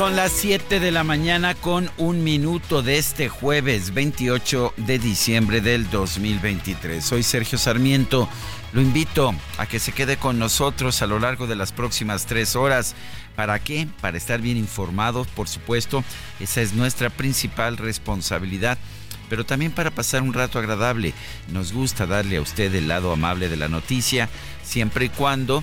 Son las 7 de la mañana con un minuto de este jueves 28 de diciembre del 2023. Soy Sergio Sarmiento. Lo invito a que se quede con nosotros a lo largo de las próximas tres horas. ¿Para qué? Para estar bien informados, por supuesto. Esa es nuestra principal responsabilidad pero también para pasar un rato agradable. Nos gusta darle a usted el lado amable de la noticia, siempre y cuando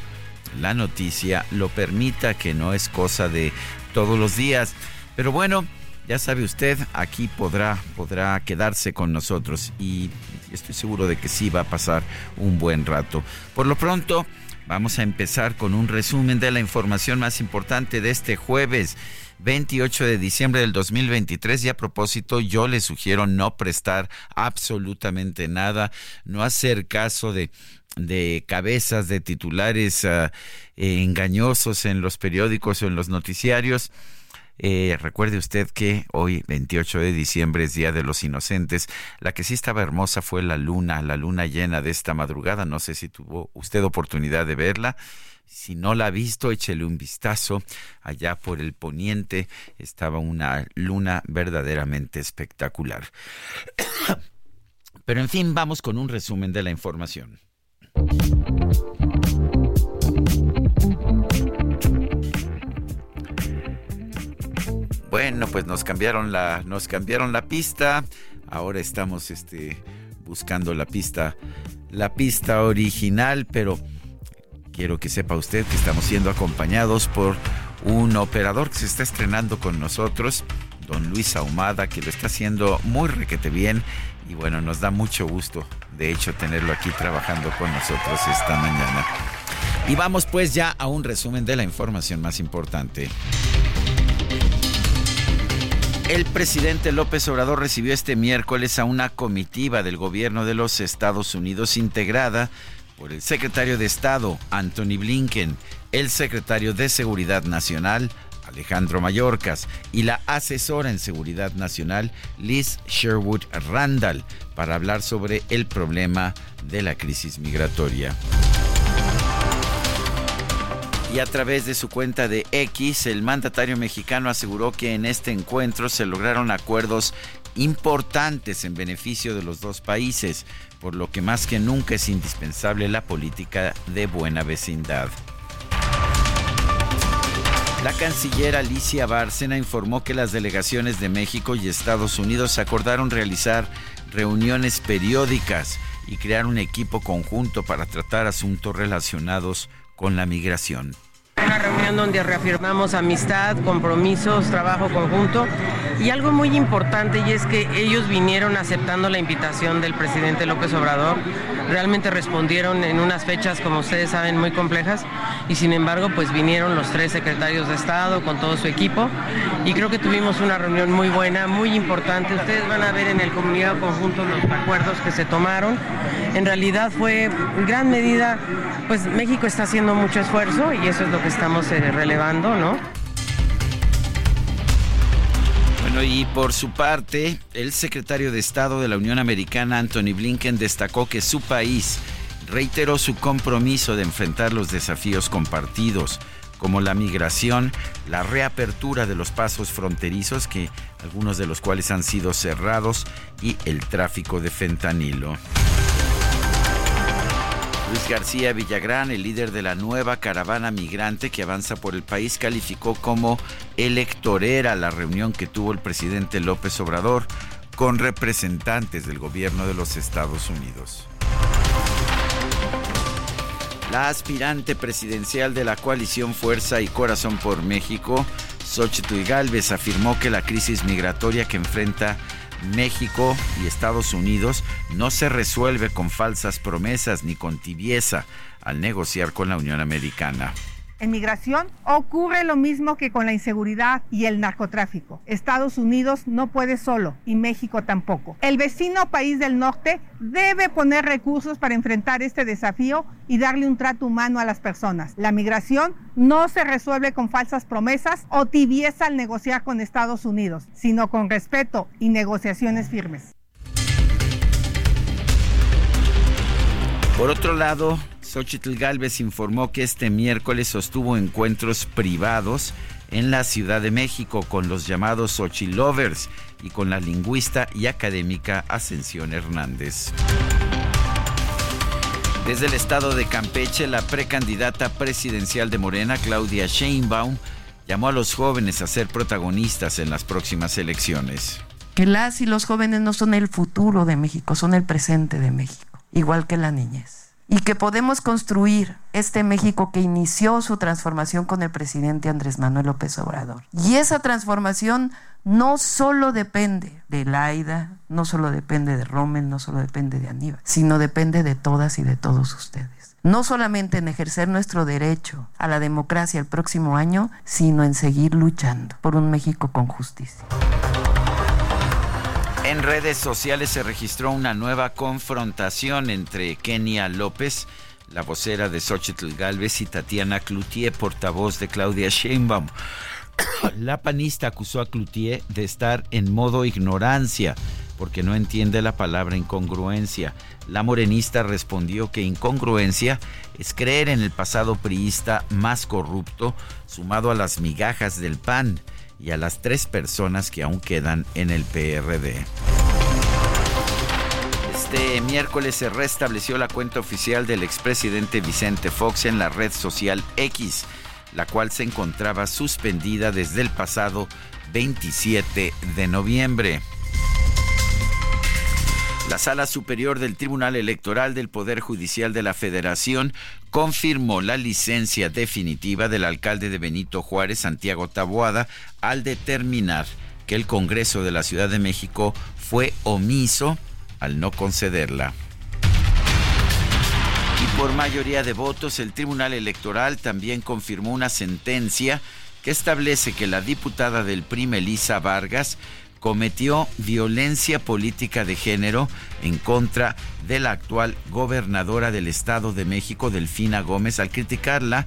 la noticia lo permita, que no es cosa de todos los días. Pero bueno, ya sabe usted, aquí podrá, podrá quedarse con nosotros y estoy seguro de que sí va a pasar un buen rato. Por lo pronto, vamos a empezar con un resumen de la información más importante de este jueves. 28 de diciembre del 2023 y a propósito yo le sugiero no prestar absolutamente nada, no hacer caso de de cabezas de titulares ah, eh, engañosos en los periódicos o en los noticiarios. Eh, recuerde usted que hoy, 28 de diciembre, es Día de los Inocentes. La que sí estaba hermosa fue la luna, la luna llena de esta madrugada. No sé si tuvo usted oportunidad de verla. Si no la ha visto, échele un vistazo. Allá por el poniente estaba una luna verdaderamente espectacular. Pero en fin, vamos con un resumen de la información. Bueno, pues nos cambiaron la, nos cambiaron la pista. Ahora estamos este, buscando la pista, la pista original, pero quiero que sepa usted que estamos siendo acompañados por un operador que se está estrenando con nosotros, don Luis Ahumada, que lo está haciendo muy requete bien. Y bueno, nos da mucho gusto, de hecho, tenerlo aquí trabajando con nosotros esta mañana. Y vamos pues ya a un resumen de la información más importante. El presidente López Obrador recibió este miércoles a una comitiva del gobierno de los Estados Unidos integrada por el secretario de Estado, Anthony Blinken, el secretario de Seguridad Nacional, Alejandro Mayorkas, y la asesora en Seguridad Nacional, Liz Sherwood Randall, para hablar sobre el problema de la crisis migratoria. Y a través de su cuenta de X, el mandatario mexicano aseguró que en este encuentro se lograron acuerdos importantes en beneficio de los dos países, por lo que más que nunca es indispensable la política de buena vecindad. La canciller Alicia Bárcena informó que las delegaciones de México y Estados Unidos acordaron realizar reuniones periódicas y crear un equipo conjunto para tratar asuntos relacionados con la migración. Una reunión donde reafirmamos amistad, compromisos, trabajo conjunto y algo muy importante y es que ellos vinieron aceptando la invitación del presidente López Obrador, realmente respondieron en unas fechas como ustedes saben muy complejas y sin embargo pues vinieron los tres secretarios de Estado con todo su equipo y creo que tuvimos una reunión muy buena, muy importante. Ustedes van a ver en el comunicado conjunto los acuerdos que se tomaron. En realidad fue gran medida pues México está haciendo mucho esfuerzo y eso es lo que estamos eh, relevando, ¿no? Bueno, y por su parte, el secretario de Estado de la Unión Americana, Anthony Blinken, destacó que su país reiteró su compromiso de enfrentar los desafíos compartidos como la migración, la reapertura de los pasos fronterizos, que algunos de los cuales han sido cerrados, y el tráfico de fentanilo. Luis García Villagrán, el líder de la nueva caravana migrante que avanza por el país, calificó como electorera la reunión que tuvo el presidente López Obrador con representantes del gobierno de los Estados Unidos. La aspirante presidencial de la coalición Fuerza y Corazón por México, Xochitl Galvez, afirmó que la crisis migratoria que enfrenta México y Estados Unidos no se resuelve con falsas promesas ni con tibieza al negociar con la Unión Americana en migración, ocurre lo mismo que con la inseguridad y el narcotráfico. Estados Unidos no puede solo y México tampoco. El vecino país del norte debe poner recursos para enfrentar este desafío y darle un trato humano a las personas. La migración no se resuelve con falsas promesas o tibieza al negociar con Estados Unidos, sino con respeto y negociaciones firmes. Por otro lado, Xochitl Galvez informó que este miércoles sostuvo encuentros privados en la Ciudad de México con los llamados Xochitl Lovers y con la lingüista y académica Ascensión Hernández. Desde el estado de Campeche, la precandidata presidencial de Morena, Claudia Sheinbaum, llamó a los jóvenes a ser protagonistas en las próximas elecciones. Que las y los jóvenes no son el futuro de México, son el presente de México, igual que la niñez y que podemos construir este México que inició su transformación con el presidente Andrés Manuel López Obrador. Y esa transformación no solo depende de Laida, no solo depende de Rommel, no solo depende de Aníbal, sino depende de todas y de todos ustedes. No solamente en ejercer nuestro derecho a la democracia el próximo año, sino en seguir luchando por un México con justicia. En redes sociales se registró una nueva confrontación entre Kenia López, la vocera de Xochitl Galvez, y Tatiana Cloutier, portavoz de Claudia Sheinbaum. La panista acusó a Cloutier de estar en modo ignorancia porque no entiende la palabra incongruencia. La morenista respondió que incongruencia es creer en el pasado priista más corrupto sumado a las migajas del PAN y a las tres personas que aún quedan en el PRD. Este miércoles se restableció la cuenta oficial del expresidente Vicente Fox en la red social X, la cual se encontraba suspendida desde el pasado 27 de noviembre. La Sala Superior del Tribunal Electoral del Poder Judicial de la Federación confirmó la licencia definitiva del alcalde de Benito Juárez, Santiago Taboada, al determinar que el Congreso de la Ciudad de México fue omiso al no concederla. Y por mayoría de votos, el Tribunal Electoral también confirmó una sentencia que establece que la diputada del PRI, Elisa Vargas, cometió violencia política de género en contra de la actual gobernadora del Estado de México, Delfina Gómez, al criticarla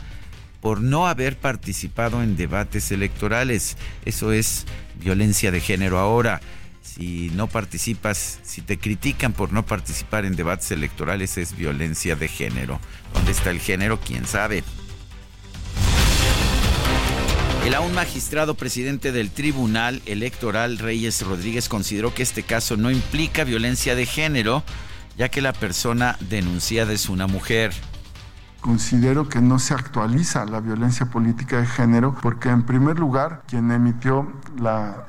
por no haber participado en debates electorales. Eso es violencia de género ahora. Si no participas, si te critican por no participar en debates electorales, es violencia de género. ¿Dónde está el género? ¿Quién sabe? El aún magistrado presidente del Tribunal Electoral, Reyes Rodríguez, consideró que este caso no implica violencia de género, ya que la persona denunciada es una mujer. Considero que no se actualiza la violencia política de género porque en primer lugar quien emitió la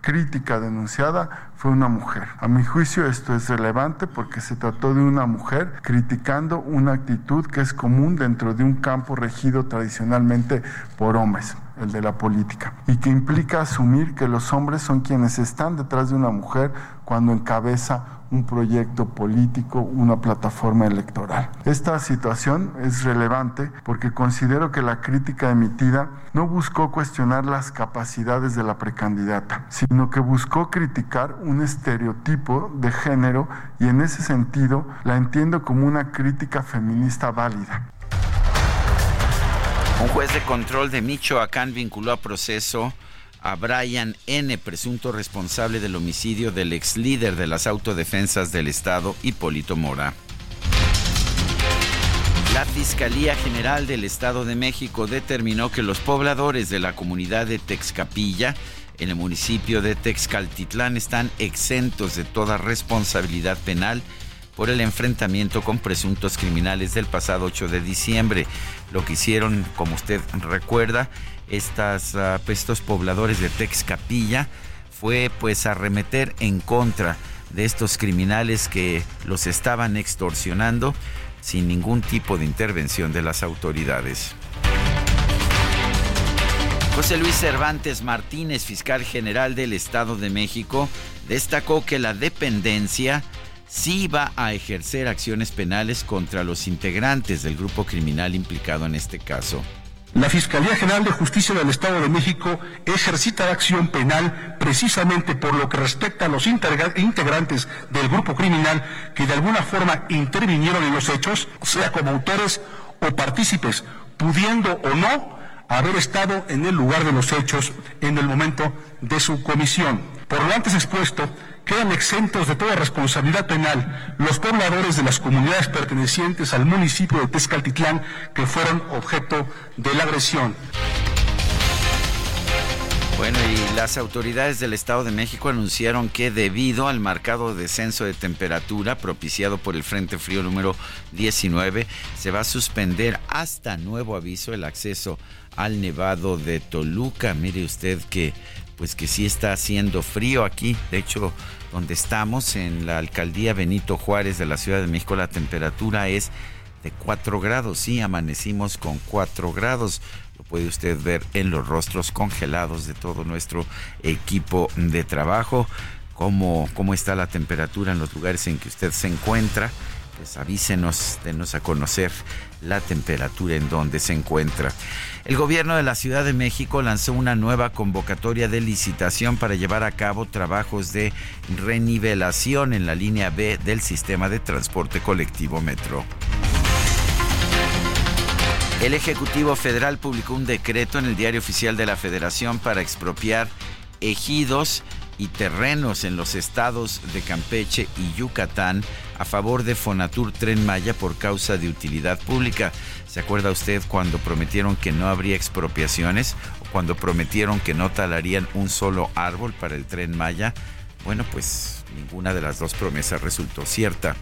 crítica denunciada fue una mujer. A mi juicio esto es relevante porque se trató de una mujer criticando una actitud que es común dentro de un campo regido tradicionalmente por hombres el de la política, y que implica asumir que los hombres son quienes están detrás de una mujer cuando encabeza un proyecto político, una plataforma electoral. Esta situación es relevante porque considero que la crítica emitida no buscó cuestionar las capacidades de la precandidata, sino que buscó criticar un estereotipo de género y en ese sentido la entiendo como una crítica feminista válida. Un juez de control de Michoacán vinculó a proceso a Brian N., presunto responsable del homicidio del ex líder de las autodefensas del Estado, Hipólito Mora. La Fiscalía General del Estado de México determinó que los pobladores de la comunidad de Texcapilla, en el municipio de Texcaltitlán, están exentos de toda responsabilidad penal por el enfrentamiento con presuntos criminales del pasado 8 de diciembre. Lo que hicieron, como usted recuerda, estas, uh, estos pobladores de Texcapilla fue pues arremeter en contra de estos criminales que los estaban extorsionando sin ningún tipo de intervención de las autoridades. José Luis Cervantes Martínez, fiscal general del Estado de México, destacó que la dependencia sí va a ejercer acciones penales contra los integrantes del grupo criminal implicado en este caso. La Fiscalía General de Justicia del Estado de México ejercita acción penal precisamente por lo que respecta a los integrantes del grupo criminal que de alguna forma intervinieron en los hechos, sea como autores o partícipes, pudiendo o no haber estado en el lugar de los hechos en el momento de su comisión. Por lo antes expuesto, quedan exentos de toda responsabilidad penal los pobladores de las comunidades pertenecientes al municipio de Tezcaltitlán que fueron objeto de la agresión. Bueno, y las autoridades del Estado de México anunciaron que debido al marcado descenso de temperatura propiciado por el Frente Frío número 19, se va a suspender hasta nuevo aviso el acceso al Nevado de Toluca. Mire usted que pues que sí está haciendo frío aquí. De hecho, donde estamos, en la alcaldía Benito Juárez de la Ciudad de México, la temperatura es de 4 grados. Sí, amanecimos con 4 grados. Lo puede usted ver en los rostros congelados de todo nuestro equipo de trabajo. Cómo, cómo está la temperatura en los lugares en que usted se encuentra. Pues avísenos, denos a conocer la temperatura en donde se encuentra. El gobierno de la Ciudad de México lanzó una nueva convocatoria de licitación para llevar a cabo trabajos de renivelación en la línea B del sistema de transporte colectivo Metro. El Ejecutivo Federal publicó un decreto en el Diario Oficial de la Federación para expropiar ejidos y terrenos en los estados de Campeche y Yucatán a favor de Fonatur Tren Maya por causa de utilidad pública. ¿Se acuerda usted cuando prometieron que no habría expropiaciones o cuando prometieron que no talarían un solo árbol para el Tren Maya? Bueno, pues ninguna de las dos promesas resultó cierta.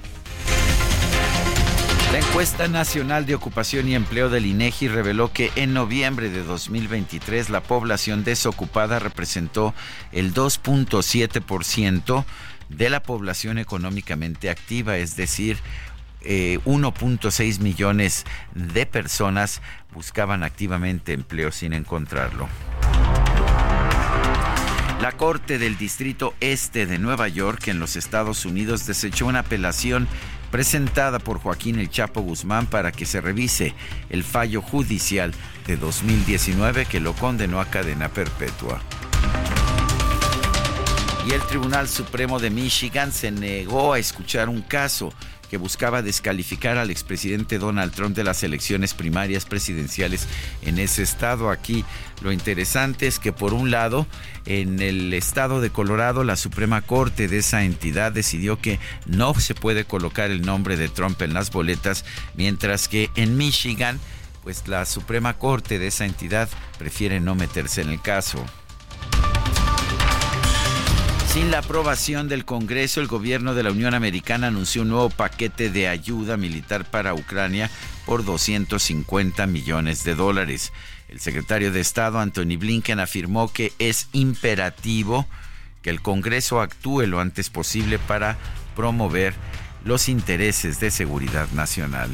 La encuesta nacional de ocupación y empleo del INEGI reveló que en noviembre de 2023 la población desocupada representó el 2.7% de la población económicamente activa, es decir, 1.6 eh, millones de personas buscaban activamente empleo sin encontrarlo. La Corte del Distrito Este de Nueva York en los Estados Unidos desechó una apelación presentada por Joaquín El Chapo Guzmán para que se revise el fallo judicial de 2019 que lo condenó a cadena perpetua. Y el Tribunal Supremo de Michigan se negó a escuchar un caso que buscaba descalificar al expresidente Donald Trump de las elecciones primarias presidenciales en ese estado. Aquí lo interesante es que por un lado, en el estado de Colorado, la Suprema Corte de esa entidad decidió que no se puede colocar el nombre de Trump en las boletas, mientras que en Michigan, pues la Suprema Corte de esa entidad prefiere no meterse en el caso. Sin la aprobación del Congreso, el gobierno de la Unión Americana anunció un nuevo paquete de ayuda militar para Ucrania por 250 millones de dólares. El secretario de Estado, Anthony Blinken, afirmó que es imperativo que el Congreso actúe lo antes posible para promover los intereses de seguridad nacional.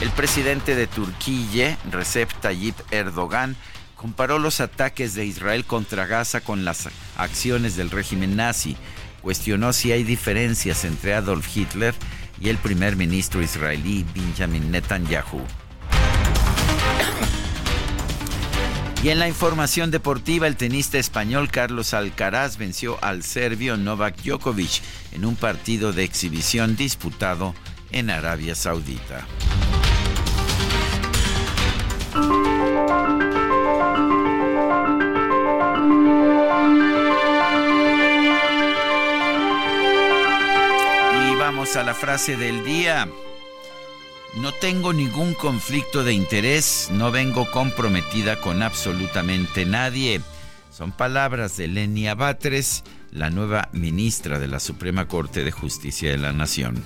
El presidente de Turquía, Recep Tayyip Erdogan, comparó los ataques de Israel contra Gaza con las acciones del régimen nazi. Cuestionó si hay diferencias entre Adolf Hitler y el primer ministro israelí Benjamin Netanyahu. Y en la información deportiva, el tenista español Carlos Alcaraz venció al serbio Novak Djokovic en un partido de exhibición disputado en Arabia Saudita. A la frase del día. No tengo ningún conflicto de interés, no vengo comprometida con absolutamente nadie. Son palabras de Lenia Batres, la nueva ministra de la Suprema Corte de Justicia de la Nación.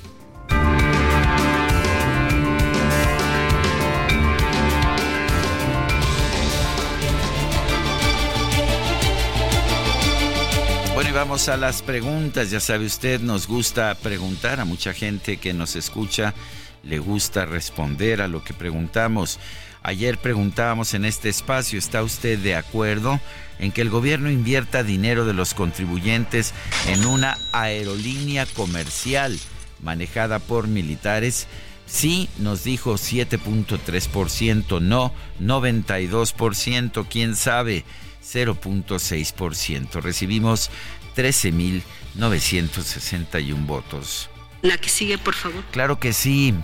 Vamos a las preguntas. Ya sabe usted, nos gusta preguntar a mucha gente que nos escucha, le gusta responder a lo que preguntamos. Ayer preguntábamos en este espacio, ¿está usted de acuerdo en que el gobierno invierta dinero de los contribuyentes en una aerolínea comercial manejada por militares? Sí, nos dijo 7.3%, no 92%, quién sabe 0.6%. Recibimos 13.961 votos. La que sigue, por favor. Claro que sí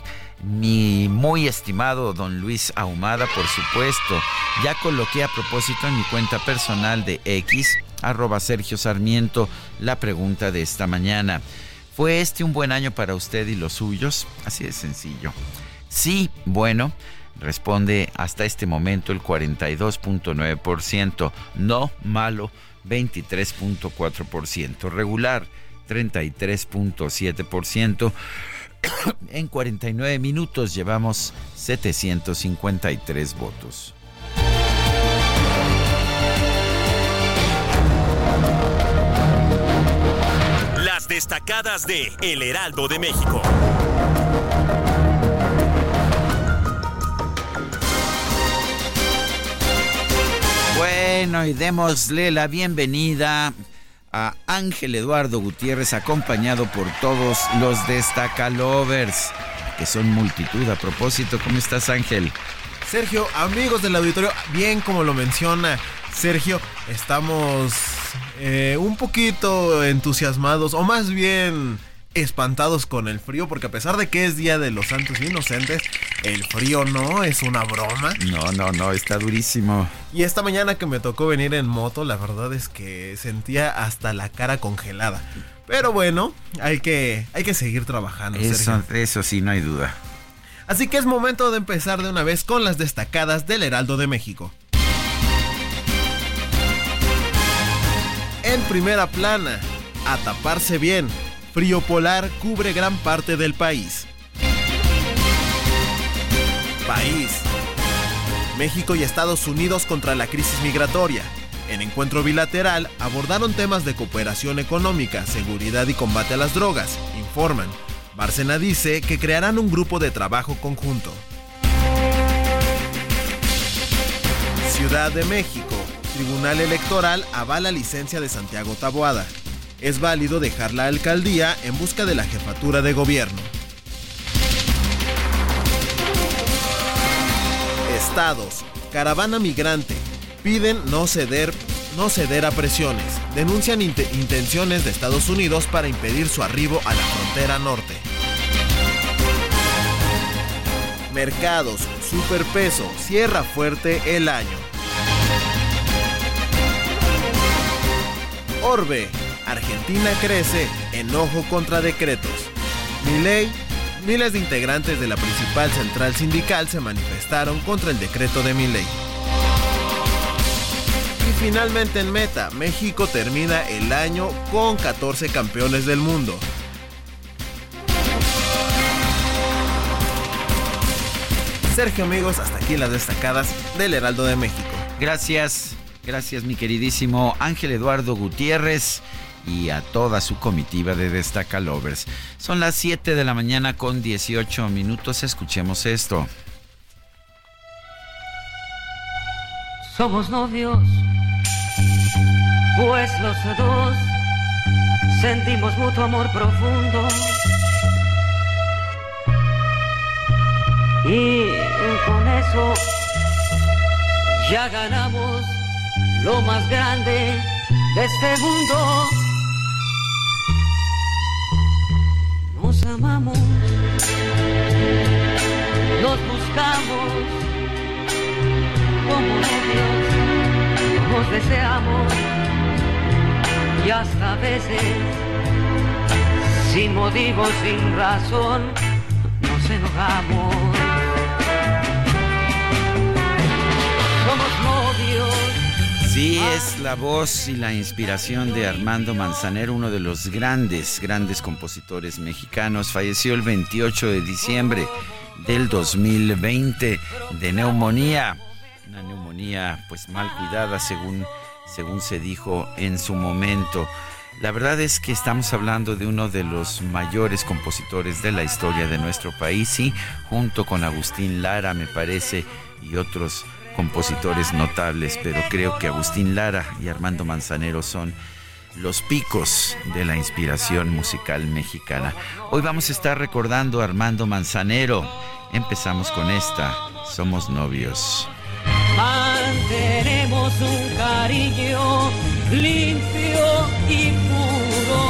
mi muy estimado don Luis Ahumada, por supuesto. Ya coloqué a propósito en mi cuenta personal de X, arroba Sergio Sarmiento, la pregunta de esta mañana. ¿Fue este un buen año para usted y los suyos? Así de sencillo. Sí, bueno, responde hasta este momento el 42.9%. No, malo, 23.4%. Regular, 33.7%. en 49 minutos llevamos 753 votos. Las destacadas de El Heraldo de México. Bueno, y démosle la bienvenida a Ángel Eduardo Gutiérrez, acompañado por todos los Destacalovers, que son multitud. A propósito, ¿cómo estás, Ángel? Sergio, amigos del auditorio, bien como lo menciona Sergio, estamos eh, un poquito entusiasmados, o más bien espantados con el frío, porque a pesar de que es Día de los Santos Inocentes, el frío no es una broma. No, no, no, está durísimo. Y esta mañana que me tocó venir en moto, la verdad es que sentía hasta la cara congelada. Pero bueno, hay que, hay que seguir trabajando. Eso, eso sí, no hay duda. Así que es momento de empezar de una vez con las destacadas del Heraldo de México. En primera plana, a taparse bien Frío polar cubre gran parte del país. País. México y Estados Unidos contra la crisis migratoria. En encuentro bilateral abordaron temas de cooperación económica, seguridad y combate a las drogas, informan. Bárcena dice que crearán un grupo de trabajo conjunto. Ciudad de México. Tribunal Electoral avala licencia de Santiago Taboada es válido dejar la alcaldía en busca de la jefatura de gobierno. Estados. Caravana migrante. Piden no ceder, no ceder a presiones. Denuncian intenciones de Estados Unidos para impedir su arribo a la frontera norte. Mercados. Superpeso. Cierra fuerte el año. Orbe. Argentina crece, enojo contra decretos. ley, miles de integrantes de la principal central sindical se manifestaron contra el decreto de ley. Y finalmente en meta, México termina el año con 14 campeones del mundo. Sergio amigos, hasta aquí las destacadas del Heraldo de México. Gracias, gracias mi queridísimo Ángel Eduardo Gutiérrez y a toda su comitiva de Destacalovers. Son las 7 de la mañana con 18 minutos. Escuchemos esto. Somos novios, pues los dos sentimos mutuo amor profundo. Y con eso ya ganamos lo más grande de este mundo. Amamos, nos buscamos como novios, nos deseamos y hasta a veces, sin motivo, sin razón, nos enojamos. Sí, es la voz y la inspiración de Armando Manzanero, uno de los grandes, grandes compositores mexicanos. Falleció el 28 de diciembre del 2020 de neumonía. Una neumonía pues mal cuidada según, según se dijo en su momento. La verdad es que estamos hablando de uno de los mayores compositores de la historia de nuestro país y junto con Agustín Lara me parece y otros compositores notables, pero creo que Agustín Lara y Armando Manzanero son los picos de la inspiración musical mexicana. Hoy vamos a estar recordando a Armando Manzanero. Empezamos con esta, Somos novios. Mantenemos un cariño limpio y puro,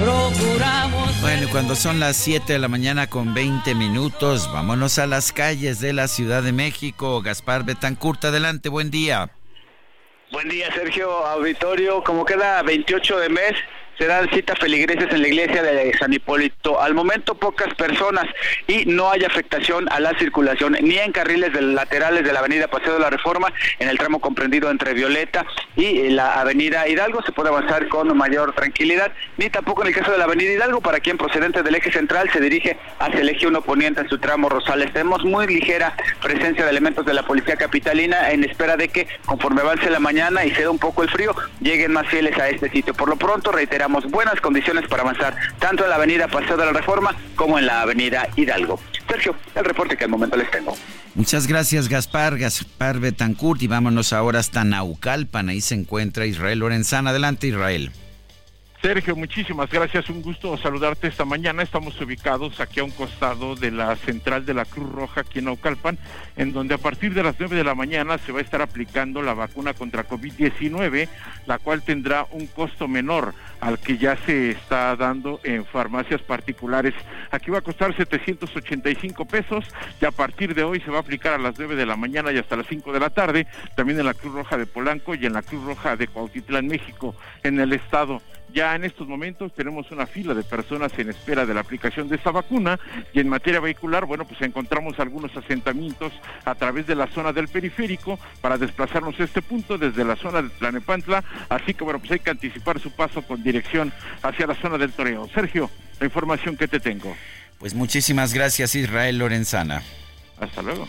procuramos. Bueno, cuando son las 7 de la mañana con 20 minutos, vámonos a las calles de la Ciudad de México. Gaspar Betancurta, adelante, buen día. Buen día, Sergio Auditorio. Como queda 28 de mes, se dan citas feligreses en la iglesia de San Hipólito. Al momento pocas personas y no hay afectación a la circulación ni en carriles laterales de la avenida Paseo de la Reforma, en el tramo comprendido entre Violeta y la avenida Hidalgo se puede avanzar con mayor tranquilidad, ni tampoco en el caso de la avenida Hidalgo, para quien procedente del eje central se dirige hacia el eje 1 poniente en su tramo Rosales. Tenemos muy ligera presencia de elementos de la policía capitalina en espera de que conforme avance la mañana y ceda un poco el frío, lleguen más fieles a este sitio. Por lo pronto reiteramos buenas condiciones para avanzar tanto en la avenida Paseo de la Reforma como en la avenida Hidalgo. Sergio, el reporte que al momento les tengo. Muchas gracias Gaspar, Gaspar Betancourt y vámonos ahora hasta Naucalpan, ahí se encuentra Israel Lorenzana. Adelante Israel. Sergio, muchísimas gracias. Un gusto saludarte esta mañana. Estamos ubicados aquí a un costado de la central de la Cruz Roja aquí en Naucalpan, en donde a partir de las 9 de la mañana se va a estar aplicando la vacuna contra COVID-19, la cual tendrá un costo menor al que ya se está dando en farmacias particulares. Aquí va a costar 785 pesos y a partir de hoy se va a aplicar a las 9 de la mañana y hasta las 5 de la tarde, también en la Cruz Roja de Polanco y en la Cruz Roja de Cuautitlán, México, en el estado. Ya en estos momentos tenemos una fila de personas en espera de la aplicación de esta vacuna y en materia vehicular, bueno, pues encontramos algunos asentamientos a través de la zona del periférico para desplazarnos a este punto desde la zona de Tlanepantla, así que bueno, pues hay que anticipar su paso con dirección hacia la zona del Toreo. Sergio, la información que te tengo. Pues muchísimas gracias Israel Lorenzana. Hasta luego.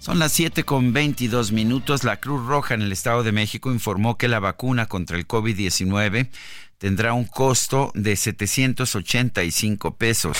Son las 7 con 22 minutos. La Cruz Roja en el Estado de México informó que la vacuna contra el COVID-19 tendrá un costo de 785 pesos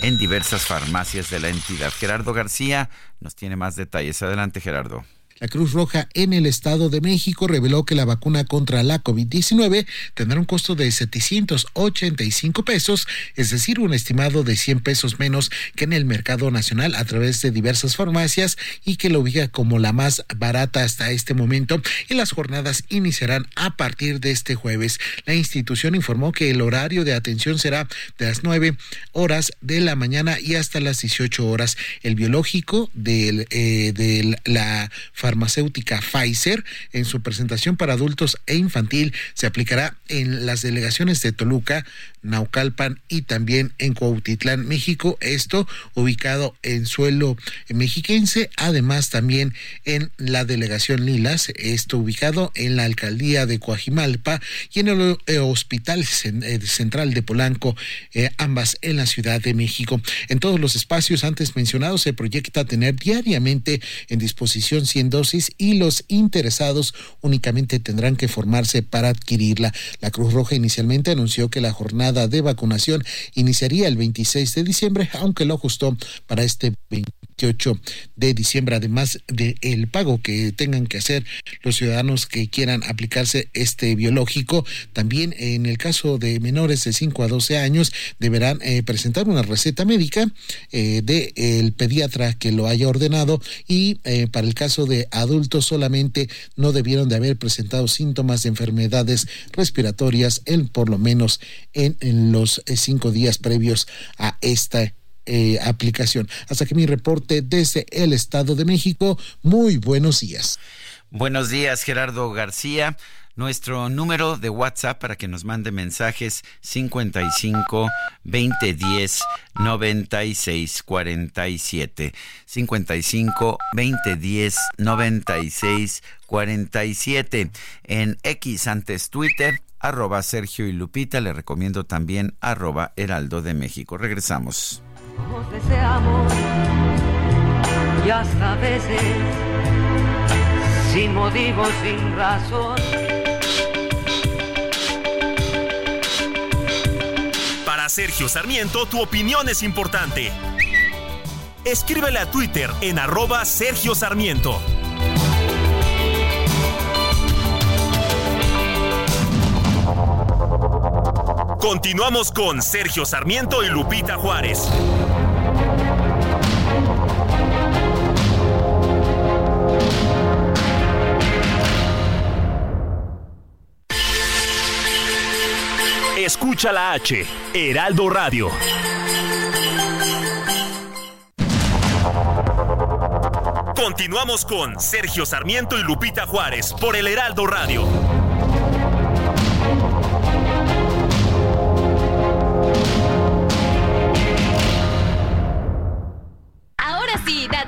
en diversas farmacias de la entidad. Gerardo García nos tiene más detalles. Adelante, Gerardo. La Cruz Roja en el Estado de México reveló que la vacuna contra la COVID-19 tendrá un costo de 785 pesos, es decir, un estimado de 100 pesos menos que en el mercado nacional a través de diversas farmacias y que lo ubica como la más barata hasta este momento y las jornadas iniciarán a partir de este jueves. La institución informó que el horario de atención será de las 9 horas de la mañana y hasta las 18 horas. El biológico de eh, la farmacia farmacéutica Pfizer en su presentación para adultos e infantil. Se aplicará en las delegaciones de Toluca, Naucalpan y también en Cuautitlán, México, esto ubicado en suelo mexiquense, además también en la delegación Lilas, esto ubicado en la alcaldía de Coajimalpa y en el eh, Hospital eh, Central de Polanco, eh, ambas en la Ciudad de México. En todos los espacios antes mencionados se proyecta tener diariamente en disposición 100 y los interesados únicamente tendrán que formarse para adquirirla. La Cruz Roja inicialmente anunció que la jornada de vacunación iniciaría el 26 de diciembre, aunque lo ajustó para este 28 de diciembre, además del el pago que tengan que hacer los ciudadanos que quieran aplicarse este biológico. También en el caso de menores de 5 a 12 años deberán eh, presentar una receta médica eh, del pediatra que lo haya ordenado y eh, para el caso de adultos solamente no debieron de haber presentado síntomas de enfermedades respiratorias en por lo menos en en los eh, cinco días previos a esta eh, aplicación. Hasta que mi reporte desde el Estado de México. Muy buenos días. Buenos días, Gerardo García. Nuestro número de WhatsApp para que nos mande mensajes 55 20 10 96 47. 55 20 10 96 47. En X antes Twitter, arroba Sergio y Lupita. Le recomiendo también arroba Heraldo de México. Regresamos. Deseamos y hasta veces sin motivo, sin razón. Para Sergio Sarmiento, tu opinión es importante. Escríbele a Twitter en arroba Sergio Sarmiento. Continuamos con Sergio Sarmiento y Lupita Juárez. Escucha la H, Heraldo Radio. Continuamos con Sergio Sarmiento y Lupita Juárez por el Heraldo Radio.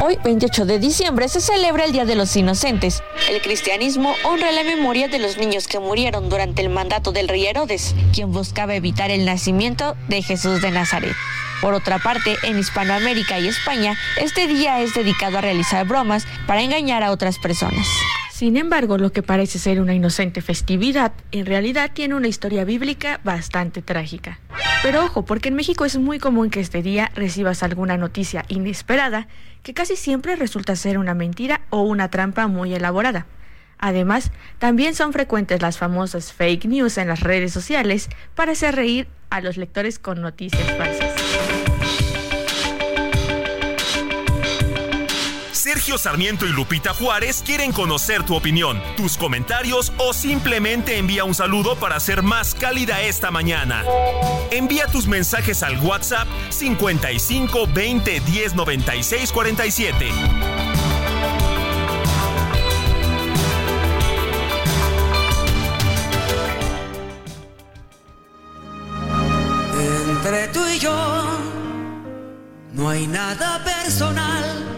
Hoy, 28 de diciembre, se celebra el Día de los Inocentes. El cristianismo honra la memoria de los niños que murieron durante el mandato del rey Herodes, quien buscaba evitar el nacimiento de Jesús de Nazaret. Por otra parte, en Hispanoamérica y España, este día es dedicado a realizar bromas para engañar a otras personas. Sin embargo, lo que parece ser una inocente festividad, en realidad tiene una historia bíblica bastante trágica. Pero ojo, porque en México es muy común que este día recibas alguna noticia inesperada que casi siempre resulta ser una mentira o una trampa muy elaborada. Además, también son frecuentes las famosas fake news en las redes sociales para hacer reír a los lectores con noticias falsas. Sergio Sarmiento y Lupita Juárez quieren conocer tu opinión, tus comentarios o simplemente envía un saludo para ser más cálida esta mañana. Envía tus mensajes al WhatsApp 55 20 10 96 47. Entre tú y yo no hay nada personal,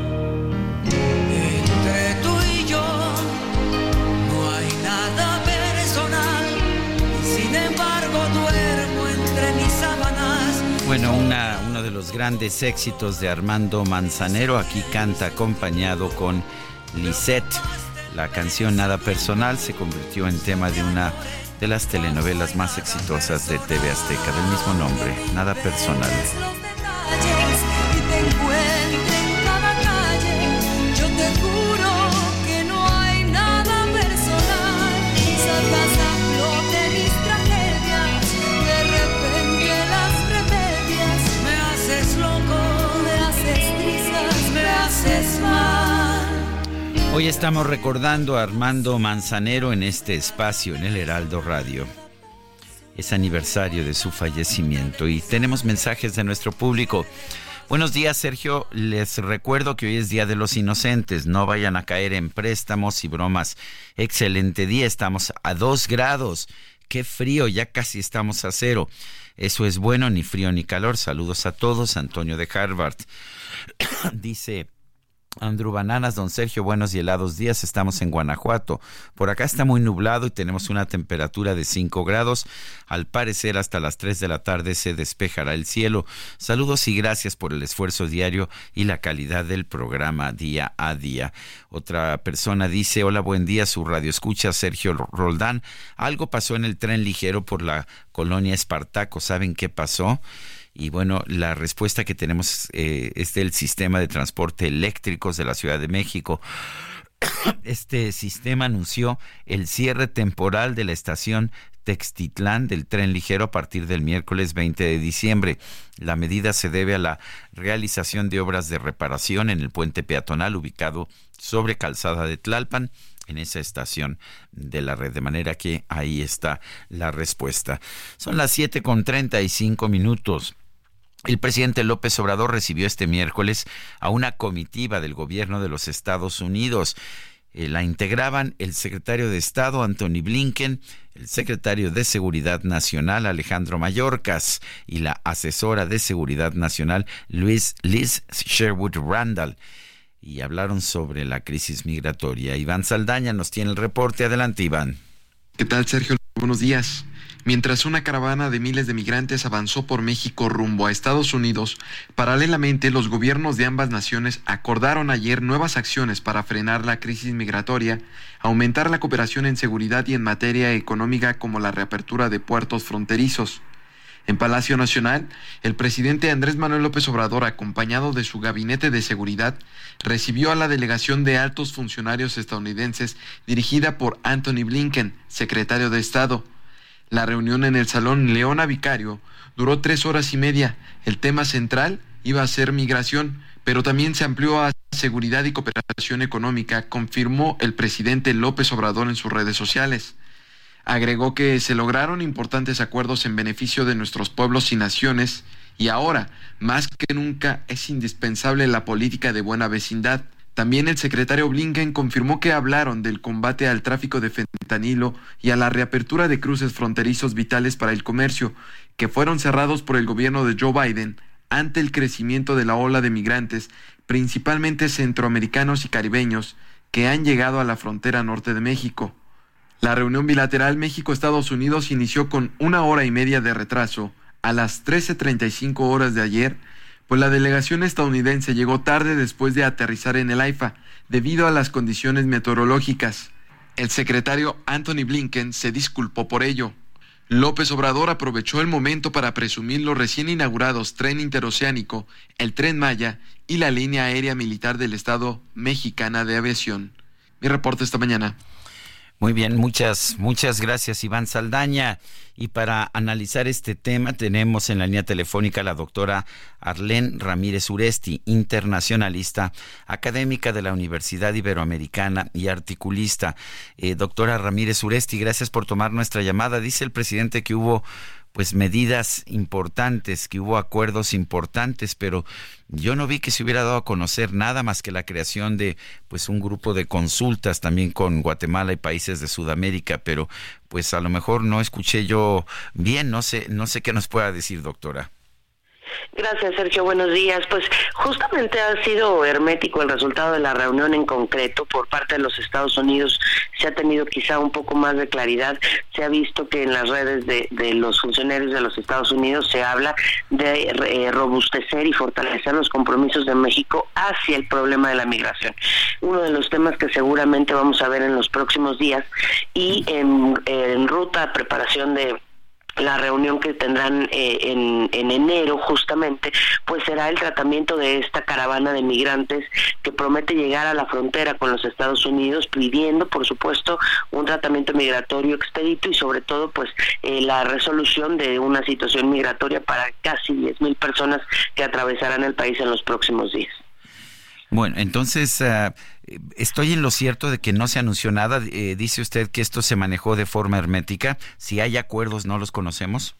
Bueno, una, uno de los grandes éxitos de Armando Manzanero. Aquí canta acompañado con Lisette. La canción Nada Personal se convirtió en tema de una de las telenovelas más exitosas de TV Azteca, del mismo nombre, Nada Personal. Hoy estamos recordando a Armando Manzanero en este espacio, en el Heraldo Radio. Es aniversario de su fallecimiento y tenemos mensajes de nuestro público. Buenos días, Sergio. Les recuerdo que hoy es Día de los Inocentes. No vayan a caer en préstamos y bromas. Excelente día. Estamos a dos grados. Qué frío, ya casi estamos a cero. Eso es bueno, ni frío ni calor. Saludos a todos. Antonio de Harvard dice Andrew Bananas, don Sergio, buenos y helados días. Estamos en Guanajuato. Por acá está muy nublado y tenemos una temperatura de 5 grados. Al parecer, hasta las 3 de la tarde se despejará el cielo. Saludos y gracias por el esfuerzo diario y la calidad del programa día a día. Otra persona dice: Hola, buen día. Su radio escucha Sergio Roldán. Algo pasó en el tren ligero por la colonia Espartaco. ¿Saben qué pasó? Y bueno, la respuesta que tenemos eh, es del sistema de transporte eléctricos de la Ciudad de México. Este sistema anunció el cierre temporal de la estación Textitlán del tren ligero a partir del miércoles 20 de diciembre. La medida se debe a la realización de obras de reparación en el puente peatonal ubicado sobre Calzada de Tlalpan en esa estación de la red. De manera que ahí está la respuesta. Son las 7 con 35 minutos. El presidente López Obrador recibió este miércoles a una comitiva del gobierno de los Estados Unidos. Eh, la integraban el secretario de Estado Anthony Blinken, el secretario de Seguridad Nacional Alejandro Mayorkas y la asesora de Seguridad Nacional Luis Liz Sherwood Randall. Y hablaron sobre la crisis migratoria. Iván Saldaña nos tiene el reporte. Adelante, Iván. ¿Qué tal, Sergio? Buenos días. Mientras una caravana de miles de migrantes avanzó por México rumbo a Estados Unidos, paralelamente los gobiernos de ambas naciones acordaron ayer nuevas acciones para frenar la crisis migratoria, aumentar la cooperación en seguridad y en materia económica como la reapertura de puertos fronterizos. En Palacio Nacional, el presidente Andrés Manuel López Obrador, acompañado de su gabinete de seguridad, recibió a la delegación de altos funcionarios estadounidenses dirigida por Anthony Blinken, secretario de Estado. La reunión en el Salón Leona Vicario duró tres horas y media. El tema central iba a ser migración, pero también se amplió a seguridad y cooperación económica, confirmó el presidente López Obrador en sus redes sociales. Agregó que se lograron importantes acuerdos en beneficio de nuestros pueblos y naciones, y ahora, más que nunca, es indispensable la política de buena vecindad. También el secretario Blinken confirmó que hablaron del combate al tráfico de fentanilo y a la reapertura de cruces fronterizos vitales para el comercio, que fueron cerrados por el gobierno de Joe Biden ante el crecimiento de la ola de migrantes, principalmente centroamericanos y caribeños, que han llegado a la frontera norte de México. La reunión bilateral México-Estados Unidos inició con una hora y media de retraso a las 13.35 horas de ayer pues la delegación estadounidense llegó tarde después de aterrizar en el AIFA, debido a las condiciones meteorológicas. El secretario Anthony Blinken se disculpó por ello. López Obrador aprovechó el momento para presumir los recién inaugurados tren interoceánico, el tren Maya y la línea aérea militar del Estado mexicana de aviación. Mi reporte esta mañana. Muy bien, muchas, muchas gracias Iván Saldaña. Y para analizar este tema tenemos en la línea telefónica a la doctora Arlén Ramírez Uresti, internacionalista, académica de la Universidad Iberoamericana y articulista. Eh, doctora Ramírez Uresti, gracias por tomar nuestra llamada. Dice el presidente que hubo pues medidas importantes, que hubo acuerdos importantes, pero yo no vi que se hubiera dado a conocer nada más que la creación de pues un grupo de consultas también con Guatemala y países de Sudamérica, pero pues a lo mejor no escuché yo bien, no sé, no sé qué nos pueda decir, doctora. Gracias, Sergio. Buenos días. Pues justamente ha sido hermético el resultado de la reunión en concreto por parte de los Estados Unidos. Se ha tenido quizá un poco más de claridad. Se ha visto que en las redes de, los funcionarios de los Estados Unidos se habla de eh, robustecer y fortalecer los compromisos de México hacia el problema de la migración. Uno de los temas que seguramente vamos a ver en los próximos días y en, en ruta preparación de la reunión que tendrán eh, en, en, enero justamente, pues será el tratamiento de esta caravana de migrantes que promete llegar a la frontera con los Estados Unidos pidiendo, por supuesto, un tratamiento migratorio expedito y sobre todo, pues, eh, la resolución de una situación migratoria para casi 10.000 personas que atravesarán el país en los próximos días. Bueno, entonces ah, estoy en lo cierto de que no se anunció nada. Eh, dice usted que esto se manejó de forma hermética. Si hay acuerdos, ¿no los conocemos?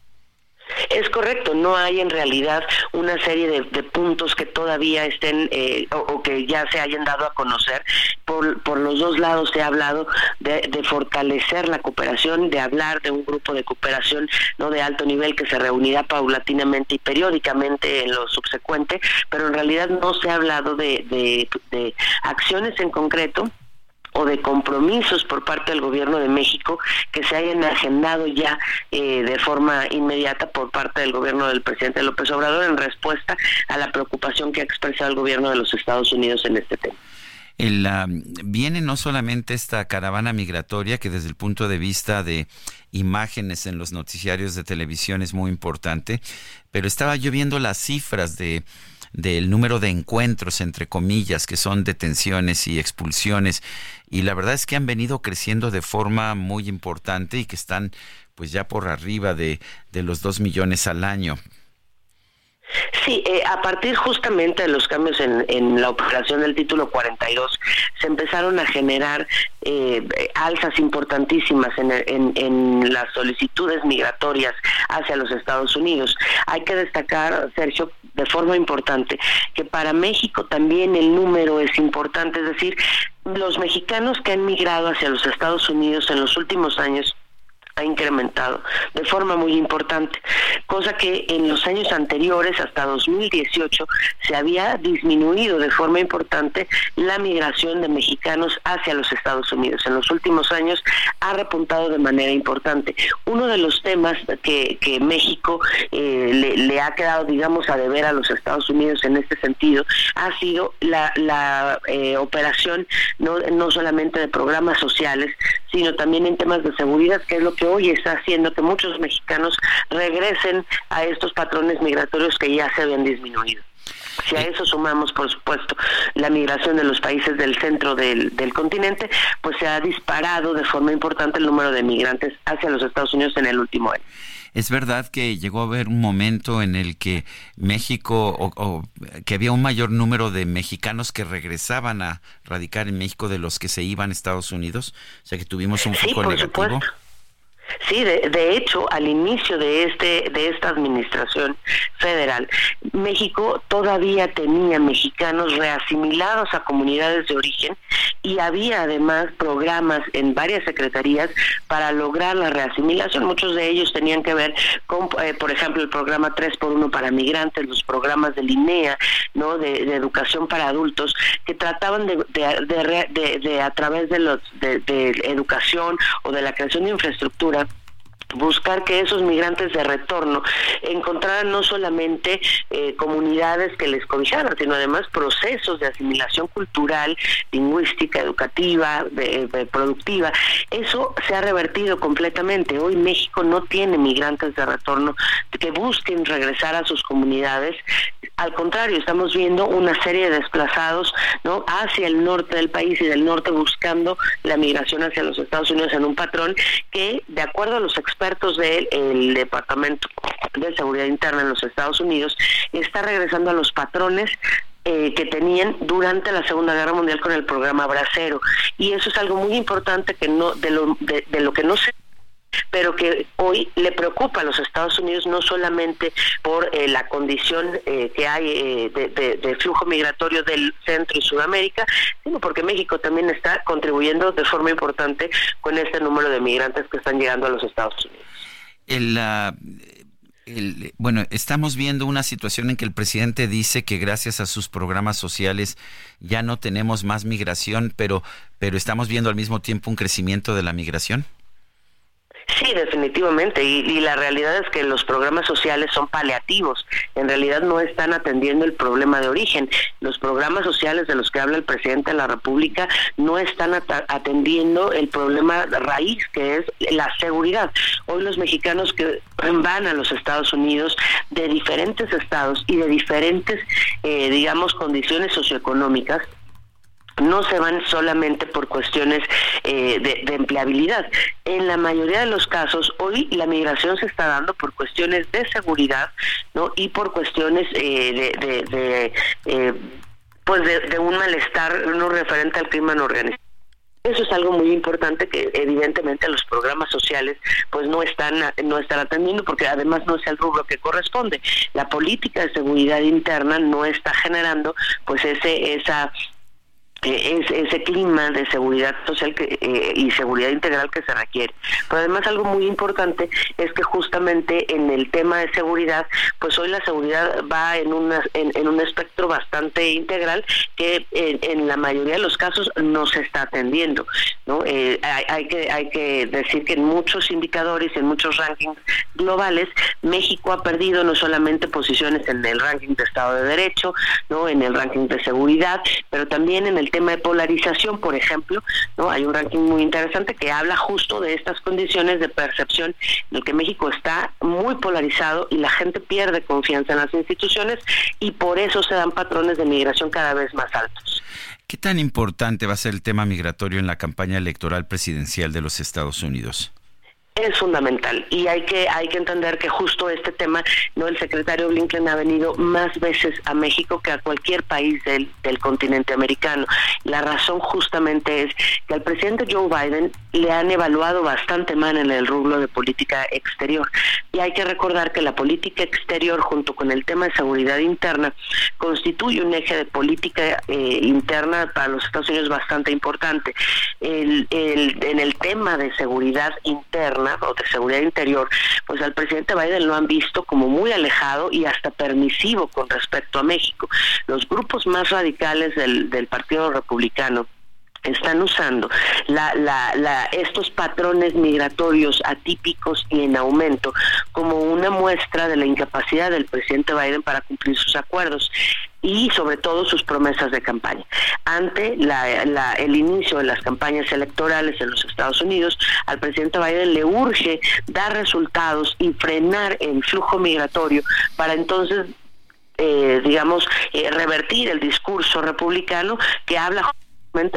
Es correcto, no hay en realidad una serie de, puntos que todavía estén eh, o, que ya se hayan dado a conocer. Por, por los dos lados se ha hablado de, fortalecer la cooperación, de hablar de un grupo de cooperación no de alto nivel que se reunirá paulatinamente y periódicamente en lo subsecuente, pero en realidad no se ha hablado de, de acciones en concreto o de compromisos por parte del gobierno de México que se hayan agendado ya eh, de forma inmediata por parte del gobierno del presidente López Obrador en respuesta a la preocupación que ha expresado el gobierno de los Estados Unidos en este tema. El, viene no solamente esta caravana migratoria que desde el punto de vista de imágenes en los noticiarios de televisión es muy importante, pero estaba yo viendo las cifras de del número de encuentros, entre comillas, que son detenciones y expulsiones. Y la verdad es que han venido creciendo de forma muy importante y que están pues ya por arriba de, de los dos millones al año. Sí, eh, a partir justamente de los cambios en, en, la operación del título 42, se empezaron a generar eh, alzas importantísimas en, en, en, las solicitudes migratorias hacia los Estados Unidos. Hay que destacar, Sergio, de forma importante, que para México también el número es importante, es decir, los mexicanos que han migrado hacia los Estados Unidos en los últimos años ha incrementado de forma muy importante, cosa que en los años anteriores, hasta 2018, se había disminuido de forma importante la migración de mexicanos hacia los Estados Unidos. En los últimos años ha repuntado de manera importante. Uno de los temas que, que México eh, le, ha quedado, digamos, a deber a los Estados Unidos en este sentido ha sido la, eh, operación no, no solamente de programas sociales, sino también en temas de seguridad, que es lo que hoy está haciendo que muchos mexicanos regresen a estos patrones migratorios que ya se habían disminuido. Si a eso sumamos, por supuesto, la migración de los países del centro del, del, continente, pues se ha disparado de forma importante el número de migrantes hacia los Estados Unidos en el último año. Es verdad que llegó a haber un momento en el que México, o, que había un mayor número de mexicanos que regresaban a radicar en México de los que se iban a Estados Unidos, o sea que tuvimos un foco negativo. Sí, de, hecho, al inicio de este de esta administración federal, México todavía tenía mexicanos reasimilados a comunidades de origen y había además programas en varias secretarías para lograr la reasimilación. Muchos de ellos tenían que ver con, eh, por ejemplo, el programa 3 por 1 para migrantes, los programas de INEA, ¿no? De, educación para adultos, que trataban de, de, de a través de, los, de educación o de la creación de infraestructura buscar que esos migrantes de retorno encontraran no solamente eh, comunidades que les cobijaran, sino además procesos de asimilación cultural, lingüística, educativa, productiva. Eso se ha revertido completamente. Hoy México no tiene migrantes de retorno que busquen regresar a sus comunidades. Al contrario, estamos viendo una serie de desplazados hacia el norte del país y del norte buscando la migración hacia los Estados Unidos en un patrón que, de acuerdo a los expertos, expertos del Departamento de Seguridad Interna en los Estados Unidos está regresando a los patrones eh, que tenían durante la Segunda Guerra Mundial con el programa Bracero. Y eso es algo muy importante que no de lo, de, lo que no se pero que hoy le preocupa a los Estados Unidos no solamente por eh, la condición eh, que hay de, de, flujo migratorio del Centro y Sudamérica, sino porque México también está contribuyendo de forma importante con este número de migrantes que están llegando a los Estados Unidos. El, el, bueno, estamos viendo una situación en que el presidente dice que gracias a sus programas sociales ya no tenemos más migración, pero, pero estamos viendo al mismo tiempo un crecimiento de la migración. Sí, definitivamente. Y, la realidad es que los programas sociales son paliativos. En realidad no están atendiendo el problema de origen. Los programas sociales de los que habla el presidente de la República no están atendiendo el problema raíz, que es la seguridad. Hoy los mexicanos que van a los Estados Unidos de diferentes estados y de diferentes, eh, digamos, condiciones socioeconómicas, no se van solamente por cuestiones eh, de, empleabilidad. En la mayoría de los casos, hoy la migración se está dando por cuestiones de seguridad, ¿no? Y por cuestiones eh, de, eh, pues de, un malestar no referente al crimen organizado Eso es algo muy importante que evidentemente los programas sociales pues no están no están atendiendo porque además no es el rubro que corresponde. La política de seguridad interna no está generando pues ese esa es ese clima de seguridad social que, eh, y seguridad integral que se requiere. Pero además algo muy importante es que justamente en el tema de seguridad, pues hoy la seguridad va en, una, en, un espectro bastante integral que en, la mayoría de los casos no se está atendiendo. ¿no? Eh, hay, que, hay que decir que en muchos indicadores, en muchos rankings globales, México ha perdido no solamente posiciones en el ranking de Estado de Derecho, no en el ranking de seguridad, pero también en el tema de polarización, por ejemplo. Hay un ranking muy interesante que habla justo de estas condiciones de percepción en el que México está muy polarizado y la gente pierde confianza en las instituciones y por eso se dan patrones de migración cada vez más altos. ¿Qué tan importante va a ser el tema migratorio en la campaña electoral presidencial de los Estados Unidos? Es fundamental. Y hay que hay que entender que justo este tema no el secretario Blinken ha venido más veces a México que a cualquier país del, del continente americano. La razón justamente es que al presidente Joe Biden le han evaluado bastante mal en el rubro de política exterior. Y hay que recordar que la política exterior junto con el tema de seguridad interna constituye un eje de política eh, interna para los Estados Unidos bastante importante. El, el, en el tema de seguridad interna o de seguridad interior, pues al presidente Biden lo han visto como muy alejado y hasta permisivo con respecto a México. Los grupos más radicales del, del Partido Republicano están usando la, la, estos patrones migratorios atípicos y en aumento como una muestra de la incapacidad del presidente Biden para cumplir sus acuerdos y sobre todo sus promesas de campaña. Ante la, el inicio de las campañas electorales en los Estados Unidos, al presidente Biden le urge dar resultados y frenar el flujo migratorio para entonces eh, digamos, eh, revertir el discurso republicano que habla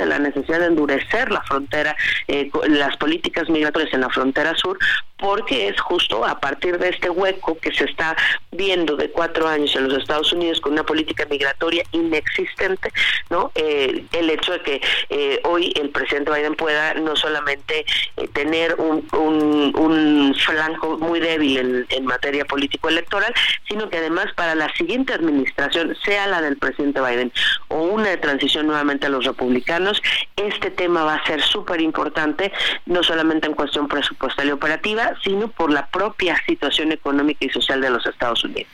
la necesidad de endurecer la frontera, eh, las políticas migratorias en la frontera sur, porque es justo a partir de este hueco que se está viendo de cuatro años en los Estados Unidos con una política migratoria inexistente, ¿no? Eh, el hecho de que eh, hoy el presidente Biden pueda no solamente tener un, un, flanco muy débil en, en materia político-electoral, sino que además para la siguiente administración, sea la del presidente Biden o una de transición nuevamente a los republicanos, este tema va a ser súper importante, no solamente en cuestión presupuestal y operativa, sino por la propia situación económica y social de los Estados Unidos.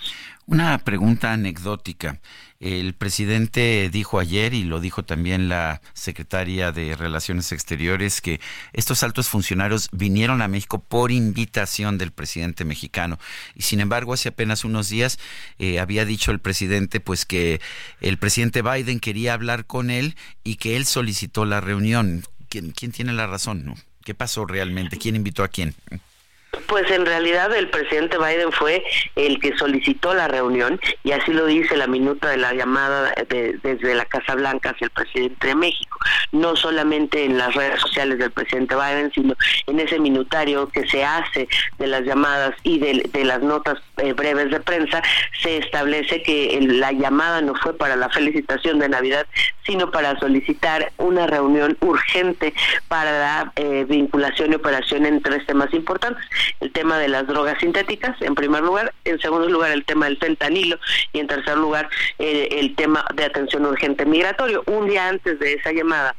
Una pregunta anecdótica. El presidente dijo ayer, y lo dijo también la secretaria de Relaciones Exteriores, que estos altos funcionarios vinieron a México por invitación del presidente mexicano. Y sin embargo, hace apenas unos días eh, había dicho el presidente pues que el presidente Biden quería hablar con él y que él solicitó la reunión. ¿Quién, quién tiene la razón? ¿no? ¿Qué pasó realmente? ¿Quién invitó a quién? Pues en realidad el presidente Biden fue el que solicitó la reunión y así lo dice la minuta de la llamada desde la Casa Blanca hacia el presidente de México. No solamente en las redes sociales del presidente Biden, sino en ese minutario que se hace de las llamadas y de, las notas eh, breves de prensa, se establece que la llamada no fue para la felicitación de Navidad, sino para solicitar una reunión urgente para la eh, vinculación y operación en tres temas importantes el tema de las drogas sintéticas, en primer lugar, en segundo lugar el tema del fentanilo y en tercer lugar eh, el tema de atención urgente migratorio. Un día antes de esa llamada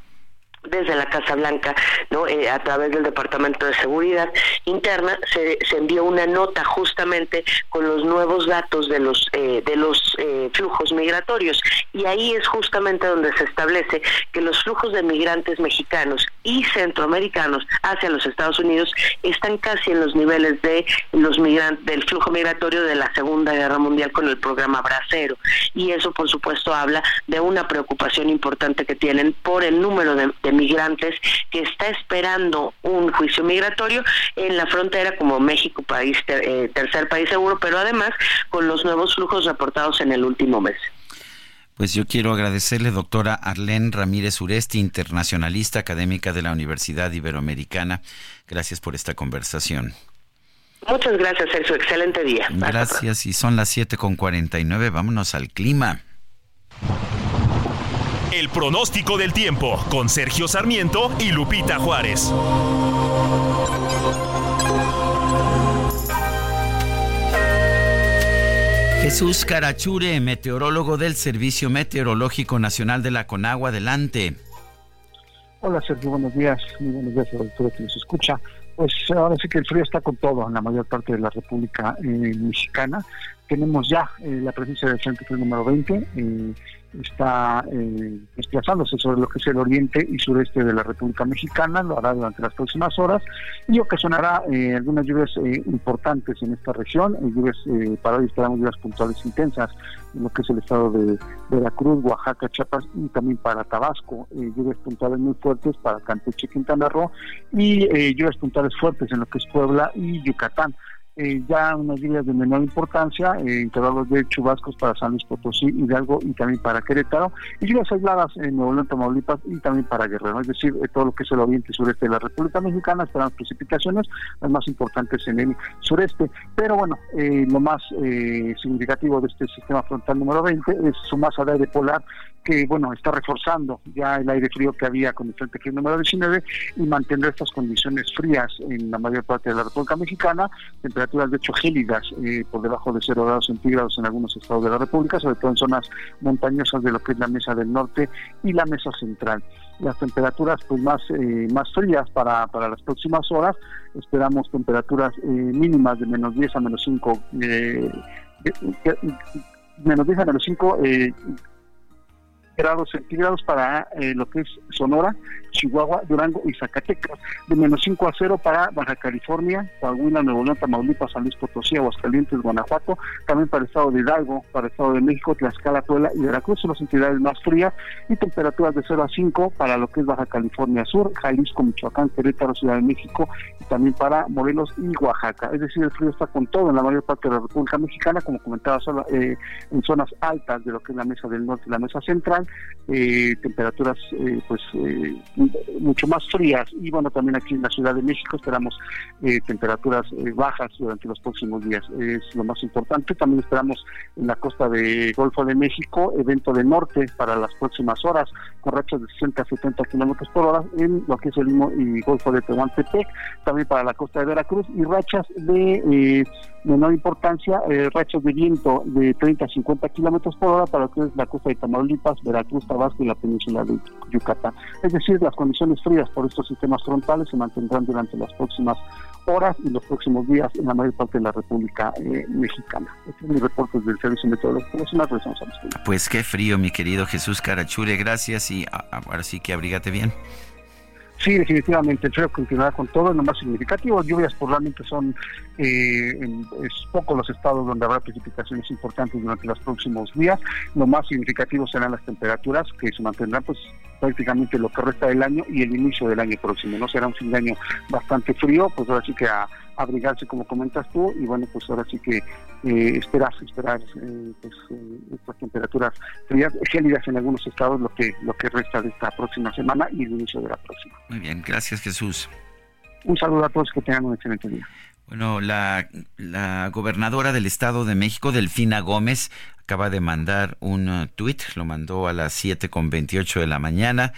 desde la Casa Blanca, ¿no? Eh, a través del Departamento de Seguridad Interna, se, se, envió una nota justamente con los nuevos datos de los eh, de los eh, flujos migratorios y ahí es justamente donde se establece que los flujos de migrantes mexicanos y centroamericanos hacia los Estados Unidos están casi en los niveles de los migrantes del flujo migratorio de la Segunda Guerra Mundial con el programa Bracero y eso por supuesto habla de una preocupación importante que tienen por el número de migrantes que está esperando un juicio migratorio en la frontera como México, país eh, tercer país seguro, pero además con los nuevos flujos reportados en el último mes. Pues yo quiero agradecerle, doctora Arlene Ramírez Uresti, internacionalista académica de la Universidad Iberoamericana. Gracias por esta conversación. Muchas gracias, Sergio. Excelente día. Gracias. Y son las 7 con 49. Vámonos al clima. El pronóstico del tiempo con Sergio Sarmiento y Lupita Juárez. Jesús Carachure, meteorólogo del Servicio Meteorológico Nacional de la Conagua, adelante. Hola Sergio, buenos días. Muy buenos días a todo que nos escucha. Pues ahora sí que el frío está con todo en la mayor parte de la República eh, Mexicana. Tenemos ya eh, la presencia del Frente número 20. Eh, está eh, desplazándose sobre lo que es el oriente y sureste de la República Mexicana, lo hará durante las próximas horas y ocasionará eh, algunas lluvias importantes en esta región, lluvias para hoy esperamos lluvias puntuales intensas en lo que es el estado de Veracruz, Oaxaca, Chiapas y también para Tabasco, lluvias puntuales muy fuertes para Campeche, Quintana Roo y lluvias puntuales fuertes en lo que es Puebla y Yucatán. Eh, ya unas lluvias de menor importancia, eh, intervalos de chubascos para San Luis Potosí, Hidalgo y también para Querétaro, y lluvias aisladas en Nuevo León, Tamaulipas y también para Guerrero, es decir, eh, todo lo que es el oriente y sureste de la República Mexicana, esperamos precipitaciones, las más importantes en el sureste, pero bueno, lo más significativo de este sistema frontal número 20 es su masa de aire polar, que bueno, está reforzando ya el aire frío que había con el frente frío número 19 y mantendrá estas condiciones frías en la mayor parte de la República Mexicana, temperaturas de hecho gélidas eh, por debajo de 0 grados centígrados en algunos estados de la República, sobre todo en zonas montañosas de lo que es la mesa del norte y la mesa central. Las temperaturas pues más, eh, más frías para, para las próximas horas, esperamos temperaturas eh, mínimas de menos 10 a menos 5 menos 10 a menos 5 grados centígrados para eh, lo que es Sonora, Chihuahua, Durango y Zacatecas, de menos 5 a 0 para Baja California, Coahuila, Nuevo León, Tamaulipas, San Luis Potosí, Aguascalientes, Guanajuato, también para el estado de Hidalgo, para el estado de México, Tlaxcala, Puebla y Veracruz, son las entidades más frías, y temperaturas de 0 a 5 para lo que es Baja California Sur, Jalisco, Michoacán, Querétaro, Ciudad de México, y también para Morelos y Oaxaca. Es decir, el frío está con todo en la mayor parte de la República Mexicana, como comentaba, solo, eh, en zonas altas de lo que es la mesa del norte y la mesa central, eh, temperaturas eh, pues eh, mucho más frías. Y bueno también aquí en la Ciudad de México esperamos temperaturas bajas durante los próximos días. Es lo más importante. También esperamos en la costa de Golfo de México evento de norte para las próximas horas con rachas de 60 a 70 kilómetros por hora en lo que es el y Golfo de Tehuantepec también para la costa de Veracruz y rachas de menor importancia rachas de viento de 30 a 50 kilómetros por hora para lo que es la costa de Tamaulipas Veracruz Tabasco y la península de Yucatán. Es decir, las condiciones frías por estos sistemas frontales se mantendrán durante las próximas horas y los próximos días en la mayor parte de la República eh, Mexicana. Este es mi reporte del Servicio Meteorológico Nacional. Pues qué frío, mi querido Jesús Carachure. Gracias y ahora sí que abrígate bien. Sí, definitivamente, el frío continuará con todo, lo más significativo. Lluvias por realmente son eh, es poco los estados donde habrá precipitaciones importantes durante los próximos días. Lo más significativo serán las temperaturas que se mantendrán pues prácticamente lo que resta del año y el inicio del año próximo. No será un fin de año bastante frío, pues ahora sí que a abrigarse como comentas tú y bueno pues ahora sí que eh, esperar esperar eh, pues, eh, estas temperaturas frías gélidas en algunos estados lo que lo que resta de esta próxima semana y el inicio de la próxima. Muy bien gracias Jesús. Un saludo a todos que tengan un excelente día. Bueno la, la gobernadora del estado de México Delfina Gómez acaba de mandar un uh, tuit lo mandó a las siete con veintiocho de la mañana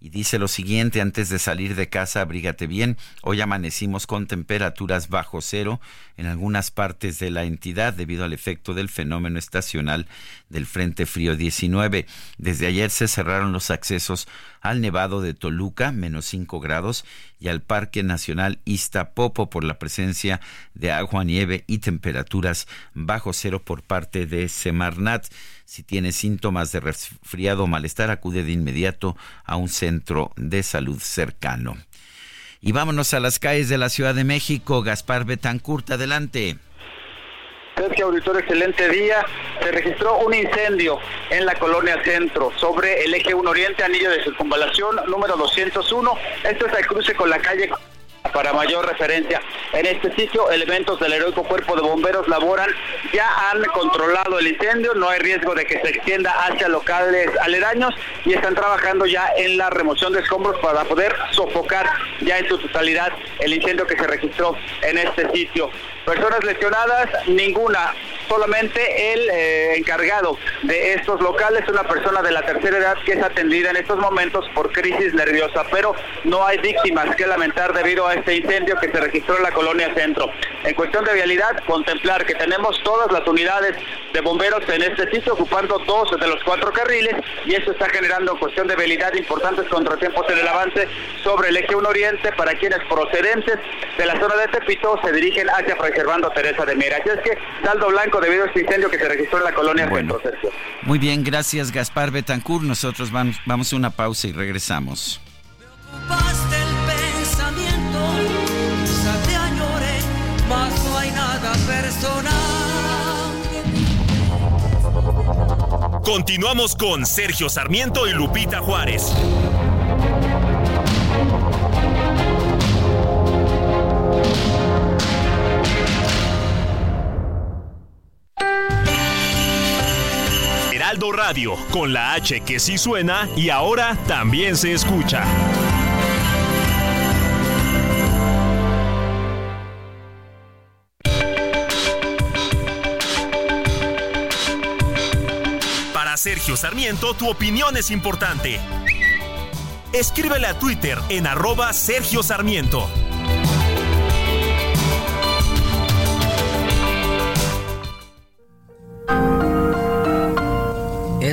y dice lo siguiente, antes de salir de casa, abrígate bien. Hoy amanecimos con temperaturas bajo cero en algunas partes de la entidad debido al efecto del fenómeno estacional del Frente Frío 19. Desde ayer se cerraron los accesos al Nevado de Toluca, menos 5 grados, y al Parque Nacional Iztapopo por la presencia de agua, nieve y temperaturas bajo cero por parte de Semarnat. Si tiene síntomas de resfriado o malestar, acude de inmediato a un centro de salud cercano. Y vámonos a las calles de la Ciudad de México. Gaspar Betancourt, adelante. Sergio Auditor, excelente día. Se registró un incendio en la colonia Centro sobre el eje 1 Oriente, anillo de circunvalación número 201. Esto es al cruce con la calle Para mayor referencia, en este sitio, elementos del heroico cuerpo de bomberos laboran, ya han controlado el incendio, no hay riesgo de que se extienda hacia locales aledaños y están trabajando ya en la remoción de escombros para poder sofocar ya en su totalidad el incendio que se registró en este sitio. Personas lesionadas, ninguna. Solamente el eh, encargado de estos locales, una persona de la tercera edad que es atendida en estos momentos por crisis nerviosa, pero no hay víctimas que lamentar debido a este incendio que se registró en la colonia centro. En cuestión de vialidad, contemplar que tenemos todas las unidades de bomberos en este sitio ocupando dos de los cuatro carriles y eso está generando en cuestión de vialidad importantes contratiempos en el avance sobre el eje 1 Oriente para quienes procedentes de la zona de Tepito se dirigen hacia Preservando Teresa de Mira. Así es que saldo blanco debido a este incendio que se registró en la colonia bueno, Muy bien, gracias Gaspar Betancourt. Nosotros vamos, vamos a una pausa y regresamos. Continuamos con Sergio Sarmiento y Lupita Juárez. Heraldo Radio, con la H que sí suena y ahora también se escucha. Para Sergio Sarmiento, tu opinión es importante. Escríbele a Twitter en arroba Sergio Sarmiento.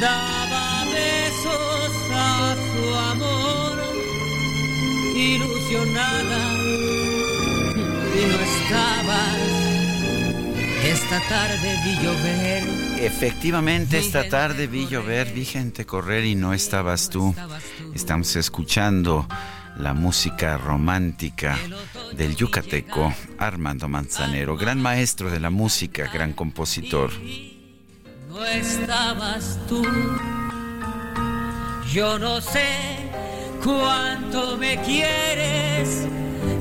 daba besos a su amor, ilusionada, y no estabas. Esta tarde vi llover. Efectivamente, esta tarde vi llover, vi gente correr y no estabas tú. Estamos escuchando la música romántica del yucateco Armando Manzanero, gran maestro de la música, gran compositor estabas tú. Yo no sé cuánto me quieres,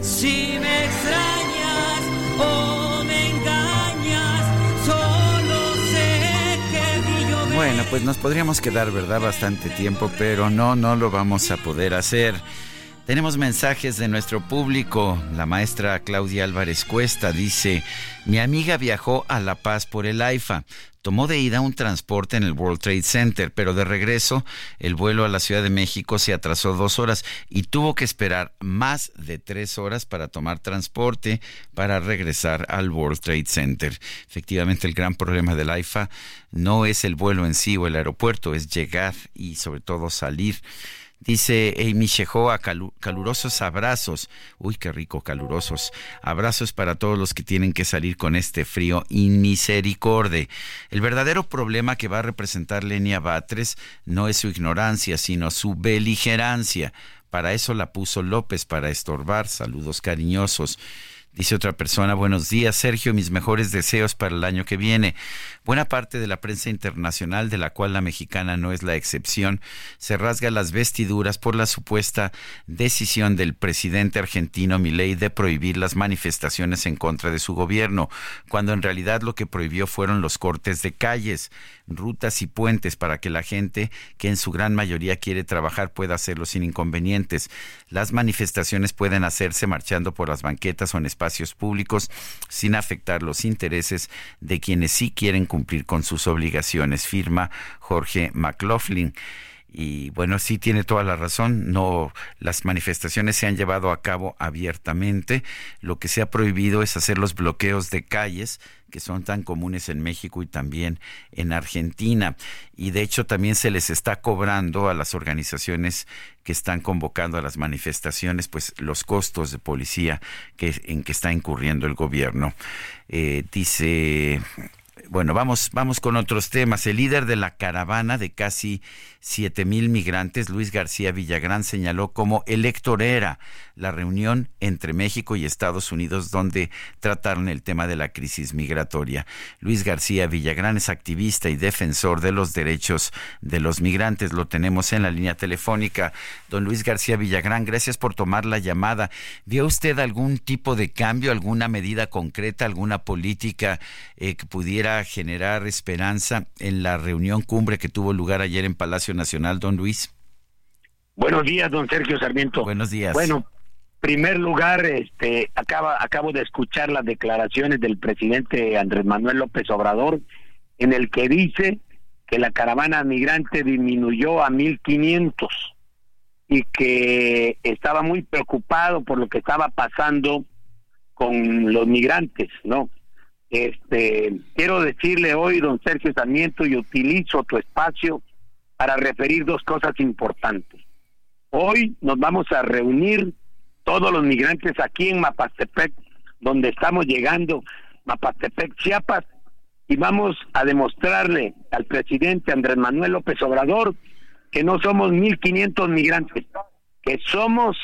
si me extrañas o me engañas, solo sé que yo Bueno, pues nos podríamos quedar, ¿verdad? Bastante tiempo, pero no, no lo vamos a poder hacer. Tenemos mensajes de nuestro público. La maestra Claudia Álvarez Cuesta dice, mi amiga viajó a La Paz por el AIFA. Tomó de ida un transporte en el World Trade Center, pero de regreso el vuelo a la Ciudad de México se atrasó dos horas y tuvo que esperar más de tres horas para tomar transporte para regresar al World Trade Center. Efectivamente, el gran problema del AIFA no es el vuelo en sí o el aeropuerto, es llegar y sobre todo salir. Dice Amy Shehoa, calurosos abrazos. Uy, qué rico, calurosos. Abrazos para todos los que tienen que salir con este frío inmisericorde. El verdadero problema que va a representar Lenia Batres no es su ignorancia, sino su beligerancia. Para eso la puso López, para estorbar. Saludos cariñosos. Dice otra persona, buenos días Sergio, mis mejores deseos para el año que viene. Buena parte de la prensa internacional, de la cual la mexicana no es la excepción, se rasga las vestiduras por la supuesta decisión del presidente argentino Milei de prohibir las manifestaciones en contra de su gobierno, cuando en realidad lo que prohibió fueron los cortes de calles, rutas y puentes para que la gente, que en su gran mayoría quiere trabajar, pueda hacerlo sin inconvenientes. Las manifestaciones pueden hacerse marchando por las banquetas o en espacios públicos sin afectar los intereses de quienes sí quieren cumplir con sus obligaciones, firma Jorge McLaughlin. y bueno, sí tiene toda la razón, no las manifestaciones se han llevado a cabo abiertamente, lo que se ha prohibido es hacer los bloqueos de calles que son tan comunes en México y también en Argentina. Y de hecho también se les está cobrando a las organizaciones que están convocando a las manifestaciones, pues los costos de policía que, en que está incurriendo el gobierno. Eh, dice bueno, vamos, vamos con otros temas. El líder de la caravana de casi siete mil migrantes, Luis García Villagrán, señaló como electorera la reunión entre México y Estados Unidos donde trataron el tema de la crisis migratoria. Luis García Villagrán es activista y defensor de los derechos de los migrantes. Lo tenemos en la línea telefónica. Don Luis García Villagrán, gracias por tomar la llamada. ¿Vio usted algún tipo de cambio, alguna medida concreta, alguna política eh, que pudiera generar esperanza en la reunión cumbre que tuvo lugar ayer en Palacio Nacional, don Luis? Buenos días, don Sergio Sarmiento. Buenos días. Bueno, primer lugar, este, acaba, acabo de escuchar las declaraciones del presidente Andrés Manuel López Obrador, en el que dice que la caravana migrante disminuyó a 1.500 y que estaba muy preocupado por lo que estaba pasando con los migrantes, ¿no? Este, quiero decirle hoy, don Sergio Sarmiento, y utilizo tu espacio para referir dos cosas importantes. Hoy nos vamos a reunir todos los migrantes aquí en Mapastepec, donde estamos llegando, Mapastepec, Chiapas, y vamos a demostrarle al presidente Andrés Manuel López Obrador que no somos 1.500 migrantes, que somos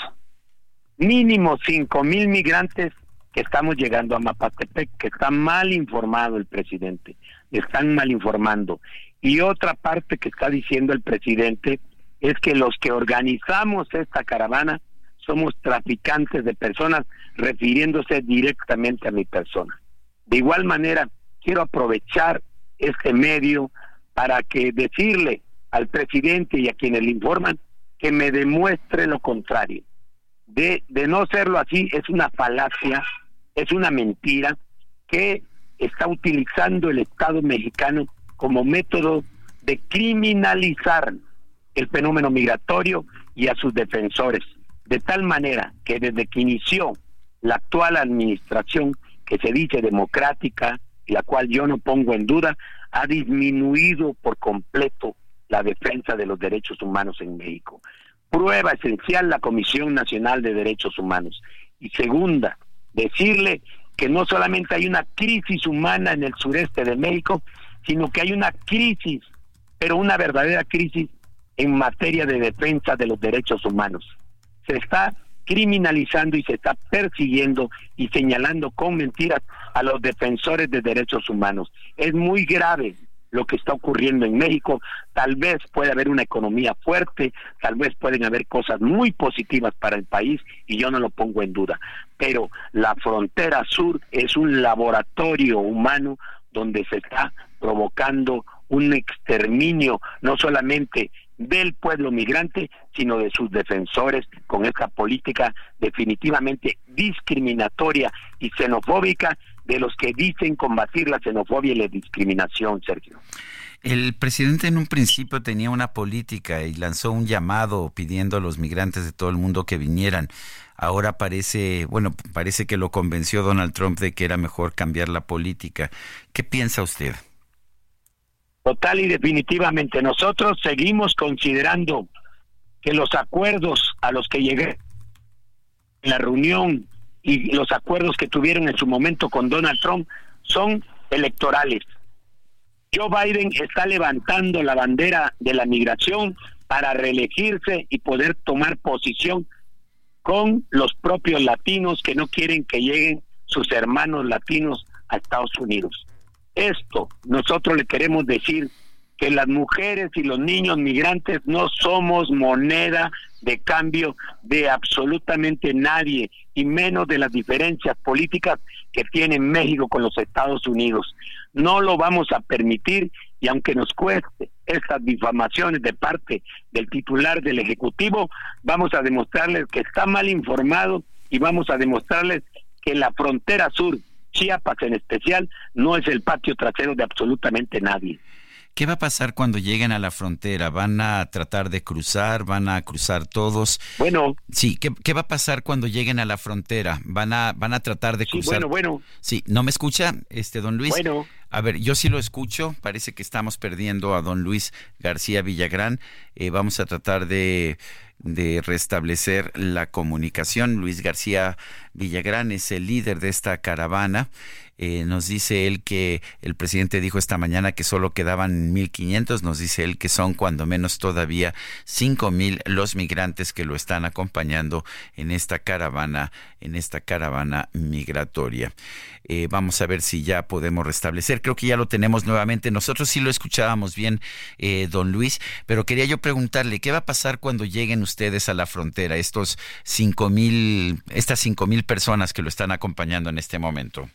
mínimo 5.000 migrantes que estamos llegando a Mapastepec, que está mal informado el presidente, están mal informando. Y otra parte que está diciendo el presidente es que los que organizamos esta caravana somos traficantes de personas, refiriéndose directamente a mi persona. De igual manera, quiero aprovechar este medio para que decirle al presidente y a quienes le informan que me demuestre lo contrario. De, de no serlo así, es una falacia, es una mentira que está utilizando el Estado mexicano como método de criminalizar el fenómeno migratorio y a sus defensores de tal manera que desde que inició la actual administración, que se dice democrática, y la cual yo no pongo en duda, ha disminuido por completo la defensa de los derechos humanos en México. Prueba esencial la Comisión Nacional de Derechos Humanos. Y segunda, decirle que no solamente hay una crisis humana en el sureste de México, sino que hay una crisis, pero una verdadera crisis en materia de defensa de los derechos humanos se está criminalizando y se está persiguiendo y señalando con mentiras a los defensores de derechos humanos. Es muy grave lo que está ocurriendo en México. Tal vez puede haber una economía fuerte, tal vez pueden haber cosas muy positivas para el país y yo no lo pongo en duda. Pero la frontera sur es un laboratorio humano donde se está provocando un exterminio no solamente del pueblo migrante, sino de sus defensores con esta política definitivamente discriminatoria y xenofóbica de los que dicen combatir la xenofobia y la discriminación, Sergio. El presidente en un principio tenía una política y lanzó un llamado pidiendo a los migrantes de todo el mundo que vinieran. Ahora parece, bueno, parece que lo convenció Donald Trump de que era mejor cambiar la política. ¿Qué piensa usted? Total y definitivamente nosotros seguimos considerando que los acuerdos a los que llegué en la reunión y los acuerdos que tuvieron en su momento con Donald Trump son electorales. Joe Biden está levantando la bandera de la migración para reelegirse y poder tomar posición con los propios latinos que no quieren que lleguen sus hermanos latinos a Estados Unidos esto, nosotros le queremos decir que las mujeres y los niños migrantes no somos moneda de cambio de absolutamente nadie y menos de las diferencias políticas que tiene México con los Estados Unidos. No lo vamos a permitir y aunque nos cueste estas difamaciones de parte del titular del Ejecutivo, vamos a demostrarles que está mal informado y vamos a demostrarles que la frontera sur Chiapas en especial no es el patio trasero de absolutamente nadie. ¿Qué va a pasar cuando lleguen a la frontera? ¿Van a tratar de cruzar? ¿Van a cruzar todos? Bueno. Sí, ¿qué, va a pasar cuando lleguen a la frontera? ¿Van a, van a tratar de cruzar? bueno, bueno. Sí, ¿no me escucha, este don Luis? Bueno. A ver, yo sí lo escucho. Parece que estamos perdiendo a don Luis García Villagrán. Eh, vamos a tratar de de restablecer la comunicación. Luis García Villagrán es el líder de esta caravana. Eh, nos dice él que el presidente dijo esta mañana que solo quedaban 1.500. Nos dice él que son cuando menos todavía 5.000 los migrantes que lo están acompañando en esta caravana, en esta caravana migratoria. Eh, vamos a ver si ya podemos restablecer. Creo que ya lo tenemos nuevamente. Nosotros sí lo escuchábamos bien, eh, don Luis, pero quería yo preguntarle, ¿qué va a pasar cuando lleguen ustedes a la frontera, estos 5.000, estas 5.000 personas que lo están acompañando en este momento?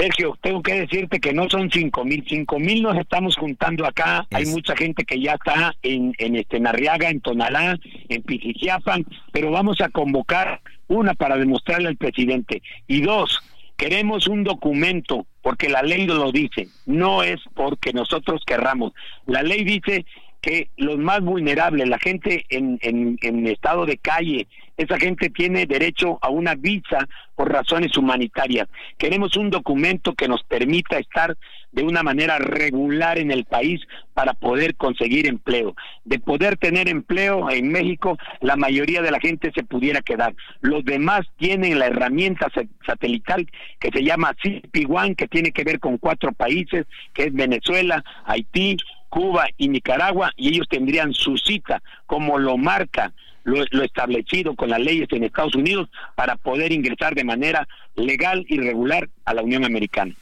Sergio, tengo que decirte que no son cinco mil, cinco mil nos estamos juntando acá. Hay mucha gente que ya está en, en este Narriaga, en Tonalá, en Pijijiapan, pero vamos a convocar una para demostrarle al presidente y dos, queremos un documento porque la ley lo dice, no es porque nosotros querramos. La ley dice que los más vulnerables, la gente en, en, estado de calle, esa gente tiene derecho a una visa por razones humanitarias. Queremos un documento que nos permita estar de una manera regular en el país para poder conseguir empleo. De poder tener empleo en México, la mayoría de la gente se pudiera quedar. Los demás tienen la herramienta satelital que se llama CIPI-1, que tiene que ver con cuatro países, que es Venezuela, Haití, Cuba y Nicaragua, y ellos tendrían su cita, como lo marca lo, establecido con las leyes en Estados Unidos para poder ingresar de manera legal y regular a la Unión Americana.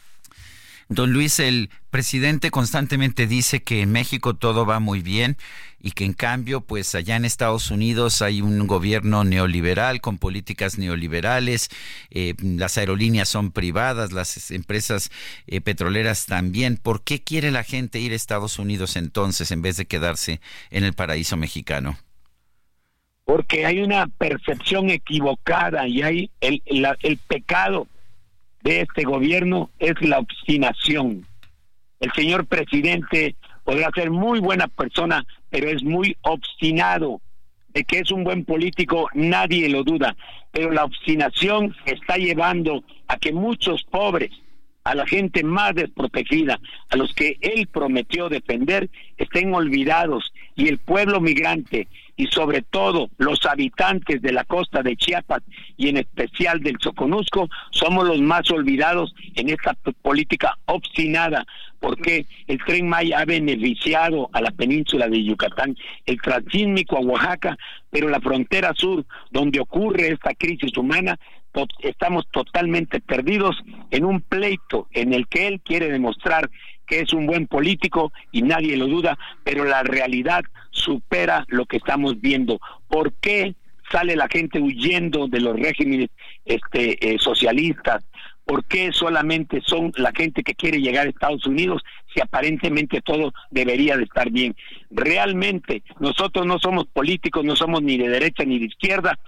Don Luis, el presidente constantemente dice que en México todo va muy bien y que en cambio, pues allá en Estados Unidos hay un gobierno neoliberal con políticas neoliberales, eh, las aerolíneas son privadas, las empresas eh, petroleras también. ¿Por qué quiere la gente ir a Estados Unidos entonces en vez de quedarse en el paraíso mexicano? porque hay una percepción equivocada y hay el, el pecado de este gobierno es la obstinación. El señor presidente podrá ser muy buena persona, pero es muy obstinado. De que es un buen político, nadie lo duda, pero la obstinación está llevando a que muchos pobres, a la gente más desprotegida, a los que él prometió defender, estén olvidados y el pueblo migrante y sobre todo los habitantes de la costa de Chiapas y en especial del Soconusco somos los más olvidados en esta política obstinada porque el tren Maya ha beneficiado a la península de Yucatán, el transísmico a Oaxaca, pero la frontera sur donde ocurre esta crisis humana estamos totalmente perdidos en un pleito en el que él quiere demostrar que es un buen político y nadie lo duda, pero la realidad supera lo que estamos viendo. ¿Por qué sale la gente huyendo de los regímenes este, eh, socialistas? ¿Por qué solamente son la gente que quiere llegar a Estados Unidos si aparentemente todo debería de estar bien? Realmente nosotros no somos políticos, no somos ni de derecha ni de izquierda,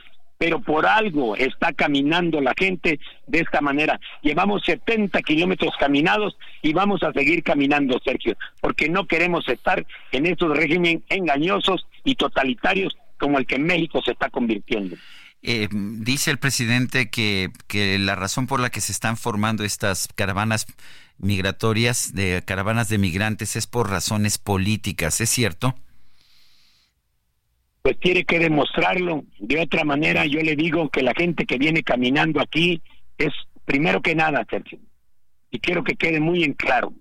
pero por algo está caminando la gente de esta manera. Llevamos 70 kilómetros caminados y vamos a seguir caminando, Sergio, porque no queremos estar en estos regímenes engañosos y totalitarios como el que México se está convirtiendo. Eh, dice el presidente que, que la razón por la que se están formando estas caravanas migratorias, de caravanas de migrantes, es por razones políticas, ¿es cierto? Pues tiene que demostrarlo. De otra manera, yo le digo que la gente que viene caminando aquí es, primero que nada, Sergio, y quiero que quede muy en claro,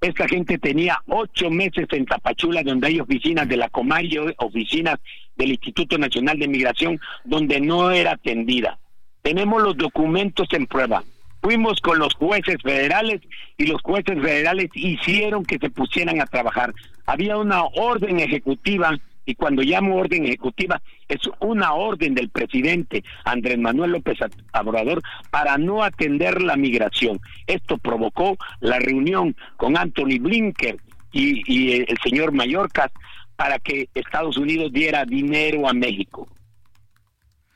esta gente tenía ocho meses en Tapachula, donde hay oficinas de la Comario, oficinas del Instituto Nacional de Migración, donde no era atendida. Tenemos los documentos en prueba. Fuimos con los jueces federales y los jueces federales hicieron que se pusieran a trabajar. Había una orden ejecutiva y cuando llamo orden ejecutiva es una orden del presidente Andrés Manuel López Obrador para no atender la migración. Esto provocó la reunión con Anthony Blinken y, el señor Mallorca para que Estados Unidos diera dinero a México.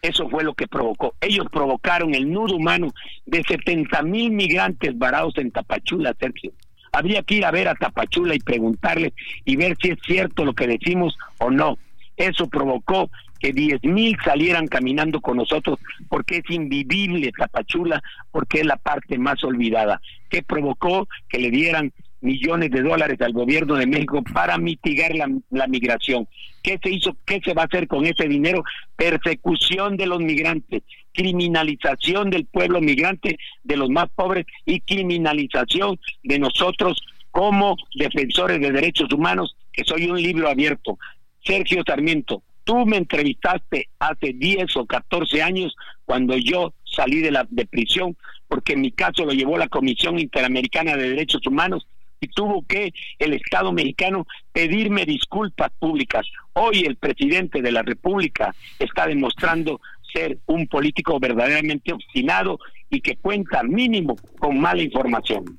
Eso fue lo que provocó. Ellos provocaron el nudo humano de 70 mil migrantes varados en Tapachula, Sergio. Habría que ir a ver a Tapachula y preguntarle y ver si es cierto lo que decimos o no. Eso provocó que diez mil salieran caminando con nosotros porque es invivible Tapachula, porque es la parte más olvidada, que provocó que le dieran millones de dólares al gobierno de México para mitigar la, migración. ¿Qué se hizo? ¿Qué se va a hacer con ese dinero? Persecución de los migrantes, criminalización del pueblo migrante, de los más pobres y criminalización de nosotros como defensores de derechos humanos, que soy un libro abierto. Sergio Sarmiento, tú me entrevistaste hace 10 o 14 años cuando yo salí de la de prisión porque en mi caso lo llevó la Comisión Interamericana de Derechos Humanos y tuvo que el Estado mexicano pedirme disculpas públicas. Hoy el presidente de la República está demostrando ser un político verdaderamente obstinado y que cuenta mínimo con mala información.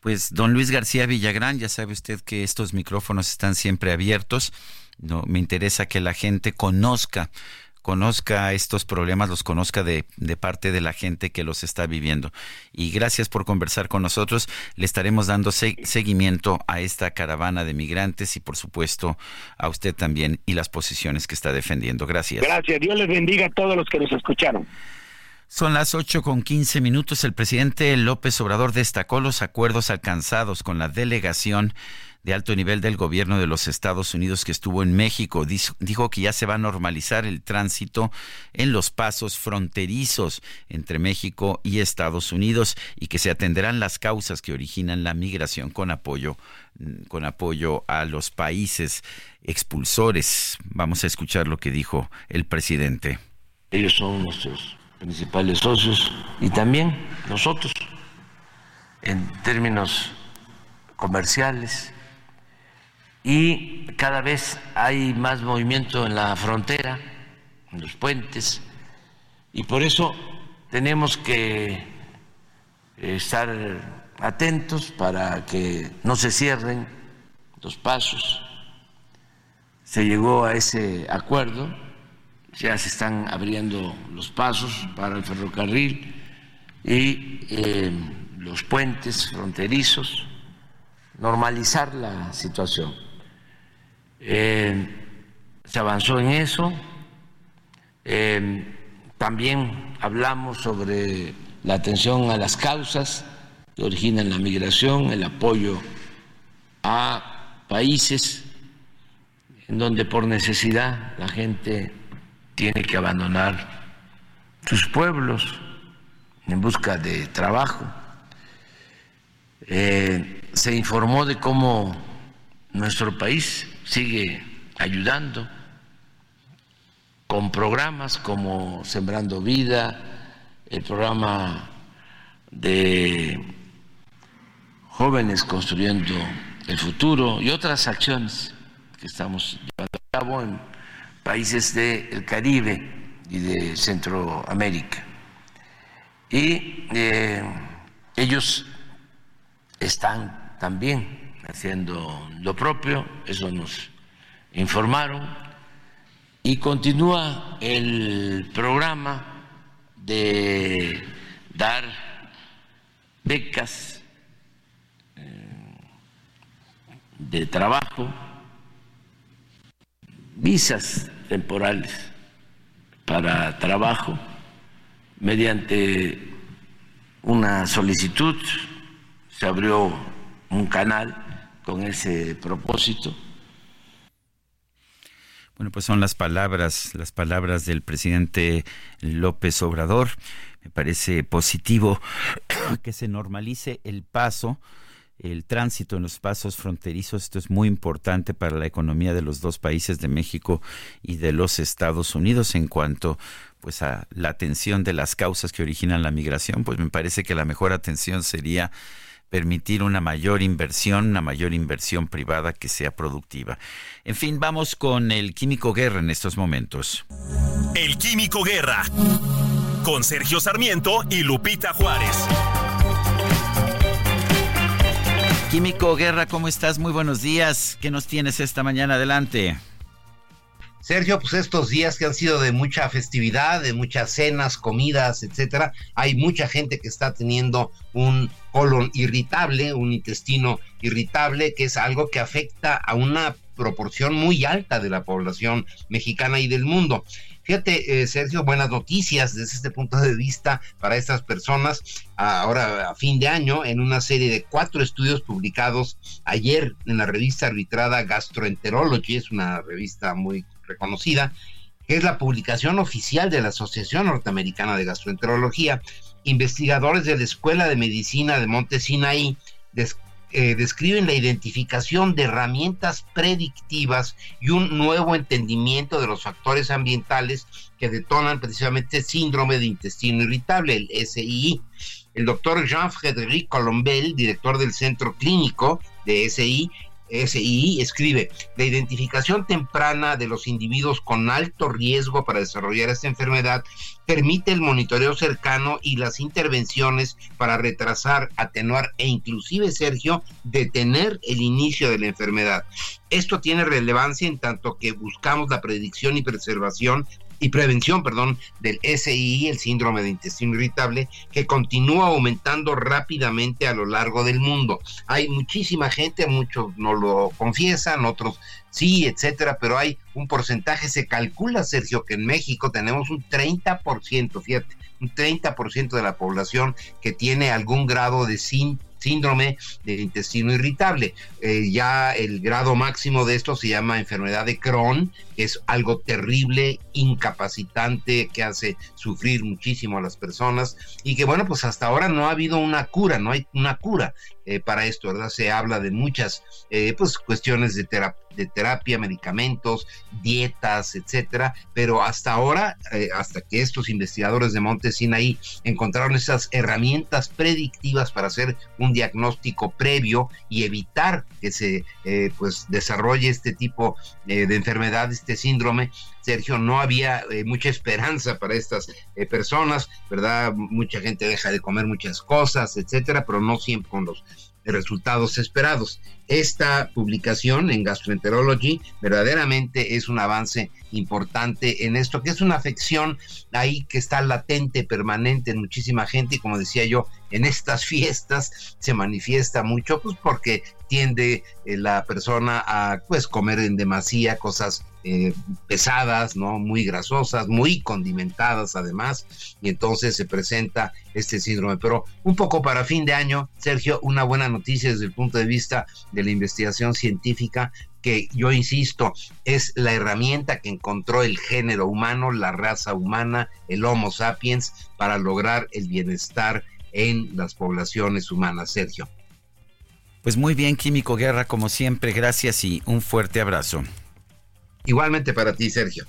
Pues don Luis García Villagrán, ya sabe usted que estos micrófonos están siempre abiertos. No me interesa que la gente conozca conozca estos problemas, los conozca de, de, parte de la gente que los está viviendo. Y gracias por conversar con nosotros. Le estaremos dando seguimiento a esta caravana de migrantes y por supuesto a usted también y las posiciones que está defendiendo. Gracias. Gracias. Dios les bendiga a todos los que nos escucharon. Son las ocho con quince minutos. El presidente López Obrador destacó los acuerdos alcanzados con la delegación de alto nivel del gobierno de los Estados Unidos que estuvo en México. Dijo que ya se va a normalizar el tránsito en los pasos fronterizos entre México y Estados Unidos y que se atenderán las causas que originan la migración con apoyo con apoyo a los países expulsores. Vamos a escuchar lo que dijo el presidente. Ellos son nuestros principales socios y también nosotros en términos comerciales y cada vez hay más movimiento en la frontera, en los puentes, y por eso tenemos que estar atentos para que no se cierren los pasos. Se llegó a ese acuerdo, ya se están abriendo los pasos para el ferrocarril y eh, los puentes fronterizos, normalizar la situación. Eh, se avanzó en eso. Eh, también hablamos sobre la atención a las causas que originan la migración, el apoyo a países en donde por necesidad la gente tiene que abandonar sus pueblos en busca de trabajo. Eh, se informó de cómo nuestro país sigue ayudando con programas como Sembrando Vida, el programa de jóvenes construyendo el futuro y otras acciones que estamos llevando a cabo en países del Caribe y de Centroamérica. Y eh, ellos están también haciendo lo propio, eso nos informaron, y continúa el programa de dar becas eh, de trabajo, visas temporales para trabajo mediante una solicitud, se abrió un canal con ese propósito. Bueno, pues son las palabras, las palabras del presidente López Obrador. Me parece positivo que se normalice el paso, el tránsito en los pasos fronterizos. Esto es muy importante para la economía de los dos países, de México y de los Estados Unidos, en cuanto pues a la atención de las causas que originan la migración. Pues me parece que la mejor atención sería permitir una mayor inversión, una mayor inversión privada que sea productiva. En fin, vamos con el Químico Guerra en estos momentos. El Químico Guerra, con Sergio Sarmiento y Lupita Juárez. Químico Guerra, ¿cómo estás? Muy buenos días. ¿Qué nos tienes esta mañana adelante? Sergio, pues estos días que han sido de mucha festividad, de muchas cenas, comidas, etcétera, hay mucha gente que está teniendo un colon irritable, un intestino irritable, que es algo que afecta a una proporción muy alta de la población mexicana y del mundo. Fíjate, eh, Sergio, buenas noticias desde este punto de vista para estas personas. Ahora, a fin de año, en una serie de cuatro estudios publicados ayer en la revista arbitrada Gastroenterology, es una revista muy reconocida, que es la publicación oficial de la Asociación Norteamericana de Gastroenterología, investigadores de la Escuela de Medicina de Monte Sinaí eh, describen la identificación de herramientas predictivas y un nuevo entendimiento de los factores ambientales que detonan precisamente síndrome de intestino irritable, el SII. El doctor Jean-Frédéric Colombel, director del Centro Clínico de SI, SII escribe, la identificación temprana de los individuos con alto riesgo para desarrollar esta enfermedad permite el monitoreo cercano y las intervenciones para retrasar, atenuar e inclusive, Sergio, detener el inicio de la enfermedad. Esto tiene relevancia en tanto que buscamos la predicción y preservación y prevención, perdón, del SII, el síndrome de intestino irritable, que continúa aumentando rápidamente a lo largo del mundo. Hay muchísima gente, muchos no lo confiesan, otros sí, etcétera, pero hay un porcentaje, se calcula, Sergio, que en México tenemos un 30%, fíjate, un 30% de la población que tiene algún grado de síndrome del intestino irritable. Eh, ya el grado máximo de esto se llama enfermedad de Crohn, es algo terrible, incapacitante, que hace sufrir muchísimo a las personas y que bueno, pues hasta ahora no ha habido una cura, no hay una cura eh, para esto, ¿verdad? Se habla de muchas eh, pues cuestiones de, de terapia, medicamentos, dietas, etcétera, pero hasta ahora, hasta que estos investigadores de Monte Sinaí encontraron esas herramientas predictivas para hacer un diagnóstico previo y evitar que se eh, pues desarrolle este tipo eh, de enfermedad, este síndrome. Sergio, no había eh, mucha esperanza para estas personas, ¿verdad? Mucha gente deja de comer muchas cosas, etcétera, pero no siempre con los resultados esperados. Esta publicación en Gastroenterology verdaderamente es un avance importante en esto, que es una afección ahí que está latente, permanente en muchísima gente y como decía yo, en estas fiestas se manifiesta mucho, pues porque tiende eh, la persona a pues comer en demasía cosas eh, pesadas, ¿no? Muy grasosas, muy condimentadas además, y entonces se presenta este síndrome. Pero un poco para fin de año, Sergio, una buena noticia desde el punto de vista de la investigación científica que yo insisto, es la herramienta que encontró el género humano, la raza humana, el Homo sapiens, para lograr el bienestar en las poblaciones humanas. Sergio. Pues muy bien, Químico Guerra, como siempre, gracias y un fuerte abrazo. Igualmente para ti, Sergio.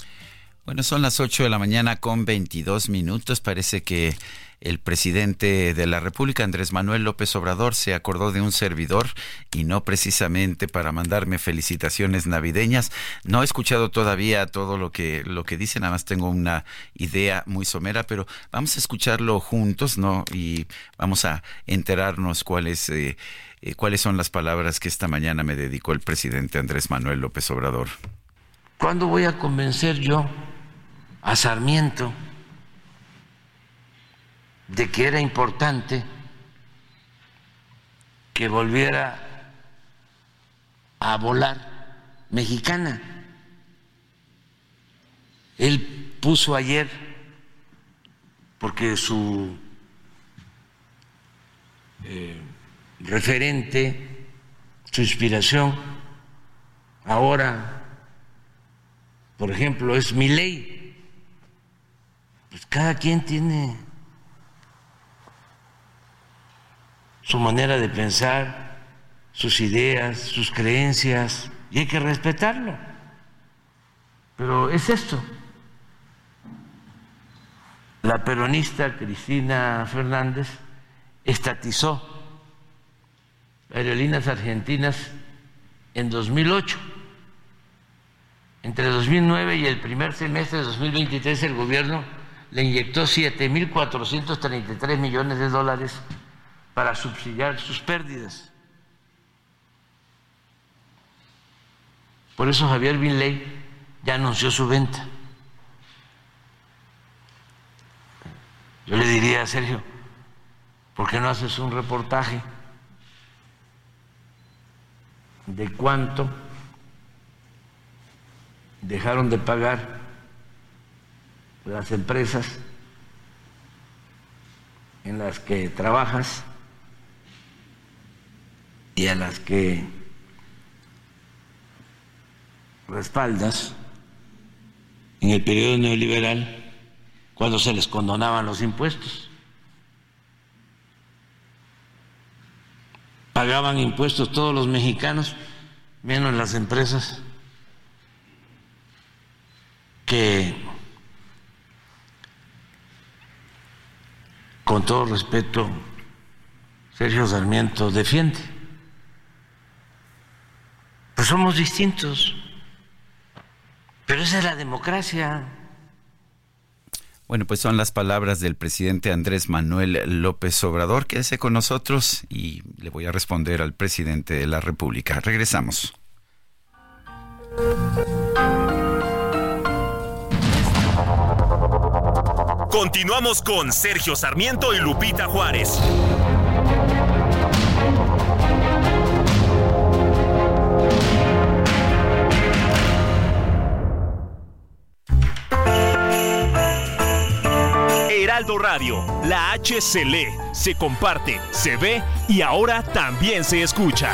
Bueno, son las 8 de la mañana con 22 minutos. Parece que el presidente de la República, Andrés Manuel López Obrador, se acordó de un servidor y no precisamente para mandarme felicitaciones navideñas. No he escuchado todavía todo lo que, lo que dice, nada más tengo una idea muy somera, pero vamos a escucharlo juntos, ¿no? Y vamos a enterarnos cuáles, eh, eh, cuáles son las palabras que esta mañana me dedicó el presidente Andrés Manuel López Obrador. ¿Cuándo voy a convencer yo a Sarmiento? de que era importante que volviera a volar mexicana. Él puso ayer, porque su eh, referente, su inspiración, ahora, por ejemplo, es mi ley. Pues cada quien tiene su manera de pensar, sus ideas, sus creencias, y hay que respetarlo. Pero es esto. La peronista Cristina Fernández estatizó aerolíneas argentinas en 2008. Entre 2009 y el primer semestre de 2023 el gobierno le inyectó 7.433 millones de dólares para subsidiar sus pérdidas. Por eso Javier Binley ya anunció su venta. Yo le diría a Sergio, ¿por qué no haces un reportaje de cuánto dejaron de pagar las empresas en las que trabajas y a las que respaldas en el periodo neoliberal cuando se les condonaban los impuestos. Pagaban impuestos todos los mexicanos, menos las empresas que, con todo respeto, Sergio Sarmiento defiende. Pues somos distintos, pero esa es la democracia. Bueno, pues son las palabras del presidente Andrés Manuel López Obrador. Quédese con nosotros y le voy a responder al presidente de la República. Regresamos. Continuamos con Sergio Sarmiento y Lupita Juárez. Heraldo Radio, la H se lee, se comparte, se ve y ahora también se escucha.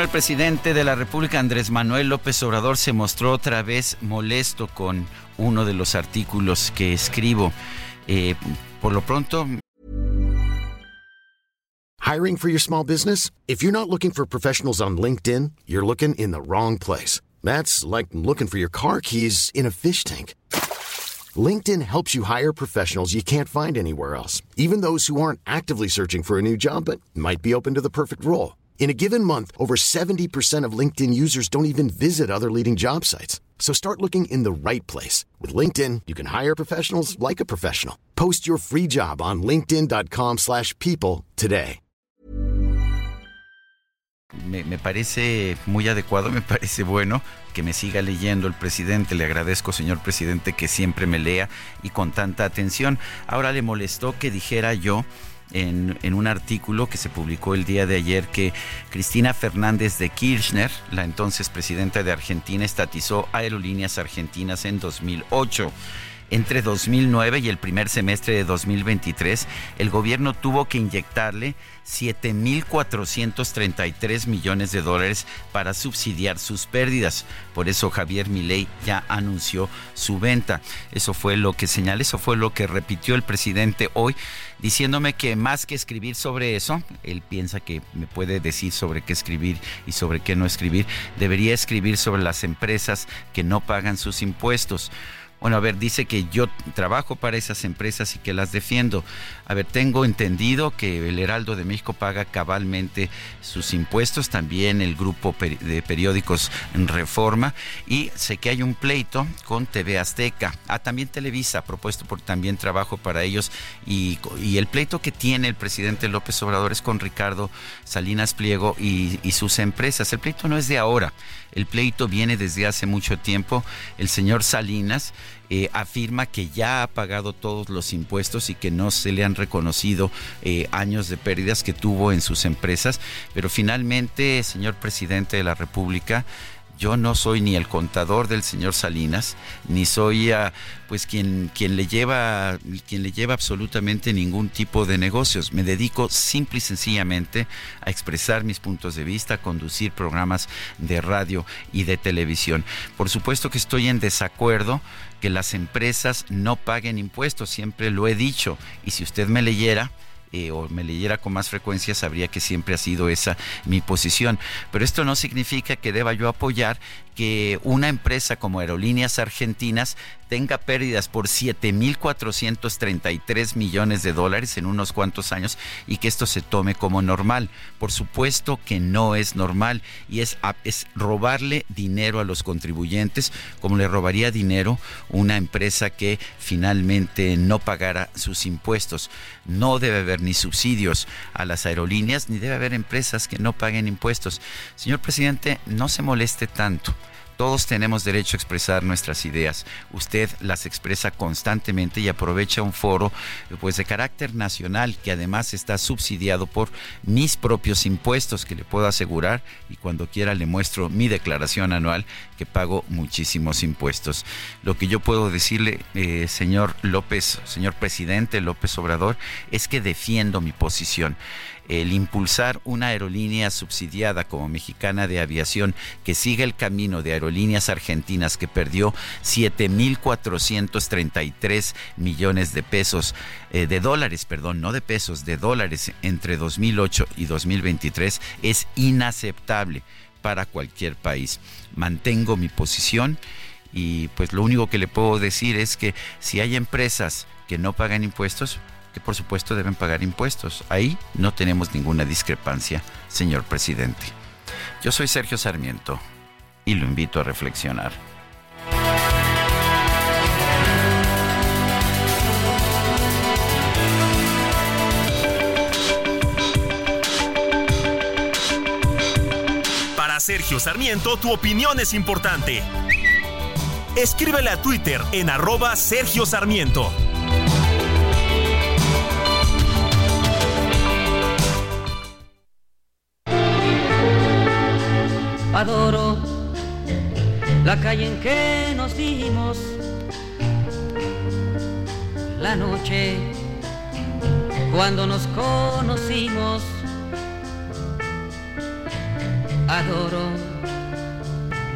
Bueno, el presidente de la República, Andrés Manuel López Obrador, se mostró otra vez molesto con uno de los artículos que escribo. Eh, por lo pronto... Hiring for your small business? If you're not looking for professionals on LinkedIn, you're looking in the wrong place. That's like looking for your car keys in a fish tank. LinkedIn helps you hire professionals you can't find anywhere else, even those who aren't actively searching for a new job but might be open to the perfect role. In a given month, over 70% of LinkedIn users don't even visit other leading job sites. So start looking in the right place. With LinkedIn, you can hire professionals like a professional. Post your free job on linkedin.com slash people today. Me, me, parece muy adecuado, me parece bueno que me siga leyendo el presidente. Le agradezco, señor presidente, que siempre me lea y con tanta atención. Ahora le molestó que dijera yo en, un artículo que se publicó el día de ayer que Cristina Fernández de Kirchner, la entonces presidenta de Argentina, estatizó aerolíneas argentinas en 2008. Entre 2009 y el primer semestre de 2023, el gobierno tuvo que inyectarle 7.433 millones de dólares para subsidiar sus pérdidas. Por eso Javier Milei ya anunció su venta. Eso fue lo que señalé, eso fue lo que repitió el presidente hoy, diciéndome que más que escribir sobre eso, él piensa que me puede decir sobre qué escribir y sobre qué no escribir, debería escribir sobre las empresas que no pagan sus impuestos. Bueno, a ver, dice que yo trabajo para esas empresas y que las defiendo. A ver, tengo entendido que el Heraldo de México paga cabalmente sus impuestos, también el grupo de periódicos Reforma, y sé que hay un pleito con TV Azteca. Ah, también Televisa, propuesto por también trabajo para ellos, y, el pleito que tiene el presidente López Obrador es con Ricardo Salinas Pliego y sus empresas. El pleito no es de ahora. El pleito viene desde hace mucho tiempo. El señor Salinas eh, afirma que ya ha pagado todos los impuestos y que no se le han reconocido eh, años de pérdidas que tuvo en sus empresas. Pero finalmente, señor presidente de la República, Yo no soy ni el contador del señor Salinas, ni soy ah, pues quien, quien, le lleva, quien le lleva absolutamente ningún tipo de negocios. Me dedico simple y sencillamente a expresar mis puntos de vista, a conducir programas de radio y de televisión. Por supuesto que estoy en desacuerdo que las empresas no paguen impuestos, siempre lo he dicho. Y si usted me leyera, eh, o me leyera con más frecuencia, sabría que siempre ha sido esa mi posición. Pero esto no significa que deba yo apoyar que una empresa como Aerolíneas Argentinas tenga pérdidas por 7.433 millones de dólares en unos cuantos años y que esto se tome como normal. Por supuesto que no es normal y es, es robarle dinero a los contribuyentes como le robaría dinero una empresa que finalmente no pagara sus impuestos. No debe haber ni subsidios a las aerolíneas ni debe haber empresas que no paguen impuestos. Señor presidente, no se moleste tanto. Todos tenemos derecho a expresar nuestras ideas. Usted las expresa constantemente y aprovecha un foro pues de carácter nacional que además está subsidiado por mis propios impuestos que le puedo asegurar y cuando quiera le muestro mi declaración anual que pago muchísimos impuestos. Lo que yo puedo decirle, eh, señor López, señor presidente López Obrador, es que defiendo mi posición el impulsar una aerolínea subsidiada como Mexicana de Aviación que siga el camino de aerolíneas argentinas que perdió 7.433 millones de pesos, eh, de dólares, perdón, no de pesos, de dólares entre 2008 y 2023 es inaceptable para cualquier país. Mantengo mi posición y pues lo único que le puedo decir es que si hay empresas que no pagan impuestos, que por supuesto deben pagar impuestos. Ahí no tenemos ninguna discrepancia, señor presidente. Yo soy Sergio Sarmiento y lo invito a reflexionar. Para Sergio Sarmiento, tu opinión es importante. Escríbele a Twitter en arroba Sergio Sarmiento. Adoro. La calle en que nos dimos, la noche cuando nos conocimos, adoro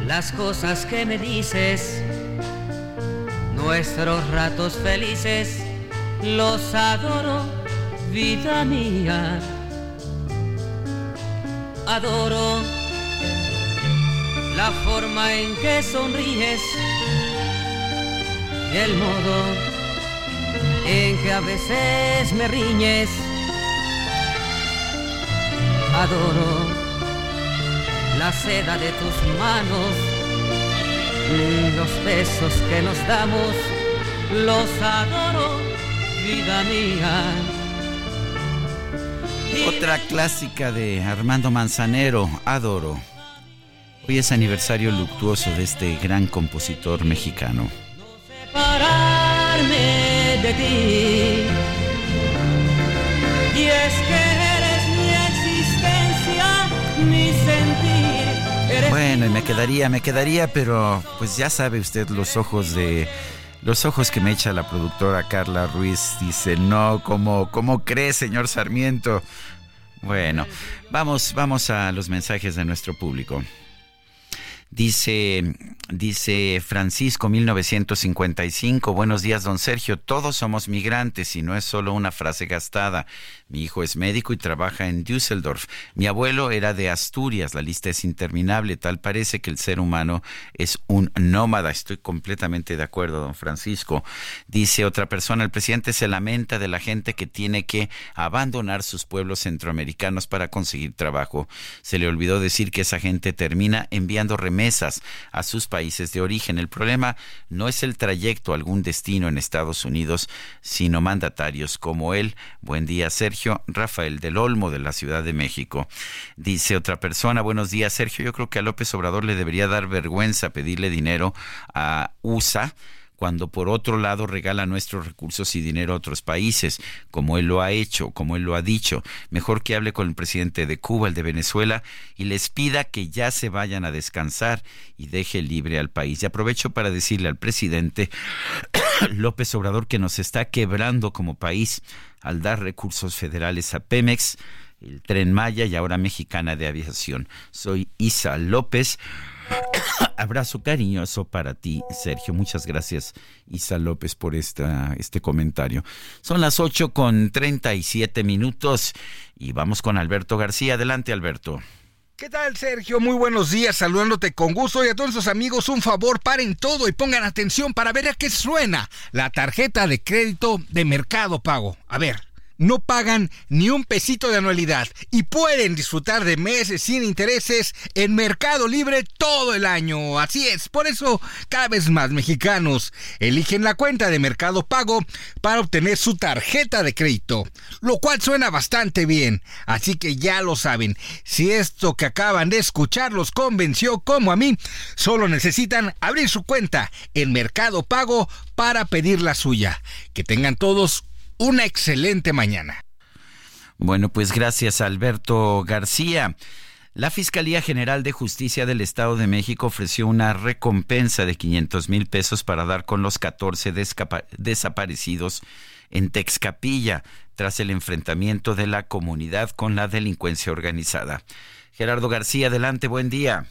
las cosas que me dices, nuestros ratos felices, los adoro, vida mía, adoro la forma en que sonríes y el modo en que a veces me riñes. Adoro la seda de tus manos, los besos que nos damos, los adoro, vida mía. Otra clásica de Armando Manzanero, adoro. Hoy es aniversario luctuoso de este gran compositor mexicano. Separarme de ti. Y es que eres mi existencia, mi sentir. Bueno, y me quedaría, me quedaría, pero pues ya sabe usted los ojos de los ojos que me echa la productora Carla Ruiz dice, no, ¿cómo, cómo cree, señor Sarmiento? Bueno, vamos, vamos a los mensajes de nuestro público. Dice, dice Francisco 1955, buenos días don Sergio, todos somos migrantes y no es solo una frase gastada. Mi hijo es médico y trabaja en Düsseldorf. Mi abuelo era de Asturias, la lista es interminable, tal parece que el ser humano es un nómada. Estoy completamente de acuerdo, don Francisco. Dice otra persona, el presidente se lamenta de la gente que tiene que abandonar sus pueblos centroamericanos para conseguir trabajo. Se le olvidó decir que esa gente termina enviando remesas a sus países de origen. El problema no es el trayecto a algún destino en Estados Unidos, sino mandatarios como él. Buen día, Sergio. Sergio Rafael del Olmo de la Ciudad de México. Dice otra persona, buenos días Sergio, yo creo que a López Obrador le debería dar vergüenza pedirle dinero a USA cuando por otro lado regala nuestros recursos y dinero a otros países, como él lo ha hecho, como él lo ha dicho. Mejor que hable con el presidente de Cuba, el de Venezuela, y les pida que ya se vayan a descansar y deje libre al país. Y aprovecho para decirle al presidente López Obrador que nos está quebrando como país al dar recursos federales a Pemex, el tren Maya y ahora Mexicana de Aviación. Soy Isa López. Abrazo cariñoso para ti, Sergio. Muchas gracias, Isa López, por esta, este comentario. Son las 8 con 37 minutos y vamos con Alberto García. Adelante, Alberto. ¿Qué tal, Sergio? Muy buenos días, saludándote con gusto y a todos nuestros amigos un favor, paren todo y pongan atención para ver a qué suena la tarjeta de crédito de Mercado Pago. A ver, no pagan ni un pesito de anualidad y pueden disfrutar de meses sin intereses en Mercado Libre todo el año. Así es, por eso cada vez más mexicanos eligen la cuenta de Mercado Pago para obtener su tarjeta de crédito, lo cual suena bastante bien. Así que ya lo saben, si esto que acaban de escuchar los convenció como a mí, solo necesitan abrir su cuenta en Mercado Pago para pedir la suya. Que tengan todos una excelente mañana. Bueno, pues gracias Alberto García. La Fiscalía General de Justicia del Estado de México ofreció una recompensa de 500 mil pesos para dar con los 14 desaparecidos en Texcapilla tras el enfrentamiento de la comunidad con la delincuencia organizada. Gerardo García, adelante, buen día.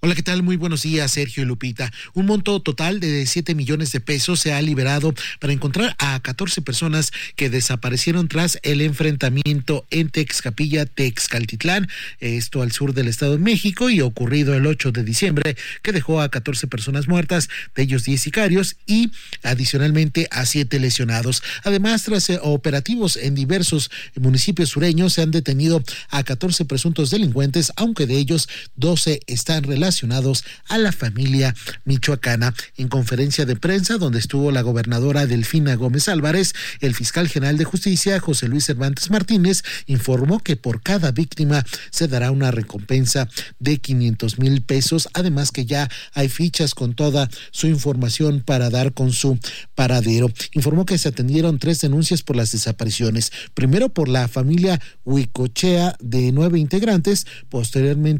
Hola, ¿qué tal? Muy buenos días, Sergio y Lupita. Un monto total de 7 millones de pesos se ha liberado para encontrar a 14 personas que desaparecieron tras el enfrentamiento en Texcapilla, Texcaltitlán, esto al sur del Estado de México y ocurrido el 8 de diciembre, que dejó a 14 personas muertas, de ellos 10 sicarios y adicionalmente a 7 lesionados. Además, tras eh, operativos en diversos municipios sureños, se han detenido a 14 presuntos delincuentes, aunque de ellos 12 están relacionados relacionados a la familia michoacana. En conferencia de prensa, donde estuvo la gobernadora Delfina Gómez Álvarez, el fiscal general de justicia, José Luis Cervantes Martínez, informó que por cada víctima se dará una recompensa de 500 mil pesos, además que ya hay fichas con toda su información para dar con su paradero. Informó que se atendieron tres denuncias por las desapariciones. Primero por la familia Huicochea de nueve integrantes, posteriormente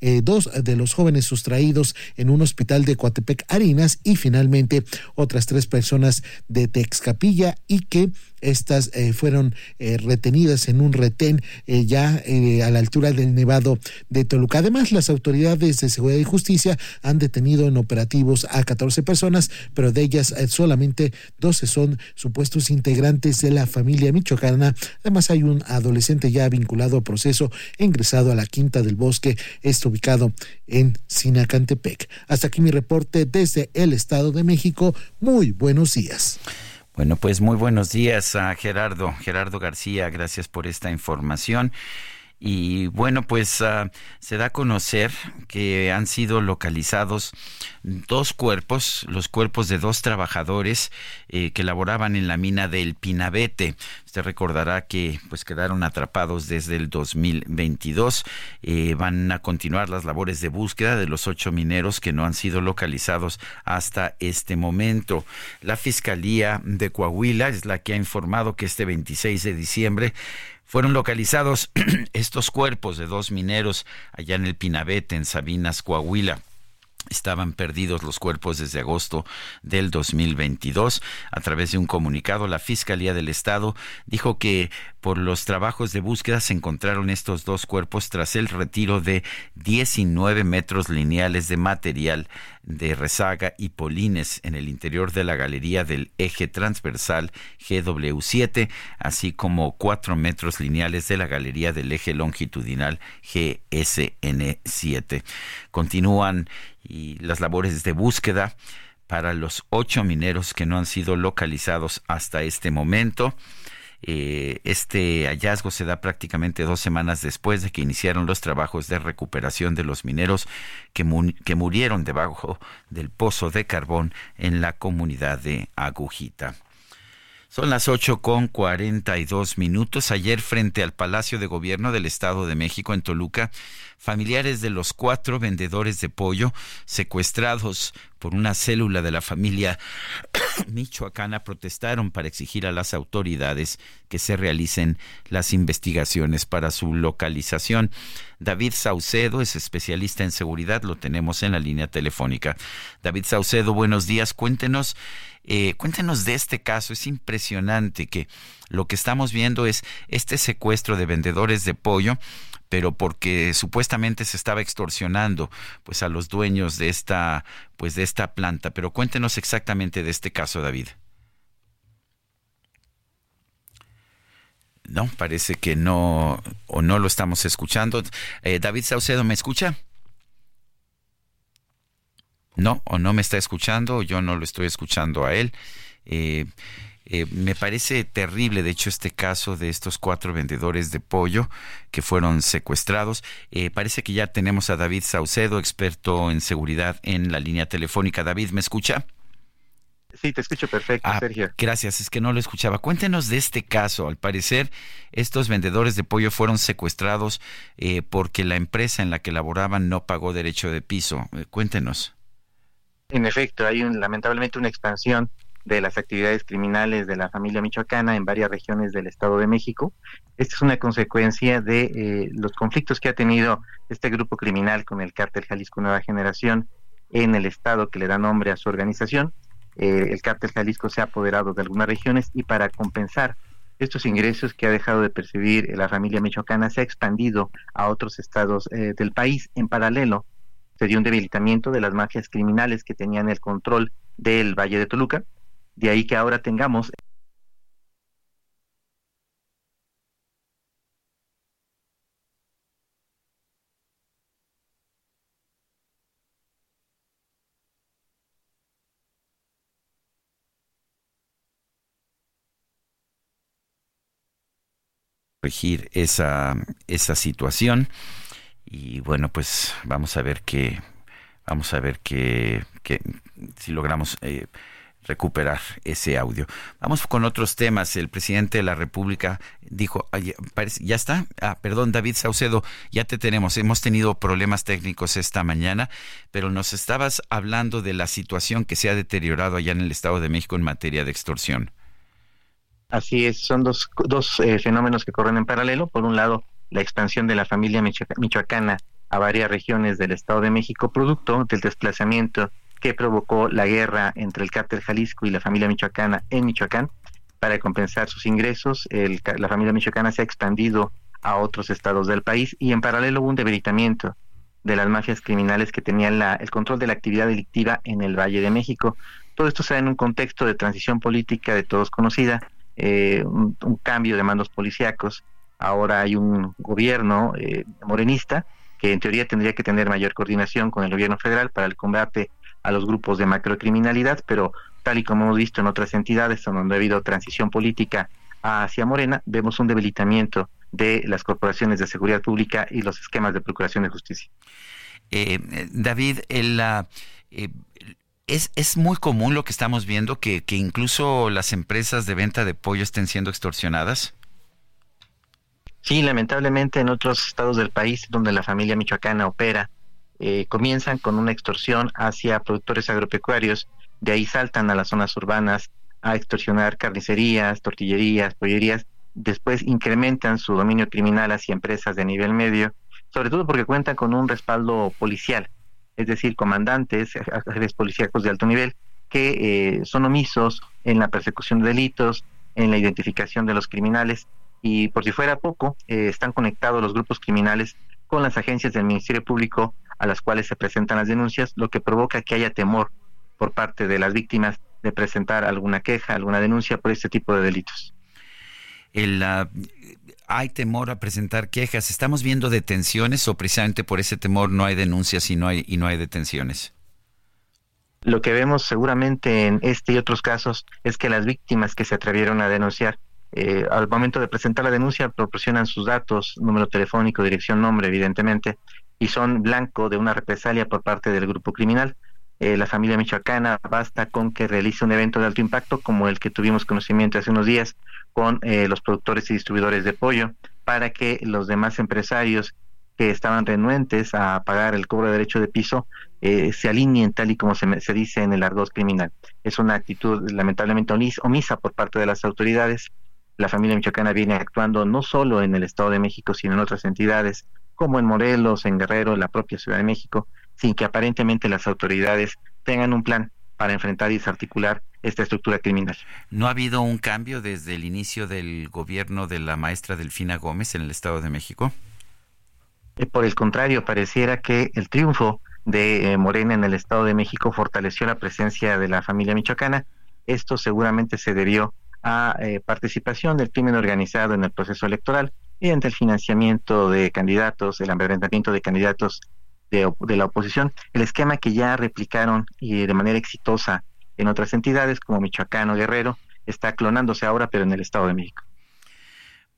eh, dos de los jóvenes sustraídos en un hospital de Coatepec Arinas y finalmente otras tres personas de Texcapilla y que estas eh, fueron eh, retenidas en un retén eh, ya a la altura del Nevado de Toluca. Además, las autoridades de seguridad y justicia han detenido en operativos a 14 personas, pero de ellas solamente 12 son supuestos integrantes de la familia michoacana. Además, hay un adolescente ya vinculado a proceso ingresado a la Quinta del Bosque, está ubicado en Sinacantepec. Hasta aquí mi reporte desde el Estado de México. Muy buenos días. Bueno, pues muy buenos días a Gerardo, Gerardo García, gracias por esta información. Y bueno, pues ah, se da a conocer que han sido localizados dos cuerpos, los cuerpos de dos trabajadores eh, que laboraban en la mina del Pinabete. Usted recordará que pues quedaron atrapados desde el 2022. Eh, van a continuar las labores de búsqueda de los ocho mineros que no han sido localizados hasta este momento. La Fiscalía de Coahuila es la que ha informado que este 26 de diciembre fueron localizados estos cuerpos de dos mineros allá en el Pinabete, en Sabinas, Coahuila. Estaban perdidos los cuerpos desde agosto del 2022. A través de un comunicado, la Fiscalía del Estado dijo que por los trabajos de búsqueda se encontraron estos dos cuerpos tras el retiro de 19 metros lineales de material de rezaga y polines en el interior de la galería del eje transversal GW7, así como 4 metros lineales de la galería del eje longitudinal GSN7. Continúan las labores de búsqueda para los ocho mineros que no han sido localizados hasta este momento. Eh, este hallazgo se da prácticamente dos semanas después de que iniciaron los trabajos de recuperación de los mineros que, que murieron debajo del pozo de carbón en la comunidad de Agujita. Son las ocho con cuarenta y dos minutos. Ayer, frente al Palacio de Gobierno del Estado de México en Toluca, familiares de los cuatro vendedores de pollo secuestrados por una célula de la familia michoacana protestaron para exigir a las autoridades que se realicen las investigaciones para su localización. David Saucedo es especialista en seguridad, lo tenemos en la línea telefónica. David Saucedo, buenos días. Cuéntenos, eh, cuéntenos de este caso. Es impresionante que lo que estamos viendo es este secuestro de vendedores de pollo pero porque supuestamente se estaba extorsionando pues a los dueños de esta pues de esta planta. Pero cuéntenos exactamente de este caso, David. No, parece que no o no lo estamos escuchando. Eh, David Saucedo, ¿me escucha? No, o no me está escuchando, o yo no lo estoy escuchando a él. Eh, eh, me parece terrible, de hecho, este caso de estos cuatro vendedores de pollo que fueron secuestrados. Eh, parece que ya tenemos a David Saucedo, experto en seguridad, en la línea telefónica. David, ¿me escucha? Sí, te escucho perfecto, ah, Sergio. Gracias, es que no lo escuchaba. Cuéntenos de este caso. Al parecer, estos vendedores de pollo fueron secuestrados eh, porque la empresa en la que laboraban no pagó derecho de piso. cuéntenos. En efecto, hay un, lamentablemente una expansión de las actividades criminales de la familia michoacana en varias regiones del Estado de México. Esta es una consecuencia de eh, los conflictos que ha tenido este grupo criminal con el cártel Jalisco Nueva Generación en el Estado que le da nombre a su organización. Eh, el cártel Jalisco se ha apoderado de algunas regiones y para compensar estos ingresos que ha dejado de percibir la familia michoacana se ha expandido a otros estados eh, del país. En paralelo, se dio un debilitamiento de las mafias criminales que tenían el control del Valle de Toluca de ahí que ahora tengamos corregir esa, esa situación. Y bueno pues vamos a ver qué vamos a ver qué, si logramos eh, recuperar ese audio. Vamos con otros temas. El presidente de la República dijo, ¿ya está? Ah, perdón, David Saucedo, ya te tenemos. Hemos tenido problemas técnicos esta mañana, pero nos estabas hablando de la situación que se ha deteriorado allá en el Estado de México en materia de extorsión. Así es, son dos, dos eh, fenómenos que corren en paralelo. Por un lado, la expansión de la familia michoacana a varias regiones del Estado de México, producto del desplazamiento que provocó la guerra entre el cártel Jalisco y la familia michoacana en Michoacán. Para compensar sus ingresos, la familia michoacana se ha expandido a otros estados del país y en paralelo hubo un debilitamiento de las mafias criminales que tenían el control de la actividad delictiva en el Valle de México. Todo esto se da en un contexto de transición política de todos conocida, eh, un, cambio de mandos policíacos. Ahora hay un gobierno eh, morenista que en teoría tendría que tener mayor coordinación con el gobierno federal para el combate a los grupos de macrocriminalidad, pero tal y como hemos visto en otras entidades donde ha habido transición política hacia Morena, vemos un debilitamiento de las corporaciones de seguridad pública y los esquemas de procuración de justicia. Eh, David, el, eh, es, es muy común lo que estamos viendo, que, que incluso las empresas de venta de pollo estén siendo extorsionadas. Sí, lamentablemente en otros estados del país donde la familia michoacana opera, eh, comienzan con una extorsión hacia productores agropecuarios, de ahí saltan a las zonas urbanas a extorsionar carnicerías, tortillerías, pollerías, después incrementan su dominio criminal hacia empresas de nivel medio, sobre todo porque cuentan con un respaldo policial, es decir, comandantes, jefes policíacos de alto nivel, que eh, son omisos en la persecución de delitos, en la identificación de los criminales, y por si fuera poco, eh, están conectados los grupos criminales con las agencias del Ministerio Público a las cuales se presentan las denuncias, lo que provoca que haya temor por parte de las víctimas de presentar alguna queja, alguna denuncia por este tipo de delitos. El, hay temor a presentar quejas. ¿Estamos viendo detenciones o precisamente por ese temor no hay denuncias y no hay, y no hay detenciones? Lo que vemos seguramente en este y otros casos es que las víctimas que se atrevieron a denunciar eh, al momento de presentar la denuncia proporcionan sus datos, número telefónico, dirección, nombre, evidentemente, y son blanco de una represalia por parte del grupo criminal. Eh, la familia michoacana basta con que realice un evento de alto impacto como el que tuvimos conocimiento hace unos días con eh, los productores y distribuidores de pollo para que los demás empresarios que estaban renuentes a pagar el cobro de derecho de piso eh, se alineen tal y como se, se, dice en el argot criminal. Es una actitud lamentablemente omisa por parte de las autoridades. La familia michoacana viene actuando no solo en el Estado de México, sino en otras entidades, como en Morelos, en Guerrero, en la propia Ciudad de México, sin que aparentemente las autoridades tengan un plan para enfrentar y desarticular esta estructura criminal. ¿No ha habido un cambio desde el inicio del gobierno de la maestra Delfina Gómez en el Estado de México? Eh, por el contrario, pareciera que el triunfo de eh, Morena en el Estado de México fortaleció la presencia de la familia michoacana. Esto seguramente se debió a eh, participación del crimen organizado en el proceso electoral y ante el financiamiento de candidatos, el amedrentamiento de candidatos de, de, la oposición, el esquema que ya replicaron y de manera exitosa en otras entidades como Michoacán o Guerrero, está clonándose ahora, pero en el Estado de México.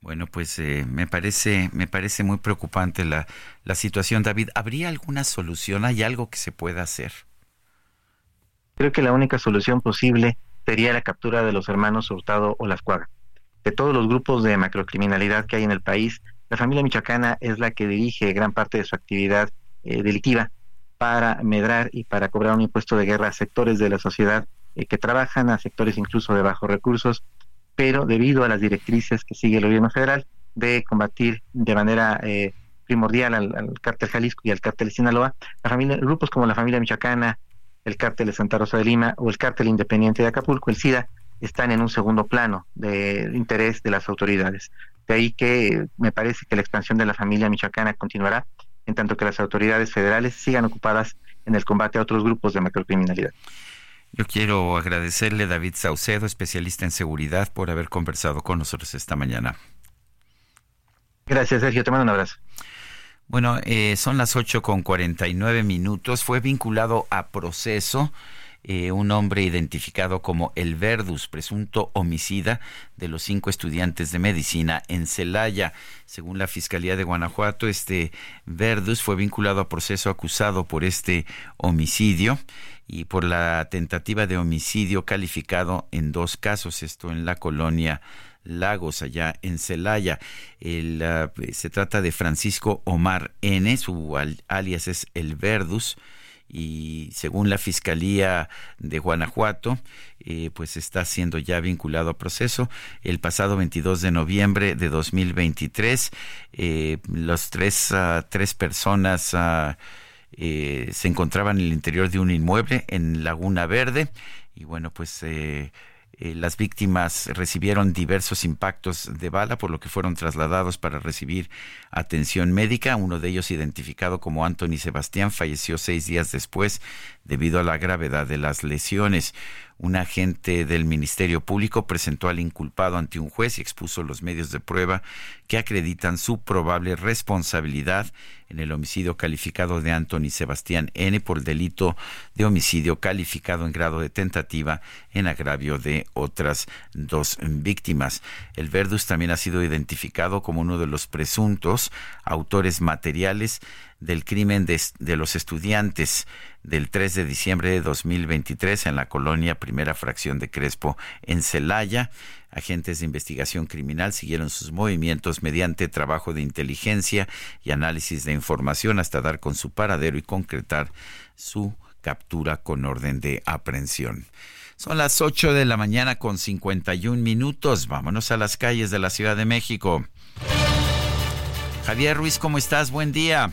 Bueno, pues eh, me parece me parece muy preocupante la, la situación, David. ¿Habría alguna solución? ¿Hay algo que se pueda hacer? Creo que la única solución posible sería la captura de los hermanos Hurtado o Las Cuagas. De todos los grupos de macrocriminalidad que hay en el país, la familia michoacana es la que dirige gran parte de su actividad eh, delictiva para medrar y para cobrar un impuesto de guerra a sectores de la sociedad eh, que trabajan, a sectores incluso de bajos recursos, pero debido a las directrices que sigue el gobierno federal de combatir de manera eh, primordial al, cártel Jalisco y al cártel Sinaloa, grupos como la familia michoacana, el cártel de Santa Rosa de Lima o el cártel independiente de Acapulco, el SIDA, están en un segundo plano de interés de las autoridades. De ahí que me parece que la expansión de la familia michoacana continuará, en tanto que las autoridades federales sigan ocupadas en el combate a otros grupos de macrocriminalidad. Yo quiero agradecerle a David Saucedo, especialista en seguridad, por haber conversado con nosotros esta mañana. Gracias, Sergio. Te mando un abrazo. Bueno, eh, son las 8 con 49 minutos. Fue vinculado a proceso eh, un hombre identificado como el Verdus, presunto homicida de los cinco estudiantes de medicina en Celaya. Según la Fiscalía de Guanajuato, este Verdus fue vinculado a proceso acusado por este homicidio y por la tentativa de homicidio calificado en dos casos, esto en la colonia Lagos, allá en Celaya. El, ah, se trata de Francisco Omar N., su alias es El Verdus, y según la Fiscalía de Guanajuato, eh, pues está siendo ya vinculado a proceso. El pasado 22 de noviembre de 2023, eh, los tres, uh, tres personas... Uh, eh, se encontraban en el interior de un inmueble en Laguna Verde y bueno, pues eh, las víctimas recibieron diversos impactos de bala, por lo que fueron trasladados para recibir atención médica. Uno de ellos, identificado como Anthony Sebastián, falleció seis días después debido a la gravedad de las lesiones. Un agente del Ministerio Público presentó al inculpado ante un juez y expuso los medios de prueba que acreditan su probable responsabilidad en el homicidio calificado de Anthony Sebastián N por el delito de homicidio calificado en grado de tentativa en agravio de otras dos víctimas. El Verdus también ha sido identificado como uno de los presuntos autores materiales del crimen de, los estudiantes del 3 de diciembre de 2023 en la colonia Primera Fracción de Crespo en Celaya. Agentes de investigación criminal siguieron sus movimientos mediante trabajo de inteligencia y análisis de información hasta dar con su paradero y concretar su captura con orden de aprehensión. Son las 8 de la mañana con 51 minutos. Vámonos a las calles de la Ciudad de México. Javier Ruiz, ¿cómo estás? Buen día.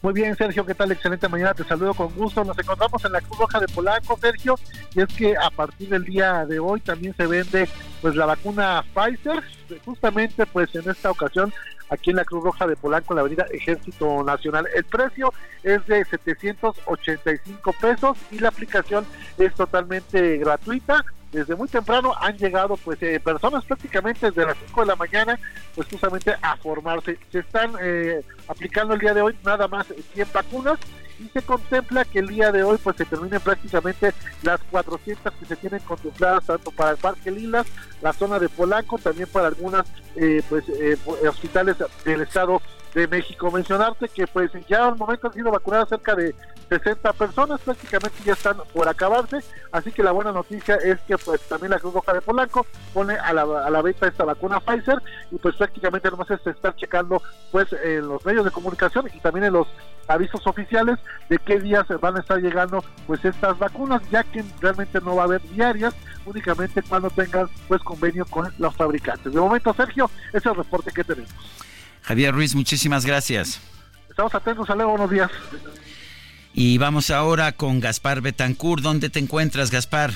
Muy bien, Sergio, ¿qué tal? Excelente mañana, te saludo con gusto. Nos encontramos en la Cruz Roja de Polanco, Sergio, y es que a partir del día de hoy también se vende pues la vacuna Pfizer, justamente pues en esta ocasión aquí en la Cruz Roja de Polanco, en la avenida Ejército Nacional. El precio es de 785 pesos y la aplicación es totalmente gratuita desde muy temprano han llegado pues eh, personas prácticamente desde las 5 de la mañana pues justamente a formarse. Se están eh, aplicando el día de hoy nada más 100 vacunas y se contempla que el día de hoy pues se terminen prácticamente las 400 que se tienen contempladas tanto para el Parque Lilas, la zona de Polanco, también para algunas eh, pues hospitales del estado de México. Mencionarte que pues ya al momento han sido vacunadas cerca de 60 personas, prácticamente ya están por acabarse, así que la buena noticia es que pues también la Cruz Roja de Polanco pone a la, a la venta esta vacuna Pfizer y pues prácticamente nomás es estar checando pues en los medios de comunicación y también en los avisos oficiales de qué días van a estar llegando pues estas vacunas, ya que realmente no va a haber diarias, únicamente cuando tengan pues convenio con los fabricantes. De momento, Sergio, ese es el reporte que tenemos. Javier Ruiz, muchísimas gracias. Estamos atentos, Ale, buenos días. Y vamos ahora con Gaspar Betancourt. ¿Dónde te encuentras, Gaspar?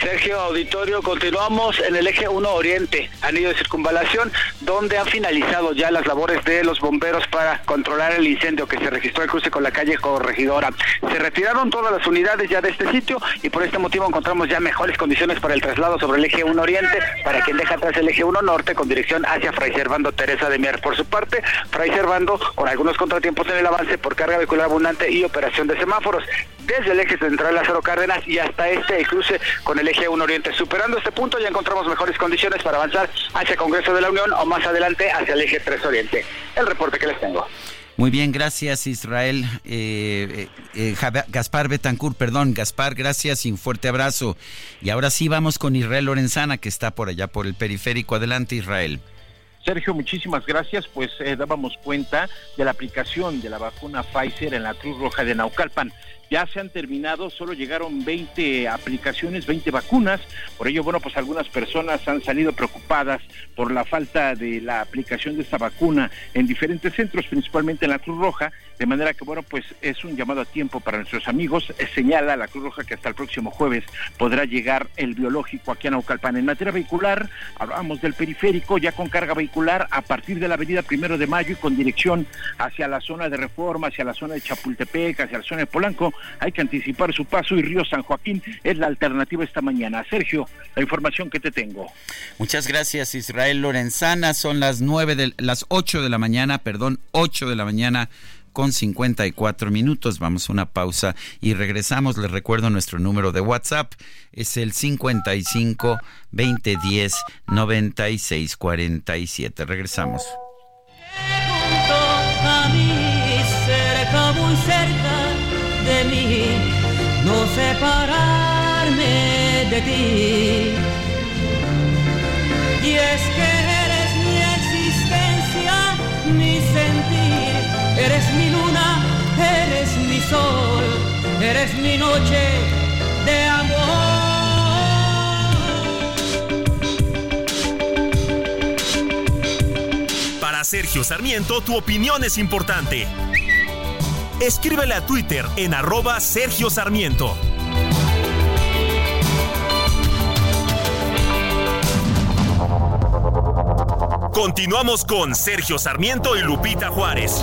Sergio Auditorio, continuamos en el eje 1 Oriente, anillo de circunvalación, donde han finalizado ya las labores de los bomberos para controlar el incendio que se registró el cruce con la calle Corregidora. Se retiraron todas las unidades ya de este sitio y por este motivo encontramos ya mejores condiciones para el traslado sobre el eje 1 Oriente, para quien deja atrás el eje 1 Norte con dirección hacia Fray Servando Teresa de Mier. Por su parte, Fray Servando con algunos contratiempos en el avance por carga vehicular abundante y operación de semáforos. Desde el eje central Lázaro Cárdenas y hasta este cruce con el eje 1 Oriente. Superando este punto ya encontramos mejores condiciones para avanzar hacia Congreso de la Unión o más adelante hacia el eje 3 Oriente. El reporte que les tengo. Muy bien, gracias Israel. Eh, eh, eh Gaspar Betancourt, perdón, Gaspar, gracias y un fuerte abrazo. Y ahora sí vamos con Israel Lorenzana, que está por allá por el periférico. Adelante, Israel. Sergio, muchísimas gracias. Pues eh, dábamos cuenta de la aplicación de la vacuna Pfizer en la Cruz Roja de Naucalpan ya se han terminado, solo llegaron 20 aplicaciones, 20 vacunas, por ello, bueno, pues algunas personas han salido preocupadas por la falta de la aplicación de esta vacuna en diferentes centros, principalmente en la Cruz Roja, de manera que, bueno, pues es un llamado a tiempo para nuestros amigos, señala la Cruz Roja que hasta el próximo jueves podrá llegar el biológico aquí a Naucalpan. En materia vehicular, hablábamos del periférico, ya con carga vehicular a partir de la avenida Primero de Mayo y con dirección hacia la zona de Reforma, hacia la zona de Chapultepec, hacia la zona de Polanco, hay que anticipar su paso y Río San Joaquín es la alternativa esta mañana. Sergio, la información que te tengo. Muchas gracias Israel Lorenzana, son las nueve de las 8 de la mañana, perdón, 8 de la mañana con 54 minutos. Vamos a una pausa y regresamos. Les recuerdo nuestro número de WhatsApp. Es el 55 2010 96 47. Regresamos. muy cerca de mí, no separarme de ti. Y es que eres mi existencia, mi sentir, eres mi luna, eres mi sol, eres mi noche de amor. Para Sergio Sarmiento, tu opinión es importante Escríbele a Twitter en arroba Sergio Sarmiento. Continuamos con Sergio Sarmiento y Lupita Juárez.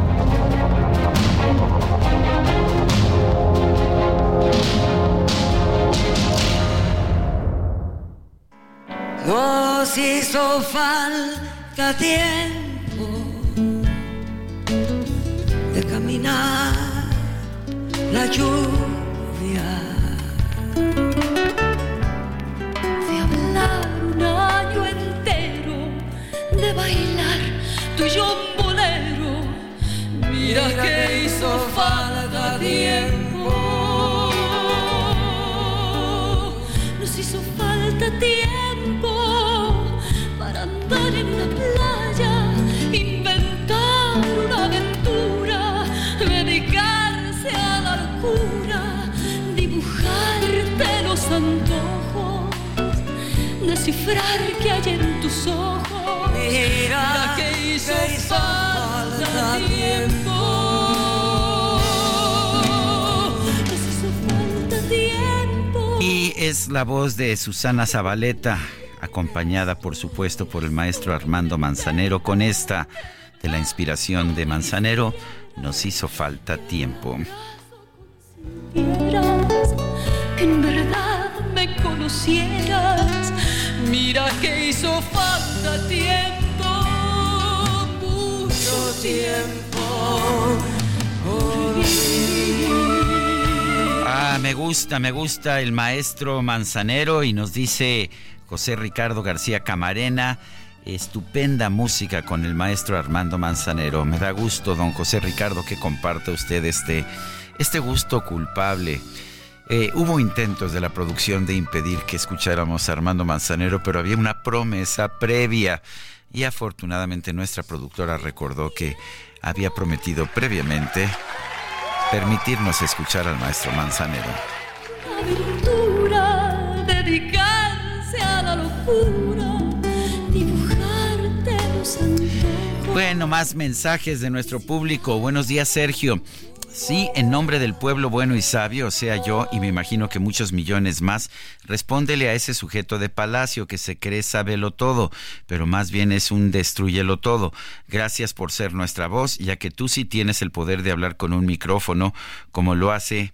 Nos hizo falta tiempo de caminar la lluvia, de hablar un año entero, de bailar tu bolero. Mira, que hizo falta tiempo. Nos hizo falta tiempo inventar una aventura, dedicarse a la locura, dibujarte los antojos, descifrar que hay en tus ojos. Mira que hizo, falta tiempo. Y es la voz de Susana Zabaleta acompañada por supuesto por el maestro Armando Manzanero con esta de la inspiración de Manzanero, nos hizo falta tiempo. En verdad me conocieras, mira que hizo falta tiempo, mucho tiempo. Ah, me gusta, me gusta el maestro Manzanero y nos dice José Ricardo García Camarena, estupenda música con el maestro Armando Manzanero. Me da gusto, don José Ricardo, que comparta usted este, este gusto culpable. Eh, hubo intentos de la producción de impedir que escucháramos a Armando Manzanero, pero había una promesa previa y afortunadamente nuestra productora recordó que había prometido previamente permitirnos escuchar al maestro Manzanero. Bueno, más mensajes de nuestro público. Buenos días, Sergio. Sí, en nombre del pueblo bueno y sabio, o sea yo, y me imagino que muchos millones más, respóndele a ese sujeto de palacio que se cree sabelo todo, pero más bien es un destruyelo todo. Gracias por ser nuestra voz, ya que tú sí tienes el poder de hablar con un micrófono, como lo hace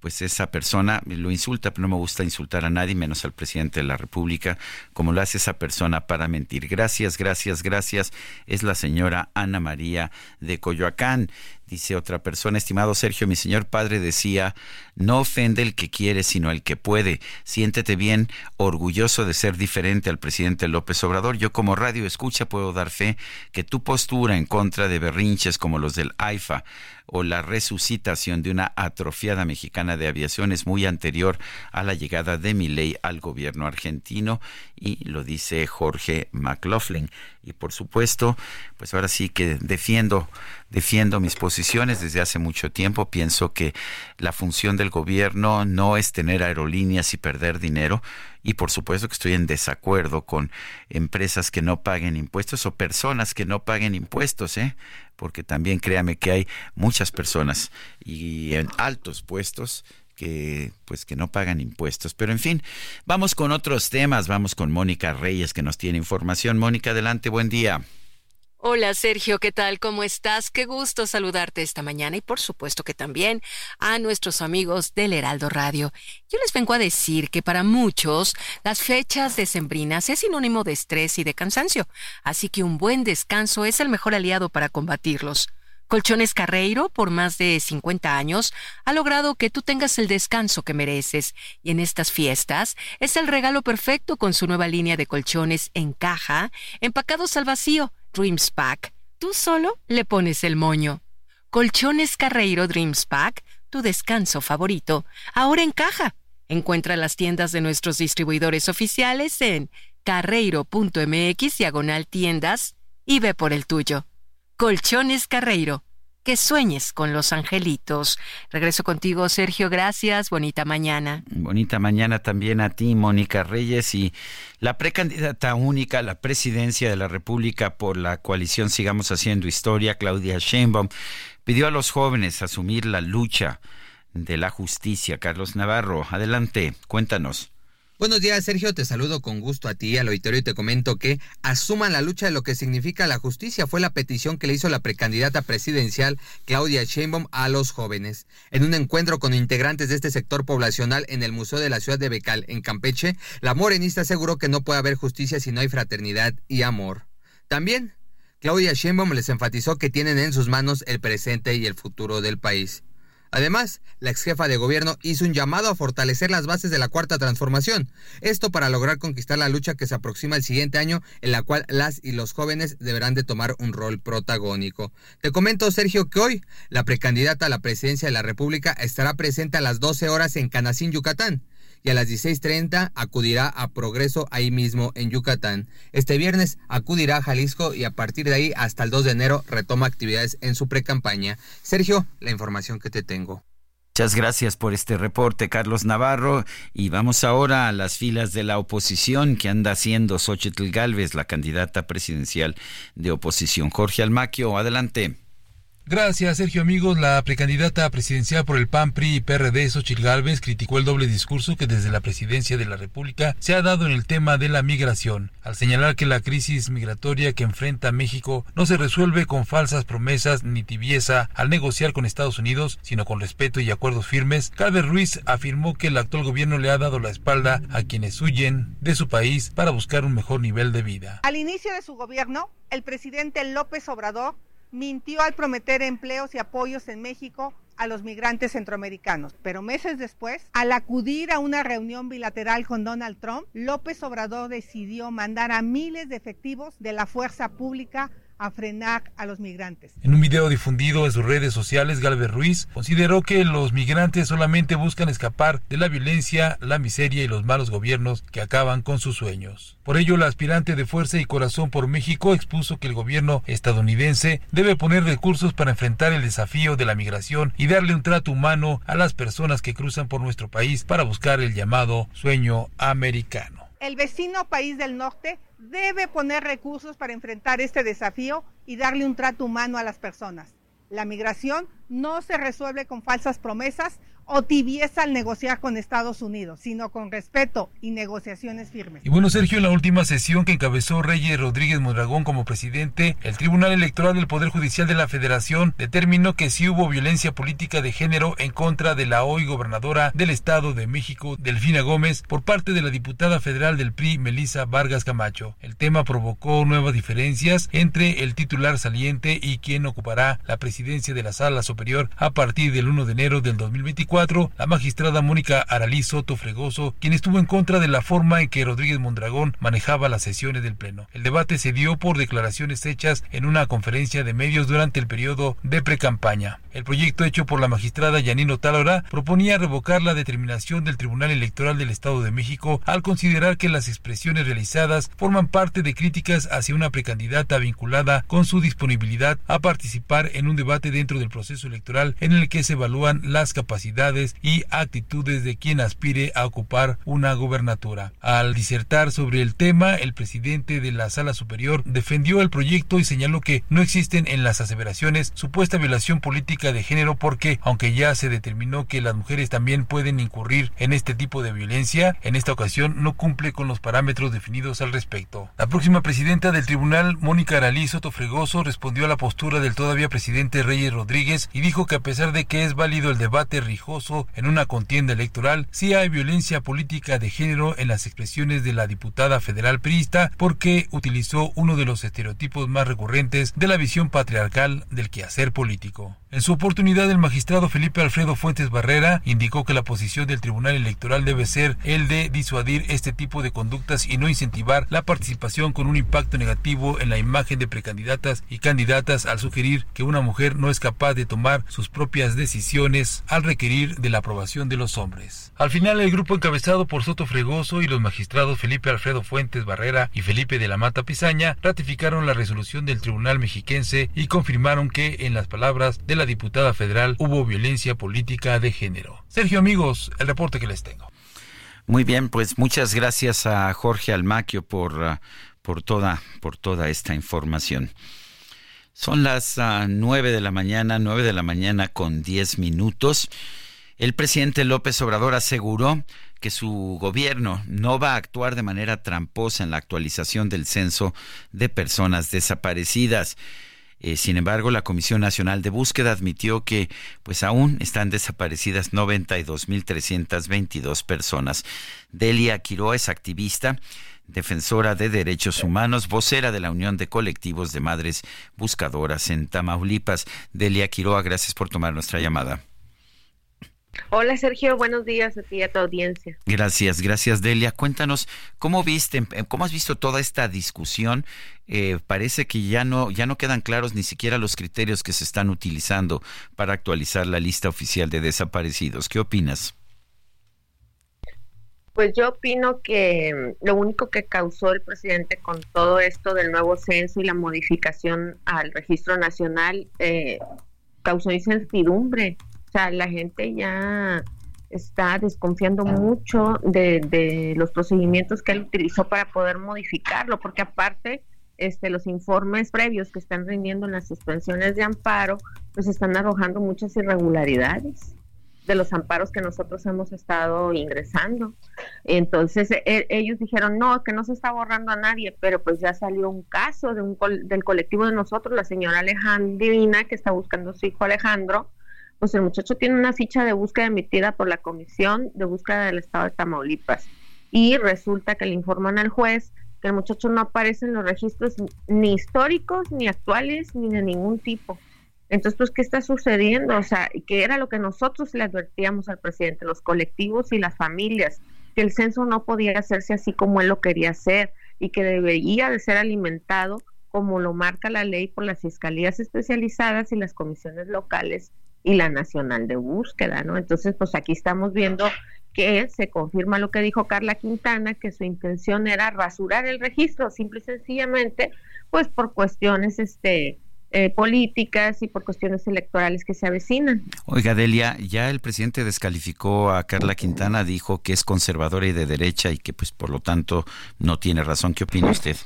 pues esa persona lo insulta, pero no me gusta insultar a nadie, menos al presidente de la República, como lo hace esa persona para mentir. Gracias, gracias, gracias. Es la señora Ana María de Coyoacán. Dice otra persona, estimado Sergio, mi señor padre decía, no ofende el que quiere, sino el que puede. Siéntete bien, orgulloso de ser diferente al presidente López Obrador. Yo como radio escucha puedo dar fe que tu postura en contra de berrinches como los del AIFA o la resucitación de una atrofiada mexicana de aviación es muy anterior a la llegada de ley al gobierno argentino y lo dice Jorge McLaughlin. Y por supuesto, pues ahora sí que defiendo defiendo mis posiciones desde hace mucho tiempo. Pienso que la función del gobierno no es tener aerolíneas y perder dinero. Y por supuesto que estoy en desacuerdo con empresas que no paguen impuestos o personas que no paguen impuestos, ¿eh? Porque también créame que hay muchas personas y en altos puestos que pues que no pagan impuestos. Pero en fin, vamos con otros temas, vamos con Mónica Reyes que nos tiene información. Mónica, adelante, buen día. Hola Sergio, ¿qué tal? ¿Cómo estás? Qué gusto saludarte esta mañana y por supuesto que también a nuestros amigos del Heraldo Radio. Yo les vengo a decir que para muchos las fechas decembrinas es sinónimo de estrés y de cansancio, así que un buen descanso es el mejor aliado para combatirlos. Colchones Carreiro, por más de 50 años, ha logrado que tú tengas el descanso que mereces y en estas fiestas es el regalo perfecto con su nueva línea de colchones en caja, empacados al vacío Dreams Pack, tú solo le pones el moño. Colchones Carreiro Dreams Pack, tu descanso favorito, ahora en caja. Encuentra las tiendas de nuestros distribuidores oficiales en carreiro.mx diagonal tiendas y ve por el tuyo. Colchones Carreiro que sueñes con los angelitos. Regreso contigo, Sergio. Gracias. Bonita mañana. Bonita mañana también a ti, Mónica Reyes. Y la precandidata única a la presidencia de la República por la coalición Sigamos Haciendo Historia, Claudia Sheinbaum, pidió a los jóvenes asumir la lucha de la justicia. Carlos Navarro, adelante, cuéntanos. Buenos días, Sergio. Te saludo con gusto a ti, al auditorio, y te comento que asuman la lucha de lo que significa la justicia. Fue la petición que le hizo la precandidata presidencial Claudia Sheinbaum a los jóvenes. En un encuentro con integrantes de este sector poblacional en el Museo de la Ciudad de Becal, en Campeche, la morenista aseguró que no puede haber justicia si no hay fraternidad y amor. También, Claudia Sheinbaum les enfatizó que tienen en sus manos el presente y el futuro del país. Además, la ex jefa de gobierno hizo un llamado a fortalecer las bases de la cuarta transformación, esto para lograr conquistar la lucha que se aproxima el siguiente año en la cual las y los jóvenes deberán de tomar un rol protagónico. Te comento, Sergio, que hoy la precandidata a la presidencia de la República estará presente a las 12 horas en Canacín, Yucatán y a las 16.30 acudirá a Progreso ahí mismo en Yucatán. Este viernes acudirá a Jalisco y a partir de ahí hasta el 2 de enero retoma actividades en su precampaña. Sergio, la información que te tengo. Muchas gracias por este reporte, Carlos Navarro. Y vamos ahora a las filas de la oposición que anda haciendo Xochitl Galvez, la candidata presidencial de oposición. Jorge Almaquio, adelante. Gracias, Sergio. Amigos, la precandidata presidencial por el PAN, PRI y PRD, Xochitl Gálvez, criticó el doble discurso que desde la presidencia de la República se ha dado en el tema de la migración, al señalar que la crisis migratoria que enfrenta México no se resuelve con falsas promesas ni tibieza al negociar con Estados Unidos, sino con respeto y acuerdos firmes. Gálvez Ruiz afirmó que el actual gobierno le ha dado la espalda a quienes huyen de su país para buscar un mejor nivel de vida. Al inicio de su gobierno, el presidente López Obrador mintió al prometer empleos y apoyos en México a los migrantes centroamericanos. Pero meses después, al acudir a una reunión bilateral con Donald Trump, López Obrador decidió mandar a miles de efectivos de la fuerza pública a frenar a los migrantes. En un video difundido en sus redes sociales, Galvez Ruiz consideró que los migrantes solamente buscan escapar de la violencia, la miseria y los malos gobiernos que acaban con sus sueños. Por ello, la aspirante de Fuerza y Corazón por México expuso que el gobierno estadounidense debe poner recursos para enfrentar el desafío de la migración y darle un trato humano a las personas que cruzan por nuestro país para buscar el llamado sueño americano. El vecino país del norte debe poner recursos para enfrentar este desafío y darle un trato humano a las personas. La migración no se resuelve con falsas promesas o tibieza al negociar con Estados Unidos, sino con respeto y negociaciones firmes. Y bueno, Sergio, en la última sesión que encabezó Reyes Rodríguez Mondragón como presidente, el Tribunal Electoral del Poder Judicial de la Federación determinó que sí hubo violencia política de género en contra de la hoy gobernadora del Estado de México, Delfina Gómez, por parte de la diputada federal del PRI, Melisa Vargas Camacho. El tema provocó nuevas diferencias entre el titular saliente y quien ocupará la presidencia de la Sala Superior a partir del 1 de enero del 2024 la magistrada Mónica Aralí Soto Fregoso, quien estuvo en contra de la forma en que Rodríguez Mondragón manejaba las sesiones del Pleno. El debate se dio por declaraciones hechas en una conferencia de medios durante el periodo de precampaña. El proyecto hecho por la magistrada Yanino Talora proponía revocar la determinación del Tribunal Electoral del Estado de México al considerar que las expresiones realizadas forman parte de críticas hacia una precandidata vinculada con su disponibilidad a participar en un debate dentro del proceso electoral en el que se evalúan las capacidades y actitudes de quien aspire a ocupar una gobernatura. Al disertar sobre el tema, el presidente de la Sala Superior defendió el proyecto y señaló que no existen en las aseveraciones supuesta violación política de género porque, aunque ya se determinó que las mujeres también pueden incurrir en este tipo de violencia, en esta ocasión no cumple con los parámetros definidos al respecto. La próxima presidenta del tribunal, Mónica Aralí Soto Fregoso, respondió a la postura del todavía presidente Reyes Rodríguez y dijo que a pesar de que es válido el debate rijoso en una contienda electoral, si hay violencia política de género en las expresiones de la diputada federal priista porque utilizó uno de los estereotipos más recurrentes de la visión patriarcal del quehacer político. En su oportunidad, el magistrado Felipe Alfredo Fuentes Barrera indicó que la posición del Tribunal Electoral debe ser el de disuadir este tipo de conductas y no incentivar la participación con un impacto negativo en la imagen de precandidatas y candidatas al sugerir que una mujer no es capaz de tomar sus propias decisiones al requerir de la aprobación de los hombres. Al final, el grupo encabezado por Soto Fregoso y los magistrados Felipe Alfredo Fuentes Barrera y Felipe de la Mata Pizaña ratificaron la resolución del Tribunal Mexiquense y confirmaron que, en las palabras de la diputada federal hubo violencia política de género. Sergio, amigos, el reporte que les tengo. Muy bien, pues muchas gracias a Jorge Almaquio por, uh, por, toda, por toda esta información. Son las uh, nueve de la mañana, nueve de la mañana con diez minutos. El presidente López Obrador aseguró que su gobierno no va a actuar de manera tramposa en la actualización del censo de personas desaparecidas. Eh, sin embargo, la Comisión Nacional de Búsqueda admitió que pues aún están desaparecidas 92.322 personas. Delia Quiroa es activista, defensora de derechos humanos, vocera de la Unión de Colectivos de Madres Buscadoras en Tamaulipas. Delia Quiroa, gracias por tomar nuestra llamada. Hola Sergio, buenos días a ti y a tu audiencia. Gracias, gracias Delia. Cuéntanos cómo viste, cómo has visto toda esta discusión. Eh, parece que ya no, ya no quedan claros ni siquiera los criterios que se están utilizando para actualizar la lista oficial de desaparecidos. ¿Qué opinas? Pues yo opino que lo único que causó el presidente con todo esto del nuevo censo y la modificación al registro nacional eh, causó incertidumbre o sea, la gente ya está desconfiando mucho de, los procedimientos que él utilizó para poder modificarlo, porque aparte este, los informes previos que están rindiendo en las suspensiones de amparo, pues están arrojando muchas irregularidades de los amparos que nosotros hemos estado ingresando. Entonces e, ellos dijeron, no, que no se está borrando a nadie, pero pues ya salió un caso de un del colectivo de nosotros, la señora Alejandrina, que está buscando a su hijo Alejandro, pues el muchacho tiene una ficha de búsqueda emitida por la Comisión de Búsqueda del Estado de Tamaulipas y resulta que le informan al juez que el muchacho no aparece en los registros ni históricos, ni actuales, ni de ningún tipo. Entonces, pues, ¿qué está sucediendo? O sea, que era lo que nosotros le advertíamos al presidente, los colectivos y las familias, que el censo no podía hacerse así como él lo quería hacer y que debería de ser alimentado como lo marca la ley por las fiscalías especializadas y las comisiones locales y la nacional de búsqueda, ¿no? Entonces, pues aquí estamos viendo que se confirma lo que dijo Carla Quintana, que su intención era rasurar el registro, simple y sencillamente, pues por cuestiones este, eh, políticas y por cuestiones electorales que se avecinan. Oiga, Delia, ya el presidente descalificó a Carla Quintana, dijo que es conservadora y de derecha y que pues por lo tanto no tiene razón. ¿Qué opina usted?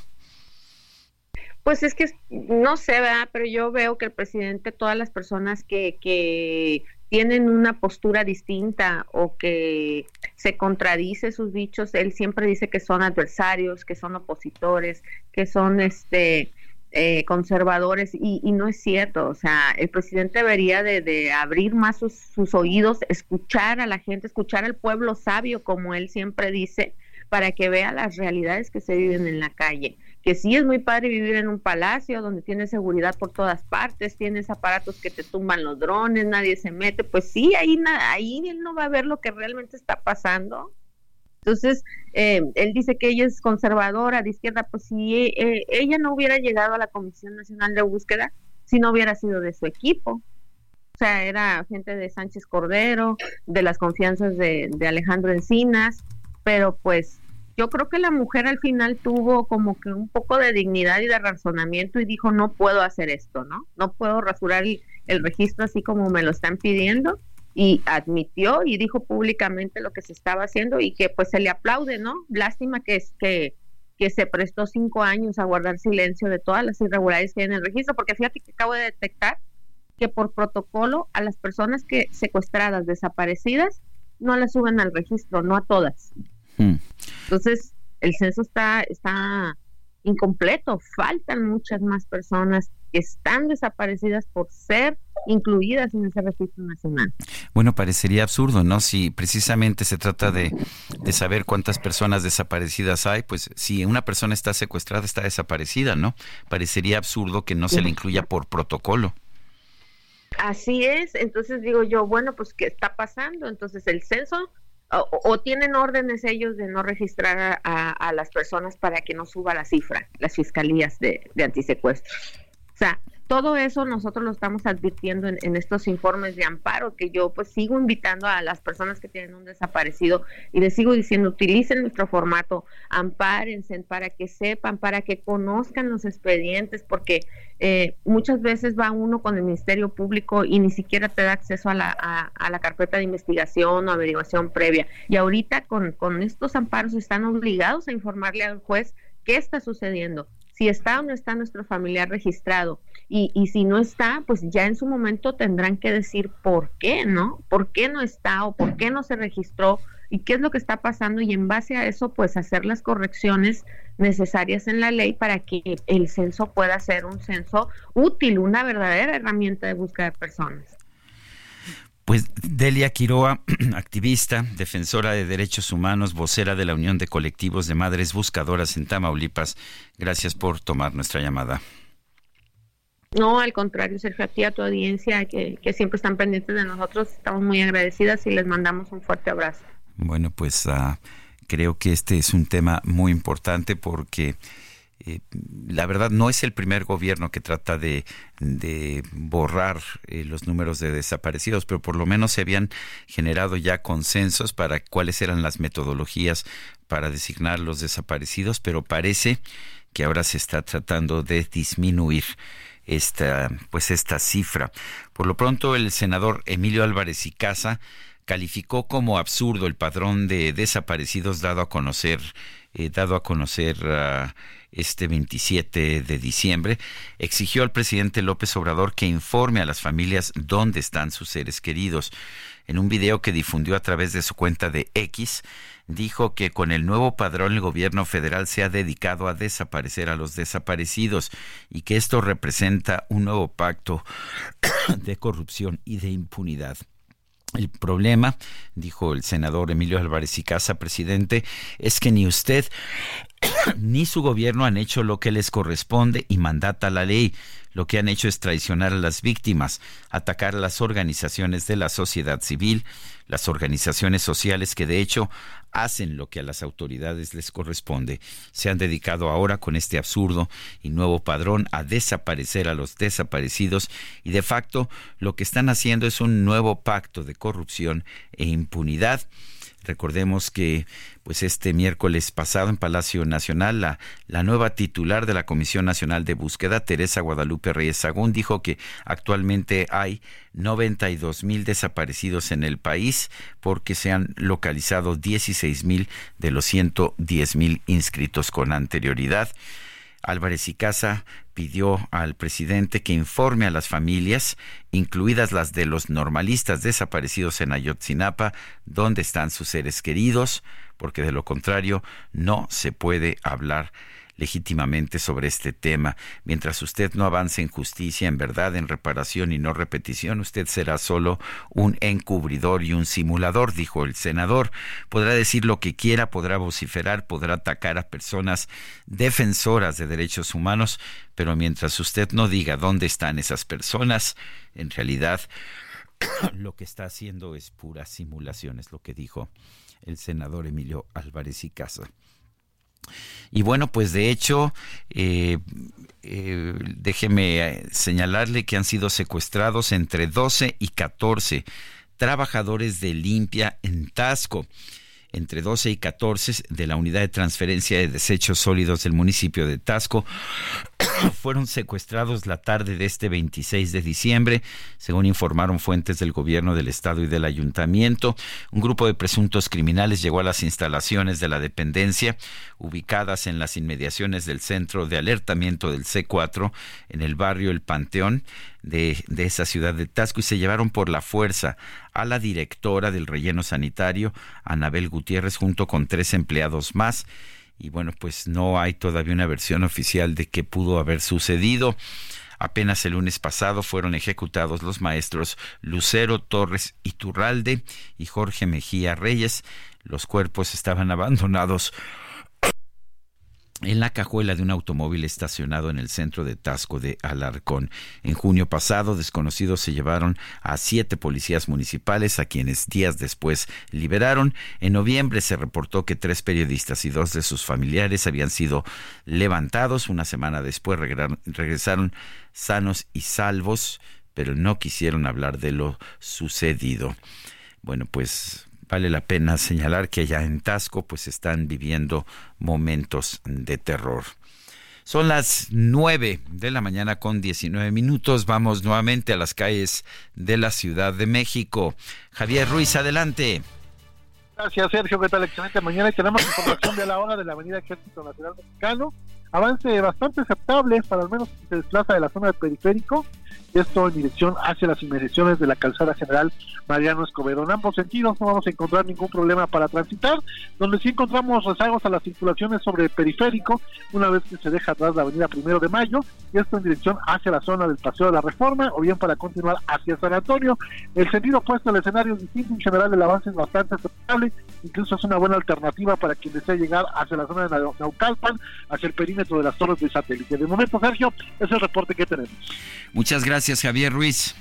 Pues es que no sé, ¿verdad? Pero yo veo que el presidente, todas las personas que, que tienen una postura distinta o que se contradice sus dichos, él siempre dice que son adversarios, que son opositores, que son este eh, conservadores y, no es cierto, o sea, el presidente debería de, abrir más sus, oídos, escuchar a la gente, escuchar al pueblo sabio, como él siempre dice, para que vea las realidades que se viven en la calle que sí es muy padre vivir en un palacio donde tienes seguridad por todas partes, tienes aparatos que te tumban los drones, nadie se mete, pues sí, ahí, ahí él no va a ver lo que realmente está pasando. Entonces, eh, él dice que ella es conservadora, de izquierda, pues si eh, ella no hubiera llegado a la Comisión Nacional de Búsqueda, si no hubiera sido de su equipo. O sea, era gente de Sánchez Cordero, de las confianzas de, de Alejandro Encinas, pero pues yo creo que la mujer al final tuvo como que un poco de dignidad y de razonamiento y dijo, no puedo hacer esto, ¿no? No puedo rasurar el, registro así como me lo están pidiendo y admitió y dijo públicamente lo que se estaba haciendo y que pues se le aplaude, ¿no? Lástima que es que, que se prestó cinco años a guardar silencio de todas las irregularidades que hay en el registro, porque fíjate que acabo de detectar que por protocolo a las personas que secuestradas, desaparecidas, no las suben al registro, no a todas. Hmm. Entonces, el censo está, está incompleto, faltan muchas más personas que están desaparecidas por ser incluidas en ese registro nacional. Bueno, parecería absurdo, ¿no? Si precisamente se trata de, de, saber cuántas personas desaparecidas hay, pues si una persona está secuestrada, está desaparecida, ¿no? Parecería absurdo que no se le incluya por protocolo. Así es, entonces digo yo, bueno, pues ¿qué está pasando? Entonces el censo o, tienen órdenes ellos de no registrar a, las personas para que no suba la cifra, las fiscalías de, de. O sea, todo eso nosotros lo estamos advirtiendo en, estos informes de amparo, que yo pues sigo invitando a las personas que tienen un desaparecido y les sigo diciendo, utilicen nuestro formato, ampárense para que sepan, para que conozcan los expedientes, porque eh, muchas veces va uno con el Ministerio Público y ni siquiera te da acceso a la, a, la carpeta de investigación o averiguación previa. Y ahorita con, con estos amparos están obligados a informarle al juez qué está sucediendo si está o no está nuestro familiar registrado. Y, y si no está, pues ya en su momento tendrán que decir por qué, ¿no? ¿Por qué no está o por qué no se registró? y qué es lo que está pasando y en base a eso pues hacer las correcciones necesarias en la ley para que el censo pueda ser un censo útil, una verdadera herramienta de búsqueda de personas. Pues Delia Quiroa, activista, defensora de derechos humanos, vocera de la Unión de Colectivos de Madres Buscadoras en Tamaulipas, gracias por tomar nuestra llamada. No, al contrario, Sergio, a ti, a tu audiencia, que, siempre están pendientes de nosotros, estamos muy agradecidas y les mandamos un fuerte abrazo. Bueno, pues ah, creo que este es un tema muy importante porque eh, la verdad no es el primer gobierno que trata de, borrar eh, los números de desaparecidos, pero por lo menos se habían generado ya consensos para cuáles eran las metodologías para designar los desaparecidos, pero parece que ahora se está tratando de disminuir esta pues esta cifra. Por lo pronto el senador Emilio Álvarez y Casa calificó como absurdo el padrón de desaparecidos dado a conocer eh, dado a conocer este 27 de diciembre, exigió al presidente López Obrador que informe a las familias dónde están sus seres queridos. En un video que difundió a través de su cuenta de X, dijo que con el nuevo padrón el gobierno federal se ha dedicado a desaparecer a los desaparecidos y que esto representa un nuevo pacto de corrupción y de impunidad. El problema, dijo el senador Emilio Álvarez y Casa, presidente, es que ni usted ni su gobierno han hecho lo que les corresponde y mandata la ley. Lo que han hecho es traicionar a las víctimas, atacar a las organizaciones de la sociedad civil, las organizaciones sociales que de hecho hacen lo que a las autoridades les corresponde. Se han dedicado ahora con este absurdo y nuevo padrón a desaparecer a los desaparecidos y de facto lo que están haciendo es un nuevo pacto de corrupción e impunidad. Recordemos que pues este miércoles pasado en Palacio Nacional, la, la nueva titular de la Comisión Nacional de Búsqueda, Teresa Guadalupe Reyes Sagún, dijo que actualmente hay 92 mil desaparecidos en el país porque se han localizado 16 mil de los 110 mil inscritos con anterioridad. Álvarez y Casa pidió al presidente que informe a las familias, incluidas las de los normalistas desaparecidos en Ayotzinapa, dónde están sus seres queridos, porque de lo contrario no se puede hablar legítimamente sobre este tema. Mientras usted no avance en justicia, en verdad, en reparación y no repetición, usted será solo un encubridor y un simulador, dijo el senador. Podrá decir lo que quiera, podrá vociferar, podrá atacar a personas defensoras de derechos humanos, pero mientras usted no diga dónde están esas personas, en realidad lo que está haciendo es pura simulación, es lo que dijo el senador Emilio Álvarez y Casa. Y bueno, pues de hecho, eh, eh, déjeme eh, señalarle que han sido secuestrados entre 12 y 14 trabajadores de limpia en Tasco entre 12 y 14 de la unidad de transferencia de desechos sólidos del municipio de Tasco fueron secuestrados la tarde de este 26 de diciembre, según informaron fuentes del gobierno del estado y del ayuntamiento. Un grupo de presuntos criminales llegó a las instalaciones de la dependencia, ubicadas en las inmediaciones del centro de alertamiento del C4, en el barrio El Panteón, de, de, esa ciudad de Tasco y se llevaron por la fuerza a la directora del relleno sanitario, Anabel Gutiérrez, junto con tres empleados más. Y bueno, pues no hay todavía una versión oficial de qué pudo haber sucedido. Apenas el lunes pasado fueron ejecutados los maestros Lucero Torres Iturralde y Jorge Mejía Reyes. Los cuerpos estaban abandonados en la cajuela de un automóvil estacionado en el centro de Tasco de Alarcón. En junio pasado, desconocidos se llevaron a siete policías municipales, a quienes días después liberaron. En noviembre se reportó que tres periodistas y dos de sus familiares habían sido levantados. Una semana después regresaron sanos y salvos, pero no quisieron hablar de lo sucedido. Bueno, pues vale la pena señalar que allá en Tasco pues están viviendo momentos de terror. Son las 9 de la mañana con 19 minutos. Vamos nuevamente a las calles de la Ciudad de México. Javier Ruiz, adelante. Gracias, Sergio. ¿Qué tal? Excelente mañana. Tenemos información de la hora de la Avenida Ejército Nacional Mexicano. Avance bastante aceptable para al menos se desplaza de la zona del periférico esto en dirección hacia las inmediaciones de la calzada general Mariano Escobedo. En ambos sentidos no vamos a encontrar ningún problema para transitar, donde sí encontramos rezagos a las circulaciones sobre el periférico, una vez que se deja atrás la avenida Primero de Mayo, y esto en dirección hacia la zona del Paseo de la Reforma, o bien para continuar hacia San Antonio. El sentido opuesto al escenario es distinto, en general el avance es bastante aceptable, incluso es una buena alternativa para quien desea llegar hacia la zona de Naucalpan, hacia el perímetro de las torres de satélite. De momento, Sergio, es el reporte que tenemos. Muchas gracias, Javier Ruiz.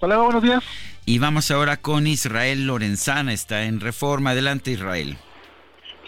Hasta buenos días. Y vamos ahora con Israel Lorenzana, está en Reforma. Adelante, Israel.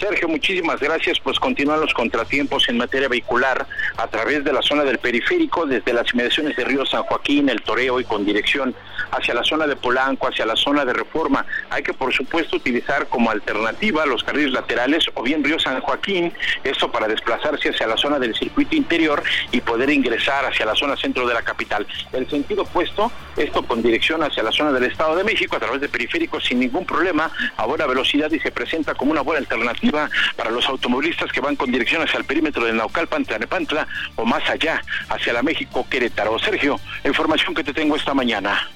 Sergio, muchísimas gracias. Pues continúan los contratiempos en materia vehicular a través de la zona del periférico, desde las inmediaciones de Río San Joaquín, el Toreo y con dirección hacia la zona de Polanco, hacia la zona de Reforma. Hay que, por supuesto, utilizar como alternativa los carriles laterales o bien Río San Joaquín, esto para desplazarse hacia la zona del circuito interior y poder ingresar hacia la zona centro de la capital. El sentido opuesto, esto con dirección hacia la zona del Estado de México a través de periférico sin ningún problema, a buena velocidad y se presenta como una buena alternativa para los automovilistas que van con dirección hacia el perímetro de Naucalpan, Tlanepantla o más allá, hacia la México Querétaro. Sergio, información que te tengo esta mañana.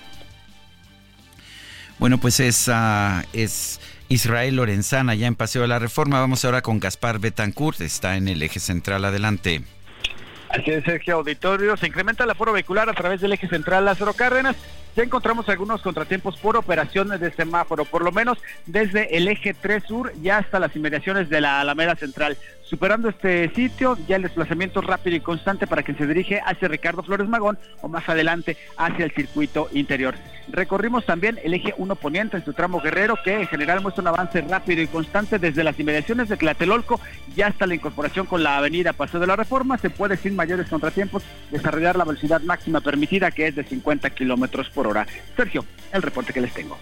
Bueno, pues es, ah, es Israel Lorenzana, ya en Paseo de la Reforma. Vamos ahora con Gaspar Betancourt, está en el eje central. Adelante. Así es, Sergio Auditorio. Se incrementa el aforo vehicular a través del eje central Lázaro Cárdenas. Ya encontramos algunos contratiempos por operaciones de semáforo, por lo menos desde el eje 3 sur ya hasta las inmediaciones de la Alameda Central. Superando este sitio, ya el desplazamiento rápido y constante para quien se dirige hacia Ricardo Flores Magón o más adelante hacia el circuito interior. Recorrimos también el eje 1 poniente en su tramo guerrero, que en general muestra un avance rápido y constante desde las inmediaciones de Tlatelolco ya hasta la incorporación con la avenida Paseo de la Reforma. Se puede sin mayores contratiempos desarrollar la velocidad máxima permitida, que es de 50 kilómetros por hora. Sergio, el reporte que les tengo.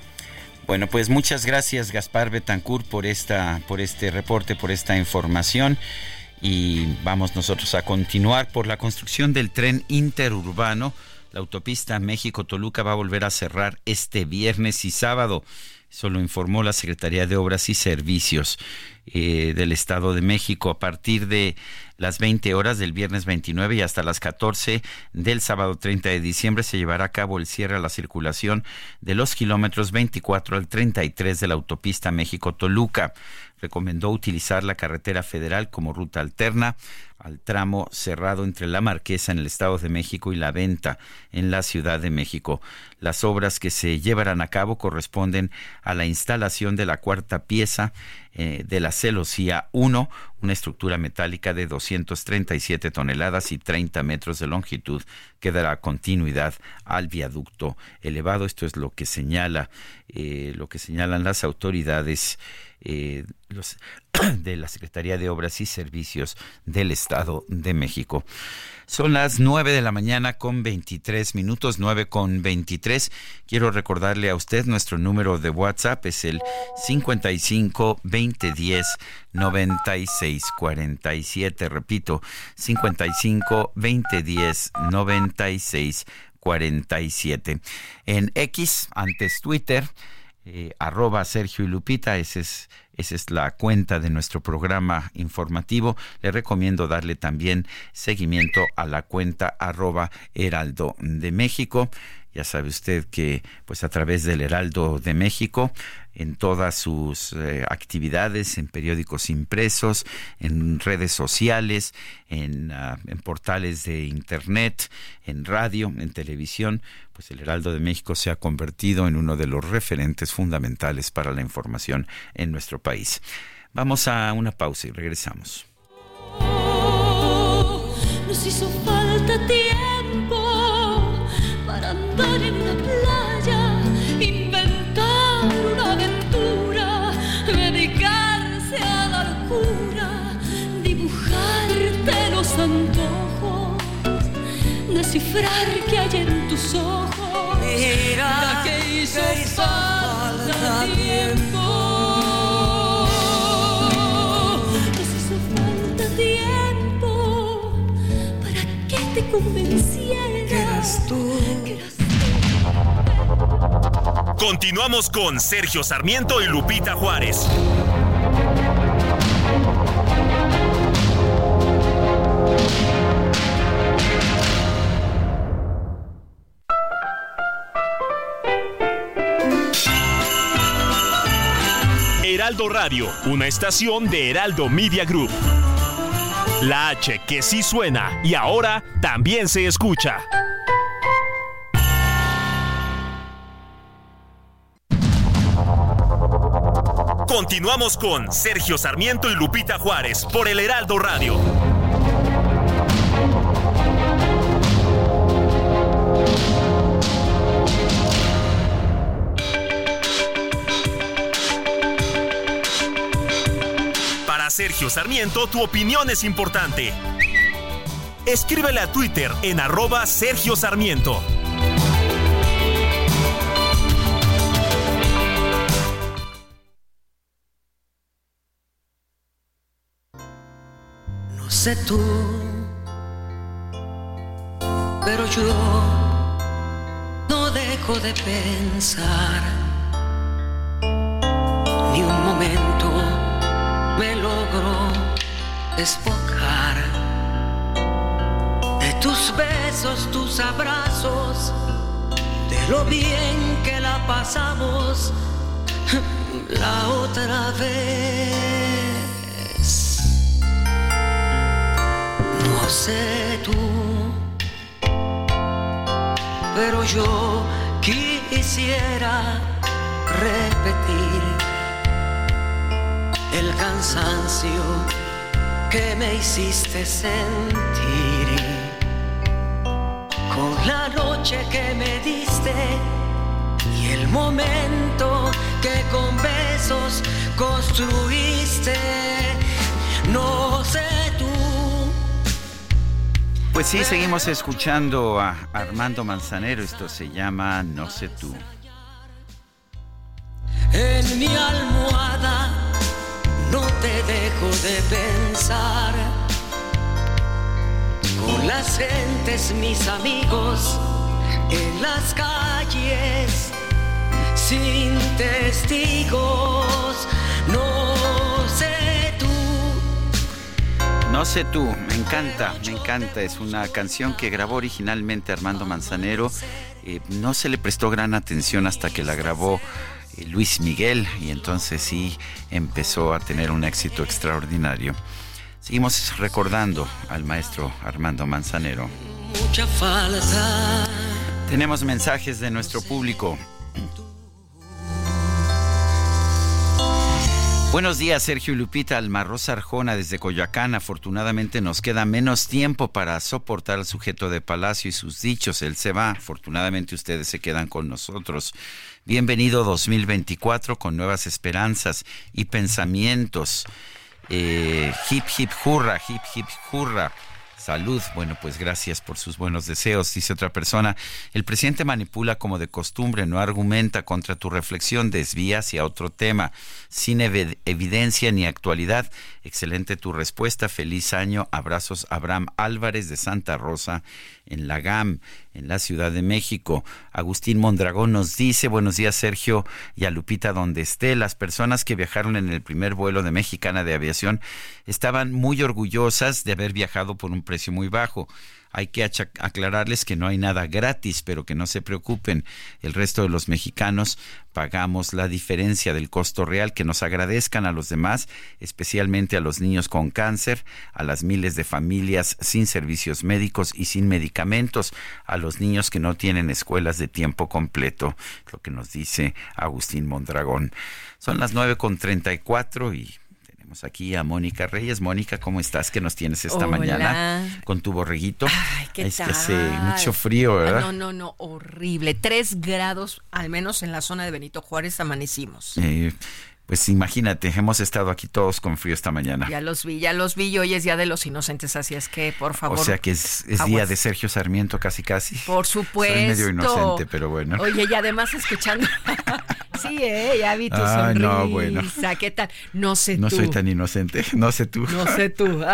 Bueno, pues muchas gracias Gaspar Betancourt por esta por este reporte, por esta información y vamos nosotros a continuar por la construcción del tren interurbano. La autopista México-Toluca va a volver a cerrar este viernes y sábado. Eso lo informó la Secretaría de Obras y Servicios eh, del Estado de México a partir de las 20 horas del viernes 29 y hasta las 14 del sábado 30 de diciembre se llevará a cabo el cierre a la circulación de los kilómetros 24 al 33 de la autopista México-Toluca. Recomendó utilizar la carretera federal como ruta alterna al tramo cerrado entre la Marquesa en el Estado de México y la Venta en la Ciudad de México. Las obras que se llevarán a cabo corresponden a la instalación de la cuarta pieza eh, de la celosía 1, una estructura metálica de 237 toneladas y 30 metros de longitud que dará continuidad al viaducto elevado. Esto es lo que señala, eh, lo que señalan las autoridades eh, los, de la Secretaría de Obras y Servicios del Estado de México. Son las 9 de la mañana con 23 minutos, 9 con 23. Quiero recordarle a usted nuestro número de WhatsApp es el 55 2010 96 47. Repito, 55 2010 96 47. En X, antes Twitter, eh, arroba Sergio y Lupita, es, esa es la cuenta de nuestro programa informativo. Le recomiendo darle también seguimiento a la cuenta arroba Heraldo de México. Ya sabe usted que pues a través del Heraldo de México en todas sus eh, actividades, en periódicos impresos, en redes sociales, en, ah, en, portales de internet, en radio, en televisión, pues el Heraldo de México se ha convertido en uno de los referentes fundamentales para la información en nuestro país. Vamos a una pausa y regresamos. nos hizo falta tiempo andar en una playa, inventar una aventura, dedicarse a la locura, dibujarte los antojos, descifrar que hay en tus ojos. Mira que hizo, que hizo falta falta tiempo. Nos hizo falta tiempo para que te convenciera. Continuamos con Sergio Sarmiento y Lupita Juárez. Heraldo Radio, una estación de Heraldo Media Group. La H que sí suena y ahora también se escucha. Continuamos con Sergio Sarmiento y Lupita Juárez por el Heraldo Radio. Para Sergio Sarmiento, tu opinión es importante. Escríbele a Twitter en arroba Sergio Sarmiento. Sé tú, pero yo no dejo de pensar ni un momento me logró despojar de tus besos, tus abrazos, de lo bien que la pasamos la otra vez. No sé tú, pero yo quisiera repetir el cansancio que me hiciste sentir con la noche que me diste y el momento que con besos construiste. No sé. Pues sí, seguimos escuchando a Armando Manzanero. Esto se llama No sé tú. En mi almohada no te dejo de pensar. Con las gentes, mis amigos, en las calles, sin testigos. No sé. No sé tú, me encanta, me encanta. Es una canción que grabó originalmente Armando Manzanero. Eh, no se le prestó gran atención hasta que la grabó eh, Luis Miguel y entonces sí empezó a tener un éxito extraordinario. Seguimos recordando al maestro Armando Manzanero. Mucha falta. Tenemos mensajes de nuestro público. Buenos días, Sergio Lupita. Almarroz Arjona desde Coyoacán. Afortunadamente nos queda menos tiempo para soportar al sujeto de Palacio y sus dichos. Él se va. Afortunadamente ustedes se quedan con nosotros. Bienvenido 2024 con nuevas esperanzas y pensamientos. Eh, hip, hip, hurra, hip, hip, hurra. Salud. Bueno, pues gracias por sus buenos deseos. Dice otra persona, el presidente manipula como de costumbre, no argumenta contra tu reflexión, desvía hacia otro tema, sin ev evidencia ni actualidad. Excelente tu respuesta. Feliz año. Abrazos, Abraham Álvarez de Santa Rosa en la GAM, en la Ciudad de México. Agustín Mondragón nos dice, buenos días Sergio y a Lupita donde esté. Las personas que viajaron en el primer vuelo de Mexicana de Aviación estaban muy orgullosas de haber viajado por un precio muy bajo. Hay que aclararles que no hay nada gratis, pero que no se preocupen. El resto de los mexicanos pagamos la diferencia del costo real, que nos agradezcan a los demás, especialmente a los niños con cáncer, a las miles de familias sin servicios médicos y sin medicamentos, a los niños que no tienen escuelas de tiempo completo, lo que nos dice Agustín Mondragón. Son las nueve con treinta y cuatro y tenemos aquí a Mónica Reyes. Mónica, ¿cómo estás? ¿Qué nos tienes esta Hola. mañana con tu borreguito? Ay, ¿qué es tal? que hace mucho frío, ¿verdad? No, no, no, horrible. Tres grados, al menos en la zona de Benito Juárez, amanecimos. Eh, pues imagínate, hemos estado aquí todos con frío esta mañana. Ya los vi, ya los vi y hoy es Día de los Inocentes, así es que, por favor. O sea que es, es día de Sergio Sarmiento casi casi. Por supuesto. Soy medio inocente, pero bueno. Oye, y además escuchando. sí, eh, ya vi tu Ay, sonrisa. no, bueno. ¿Qué tal? No sé No tú. soy tan inocente, no sé tú. No sé tú.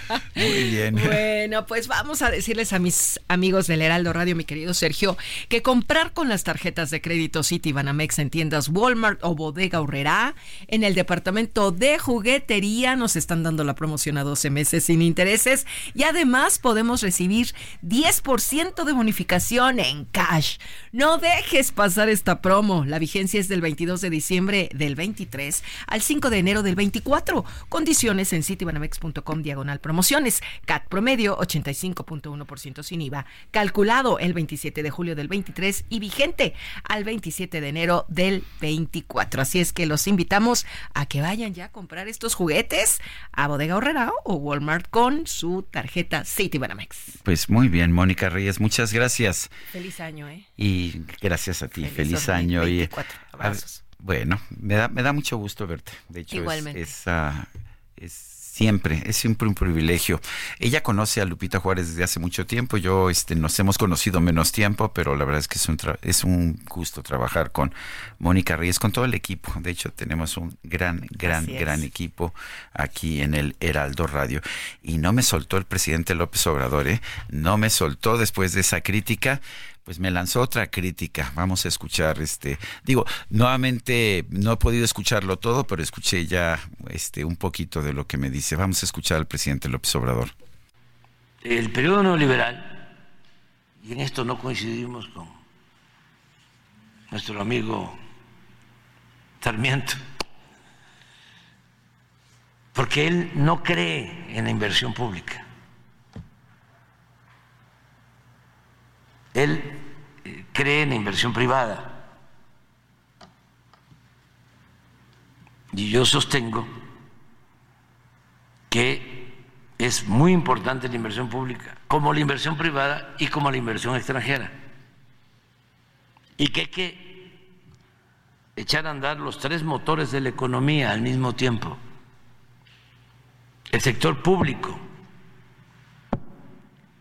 Muy bien. Bueno, pues vamos a decirles a mis amigos del Heraldo Radio, mi querido Sergio, que comprar con las tarjetas de crédito City Banamex en tiendas Walmart o Bodega Horrera en el departamento de juguetería nos están dando la promoción a 12 meses sin intereses y además podemos recibir 10% de bonificación en cash. No dejes pasar esta promo. La vigencia es del 22 de diciembre del 23 al 5 de enero del 24. Condiciones en citibanamex.com diagonal promociones. CAT promedio 85.1% sin IVA. Calculado el 27 de julio del 23 y vigente al 27 de enero del 24. Así es que los invitamos a que vayan ya a comprar estos juguetes a Bodega Horrera o Walmart con su tarjeta Citibanamex. Pues muy bien, Mónica Reyes, muchas gracias. Feliz año, ¿eh? Y gracias a ti, feliz, Feliz año. Y, 2024. a- Abrazos. bueno, me da, me da mucho gusto verte. De hecho, es- Igualmente. Es, ah, es siempre, es siempre un privilegio. Ella conoce a Lupita Juárez desde hace mucho tiempo. Yo, este, nos hemos conocido menos tiempo, pero la verdad es que es un, tra- es un gusto trabajar con Mónica Reyes, con todo el equipo. De hecho, tenemos un gran, gran, gran equipo aquí en el Heraldo Radio. Y no me soltó el presidente López Obrador, ¿eh? No me soltó después de esa crítica. Pues me lanzó otra crítica. Vamos a escuchar este, digo, nuevamente no he podido escucharlo todo, pero escuché ya este un poquito de lo que me dice. Vamos a escuchar al presidente López Obrador. El periodo neoliberal, y en esto no coincidimos con nuestro amigo Sarmiento, porque él no cree en la inversión pública. Él cree en la inversión privada. Y yo sostengo que es muy importante la inversión pública, como la inversión privada y como la inversión extranjera. Y que hay que echar a andar los tres motores de la economía al mismo tiempo. El sector público,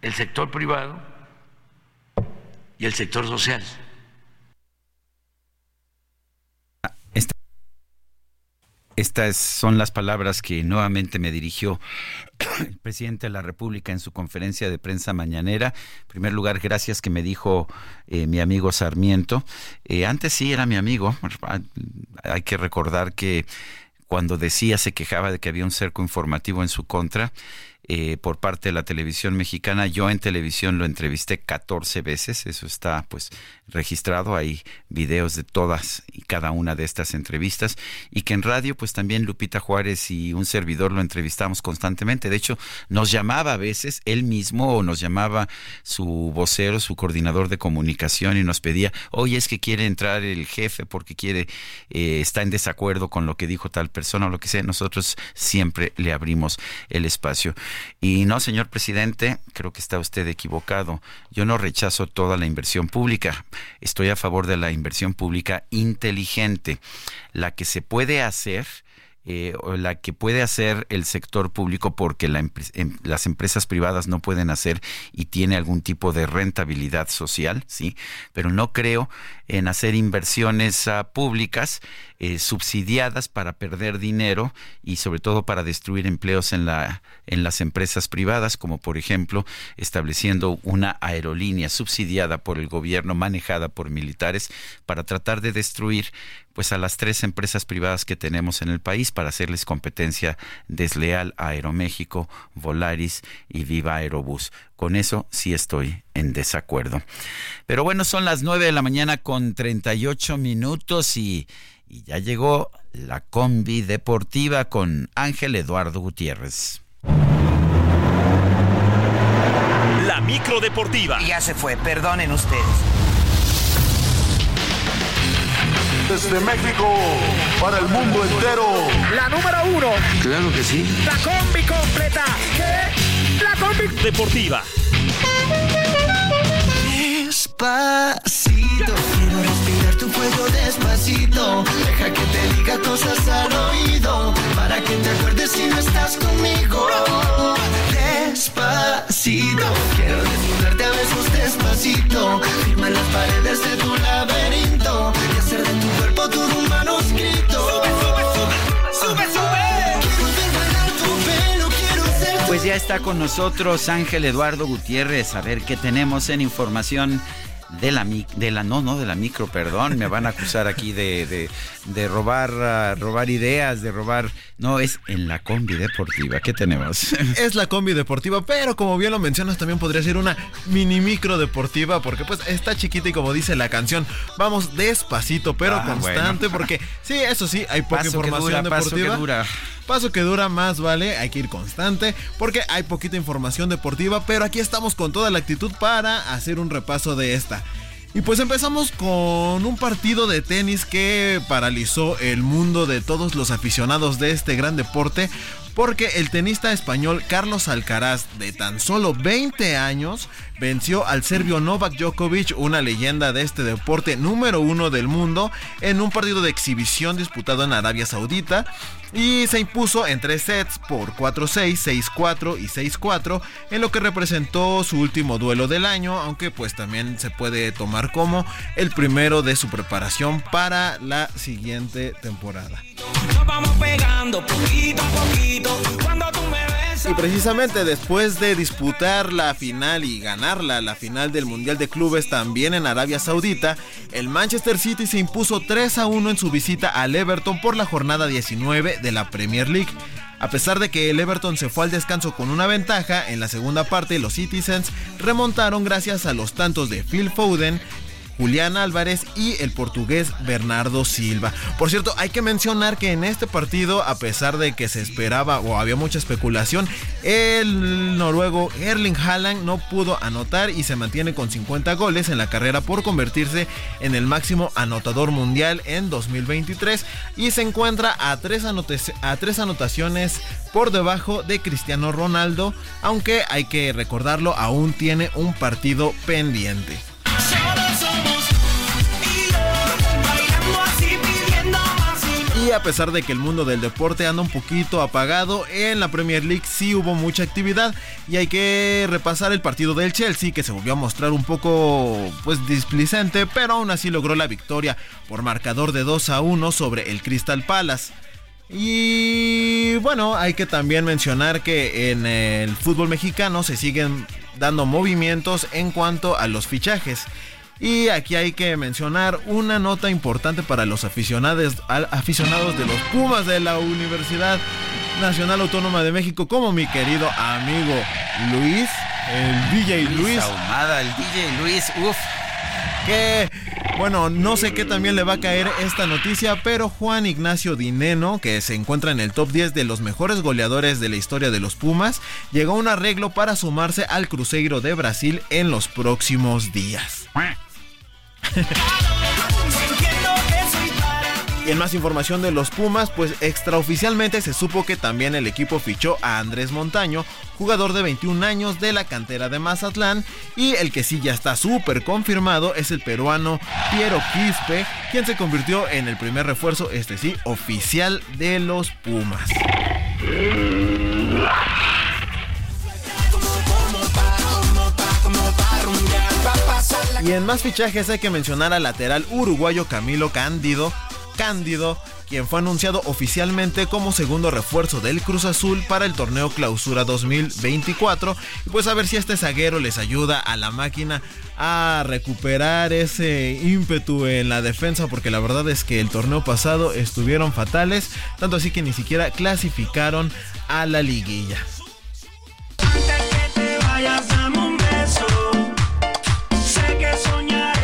el sector privado y el sector social. Estas son las palabras que nuevamente me dirigió el presidente de la República en su conferencia de prensa mañanera. En primer lugar, gracias que me dijo eh, mi amigo Sarmiento. Eh, antes sí era mi amigo. Hay que recordar que cuando decía, se quejaba de que había un cerco informativo en su contra, eh, por parte de la televisión mexicana. Yo en televisión lo entrevisté 14 veces, eso está pues registrado, hay videos de todas y cada una de estas entrevistas y que en radio pues también Lupita Juárez y un servidor lo entrevistamos constantemente. De hecho, nos llamaba a veces él mismo o nos llamaba su vocero, su coordinador de comunicación y nos pedía, oye, es que quiere entrar el jefe porque quiere, eh, está en desacuerdo con lo que dijo tal persona o lo que sea. Nosotros siempre le abrimos el espacio. Y no, señor presidente, creo que está usted equivocado. Yo no rechazo toda la inversión pública. Estoy a favor de la inversión pública inteligente, la que se puede hacer eh, o la que puede hacer el sector público porque em, las empresas privadas no pueden hacer y tiene algún tipo de rentabilidad social, sí, pero no creo en hacer inversiones ah, públicas eh, subsidiadas para perder dinero y sobre todo para destruir empleos en, la, en las empresas privadas, como por ejemplo estableciendo una aerolínea subsidiada por el gobierno, manejada por militares, para tratar de destruir pues a las tres empresas privadas que tenemos en el país para hacerles competencia desleal a Aeroméxico, Volaris y Viva Aerobús. Con eso sí estoy en desacuerdo. Pero bueno, son las nueve de la mañana con 38 minutos y y ya llegó la combi deportiva con Ángel Eduardo Gutiérrez. La micro deportiva. Ya se fue, perdonen ustedes. Desde México para el mundo entero. La número uno. Claro que sí. La combi completa. ¿Qué? La combi deportiva. Despacito, quiero respirar tu fuego despacito. Deja que te diga cosas al oído, para que te acuerdes si no estás conmigo. Despacito, quiero desnudarte a besos despacito. Firma las paredes de tu laberinto y hacer de tu Pues ya está con nosotros Ángel Eduardo Gutiérrez. A ver qué tenemos en información de la de la no no de la micro perdón me van a acusar aquí de, de, robar ah, robar ideas de robar no es en la combi deportiva qué tenemos es la combi deportiva pero como bien lo mencionas también podría ser una mini micro deportiva porque pues está chiquita y como dice la canción vamos despacito pero Ah, constante bueno. porque sí eso sí hay poca Paso que información dura, paso que deportiva dura. Paso que dura más, vale, hay que ir constante porque hay poquita información deportiva, pero aquí estamos con toda la actitud para hacer un repaso de esta. Y pues empezamos con un partido de tenis que paralizó el mundo de todos los aficionados de este gran deporte porque el tenista español Carlos Alcaraz de tan solo 20 años venció al serbio Novak Djokovic, una leyenda de este deporte número uno del mundo, en un partido de exhibición disputado en Arabia Saudita y se impuso en tres sets por 4-6, 6-4 y 6-4 en lo que representó su último duelo del año, aunque pues también se puede tomar como el primero de su preparación para la siguiente temporada. Y precisamente después de disputar la final y ganarla, la final del Mundial de Clubes también en Arabia Saudita, el Manchester City se impuso 3 a 1 en su visita al Everton por la jornada 19 de la Premier League. A pesar de que el Everton se fue al descanso con una ventaja, en la segunda parte los Citizens remontaron gracias a los tantos de Phil Foden, Julián Álvarez y el portugués Bernardo Silva. Por cierto, hay que mencionar que en este partido, a pesar de que se esperaba o había mucha especulación, el noruego Erling Haaland no pudo anotar y se mantiene con 50 goles en la carrera por convertirse en el máximo anotador mundial en 2023 y se encuentra a tres, a tres anotaciones por debajo de Cristiano Ronaldo, aunque hay que recordarlo, aún tiene un partido pendiente. A pesar de que el mundo del deporte anda un poquito apagado, en la Premier League sí hubo mucha actividad y hay que repasar el partido del Chelsea que se volvió a mostrar un poco pues displicente, pero aún así logró la victoria por marcador de 2 a 1 sobre el Crystal Palace. Y bueno, hay que también mencionar que en el fútbol mexicano se siguen dando movimientos en cuanto a los fichajes. Y aquí hay que mencionar una nota importante para los aficionados, aficionados de los Pumas de la Universidad Nacional Autónoma de México, como mi querido amigo Luis, el DJ Luis. Ahumada, el DJ Luis, uff. Que, bueno, no sé qué también le va a caer esta noticia, pero Juan Ignacio Dineno, que se encuentra en el top 10 de los mejores goleadores de la historia de los Pumas, llegó a un arreglo para sumarse al Cruzeiro de Brasil en los próximos días. Y en más información de los Pumas, pues extraoficialmente se supo que también el equipo fichó a Andrés Montaño, jugador de 21 años de la cantera de Mazatlán, y el que sí ya está súper confirmado es el peruano Piero Quispe, quien se convirtió en el primer refuerzo, este sí, oficial de los Pumas. Y en más fichajes hay que mencionar al lateral uruguayo Camilo Cándido, Cándido, quien fue anunciado oficialmente como segundo refuerzo del Cruz Azul para el torneo Clausura 2024. Y pues a ver si este zaguero les ayuda a la máquina a recuperar ese ímpetu en la defensa, porque la verdad es que el torneo pasado estuvieron fatales, tanto así que ni siquiera clasificaron a la liguilla.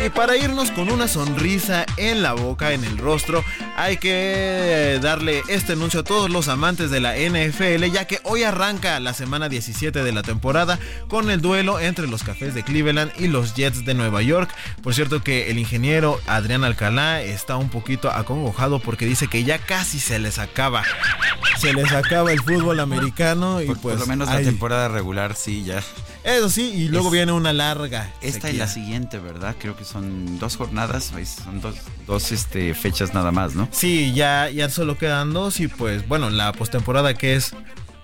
Y para irnos con una sonrisa en la boca, en el rostro, hay que darle este anuncio a todos los amantes de la NFL, ya que hoy arranca la semana 17 de la temporada con el duelo entre los Cafés de Cleveland y los Jets de Nueva York. Por cierto que el ingeniero Adrián Alcalá está un poquito acongojado porque dice que ya casi se les acaba. Se les acaba el fútbol americano y por, pues... Por lo menos la temporada regular sí ya. Eso sí, y luego viene una larga. Esta y la siguiente, ¿verdad? Creo que son dos jornadas, son dos, dos este, fechas nada más, ¿no? Sí, ya, ya solo quedan dos y pues bueno, la postemporada que es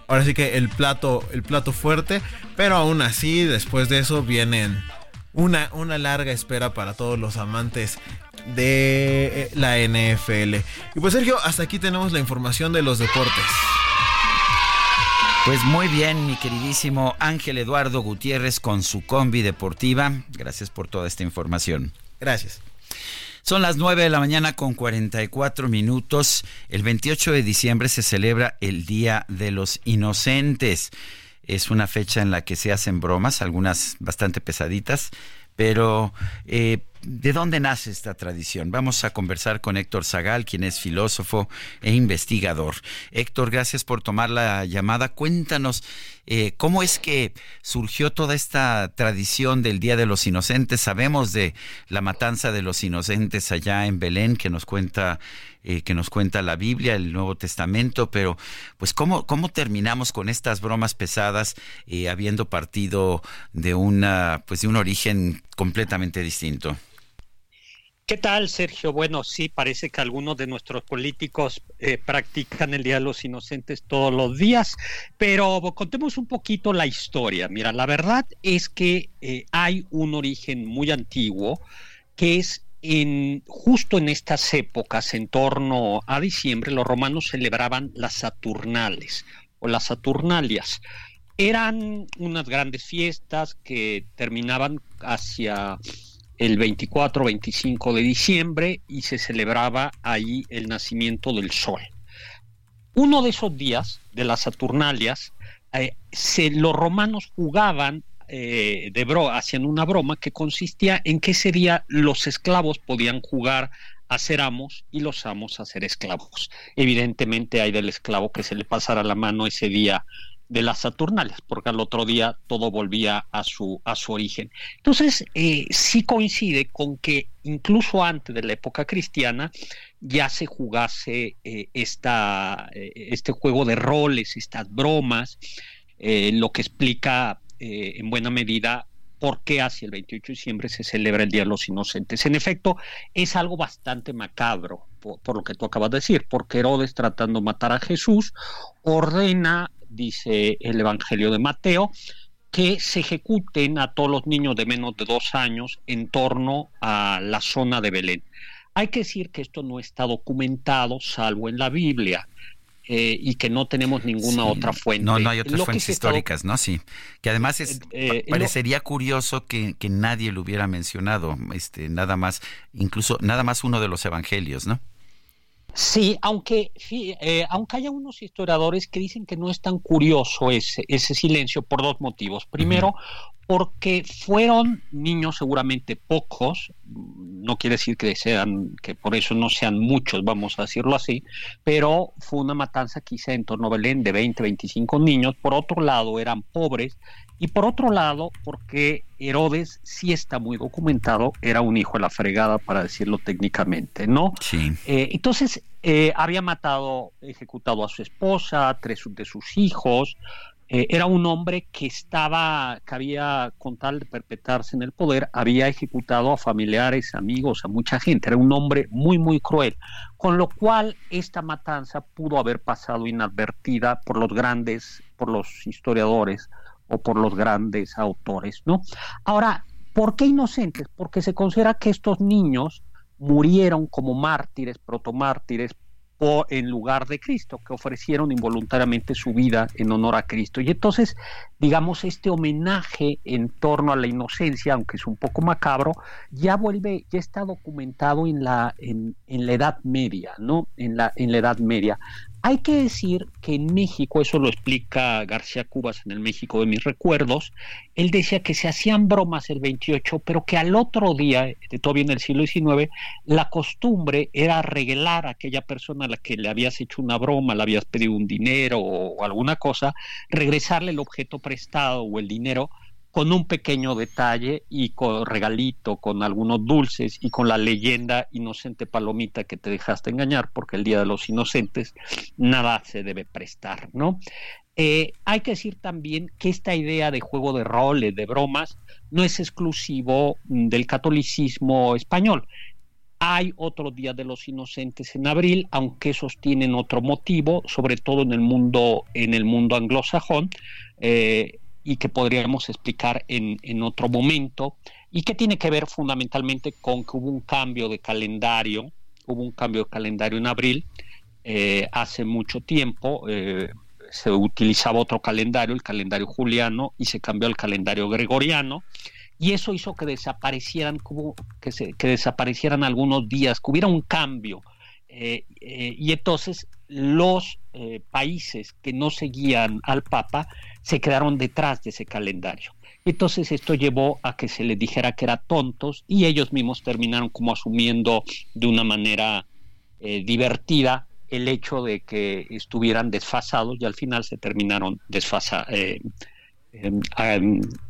ahora sí que el plato, el plato fuerte, pero aún así después de eso vienen una, una larga espera para todos los amantes de la NFL. Y pues Sergio, hasta aquí tenemos la información de los deportes. Pues muy bien, mi queridísimo Ángel Eduardo Gutiérrez con su combi deportiva. Gracias por toda esta información. Gracias. Son las 9 de la mañana con 44 minutos. El 28 de diciembre se celebra el Día de los Inocentes. Es una fecha en la que se hacen bromas, algunas bastante pesaditas, pero eh, ¿de dónde nace esta tradición? Vamos a conversar con Héctor Zagal, quien es filósofo e investigador. Héctor, gracias por tomar la llamada. Cuéntanos eh, cómo es que surgió toda esta tradición del Día de los Inocentes. Sabemos de la matanza de los inocentes allá en Belén, que nos cuenta eh, que nos cuenta la Biblia, el Nuevo Testamento, pero pues cómo, cómo terminamos con estas bromas pesadas eh, habiendo partido de una pues de un origen completamente distinto. ¿Qué tal, Sergio? Bueno, sí, parece que algunos de nuestros políticos eh, practican el Día de los Inocentes todos los días, pero contemos un poquito la historia. Mira, la verdad es que eh, hay un origen muy antiguo que es en, justo en estas épocas, en torno a diciembre, los romanos celebraban las Saturnales o las Saturnalias. eran unas grandes fiestas que terminaban hacia el 24-25 de diciembre y se celebraba ahí el nacimiento del sol. Uno de esos días, de las Saturnalias, eh, los romanos jugaban eh, de hacían una broma que consistía en que ese día los esclavos podían jugar a ser amos y los amos a ser esclavos. Evidentemente hay del esclavo que se le pasara la mano ese día de las Saturnales, porque al otro día todo volvía a su, a su origen. Entonces, eh, sí coincide con que incluso antes de la época cristiana ya se jugase eh, esta, eh, este juego de roles, estas bromas, lo que explica en buena medida por qué hacia el 28 de diciembre se celebra el Día de los Inocentes. En efecto, es algo bastante macabro, por, por, lo que tú acabas de decir, porque Herodes tratando de matar a Jesús ordena dice el Evangelio de Mateo, que se ejecuten a todos los niños de menos de dos años en torno a la zona de Belén. Hay que decir que esto no está documentado salvo en la Biblia. Eh, y que no tenemos ninguna otra fuente. No, no hay otras fuentes históricas, ¿no? Sí. Que además es, eh, eh, parecería curioso que, que, nadie lo hubiera mencionado, este, nada más, incluso nada más uno de los evangelios, ¿no? Sí, aunque, eh, aunque haya unos historiadores que dicen que no es tan curioso ese, ese silencio por dos motivos. Primero, porque fueron niños seguramente pocos, no quiere decir que sean, que por eso no sean muchos, vamos a decirlo así, pero fue una matanza quizá en torno a Belén de 20, 25 niños. Por otro lado, eran pobres y por otro lado, porque Herodes sí está muy documentado, era un hijo de la fregada, para decirlo técnicamente, ¿no? Sí. Eh, entonces, eh, había matado, ejecutado a su esposa, tres de sus hijos. Eh, era un hombre que estaba, que había, con tal de perpetrarse en el poder, había ejecutado a familiares, amigos, a mucha gente. Era un hombre muy, muy cruel. Con lo cual, esta matanza pudo haber pasado inadvertida por los grandes, por los historiadores o por los grandes autores, ¿no? Ahora, ¿por qué inocentes? Porque se considera que estos niños murieron como mártires, protomártires, en lugar de Cristo, que ofrecieron involuntariamente su vida en honor a Cristo. Y entonces, digamos, este homenaje en torno a la inocencia, aunque es un poco macabro, ya vuelve, ya está documentado en la, en la Edad Media, ¿no? En la, en la Edad Media. Hay que decir que en México, eso lo explica García Cubas en el México de mis recuerdos, él decía que se hacían bromas el 28, pero que al otro día, todavía en el siglo XIX, la costumbre era arreglar a aquella persona a la que le habías hecho una broma, le habías pedido un dinero o alguna cosa, regresarle el objeto prestado o el dinero con un pequeño detalle y con regalito, con algunos dulces y con la leyenda inocente palomita que te dejaste engañar, porque el Día de los Inocentes nada se debe prestar, ¿no? Eh, hay que decir también que esta idea de juego de roles, de bromas, no es exclusivo mm, del catolicismo español. Hay otro Día de los Inocentes en abril, aunque esos tienen otro motivo, sobre todo en el mundo, en el mundo anglosajón. Eh, y que podríamos explicar en, en, otro momento, y que tiene que ver fundamentalmente con que hubo un cambio de calendario, hubo un cambio de calendario en abril, eh, hace mucho tiempo eh, se utilizaba otro calendario, el calendario juliano, y se cambió al calendario gregoriano, y eso hizo que desaparecieran, que, se, que desaparecieran algunos días, que hubiera un cambio, eh, y entonces los países que no seguían al Papa se quedaron detrás de ese calendario. Entonces esto llevó a que se les dijera que eran tontos y ellos mismos terminaron como asumiendo de una manera eh, divertida el hecho de que estuvieran desfasados y al final se terminaron desfasa, eh,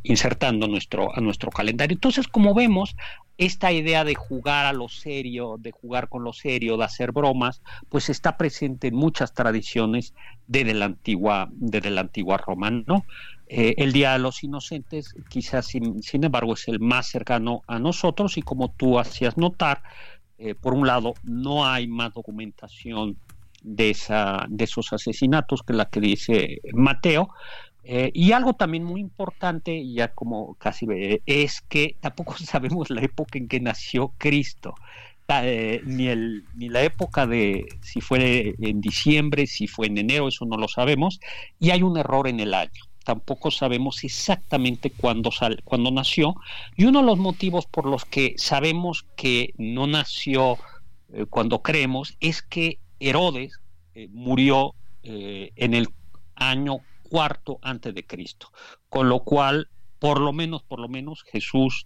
insertando nuestro, a nuestro calendario. Entonces, como vemos, esta idea de jugar a lo serio, de jugar con lo serio, de hacer bromas, pues está presente en muchas tradiciones desde la antigua, desde Roma. Eh, el Día de los Inocentes, quizás sin, embargo, es el más cercano a nosotros y como tú hacías notar, eh, por un lado, no hay más documentación de, esa, de esos asesinatos que la que dice Mateo, eh, y algo también muy importante, ya como casi es que tampoco sabemos la época en que nació Cristo, eh, ni, el, ni la época de si fue en diciembre, si fue en enero, eso no lo sabemos, y hay un error en el año. tampoco sabemos exactamente cuándo, cuándo nació, y uno de los motivos por los que sabemos que no nació eh, cuando creemos es que Herodes murió en el año cuarto antes de Cristo, con lo cual, por lo menos, por lo menos, Jesús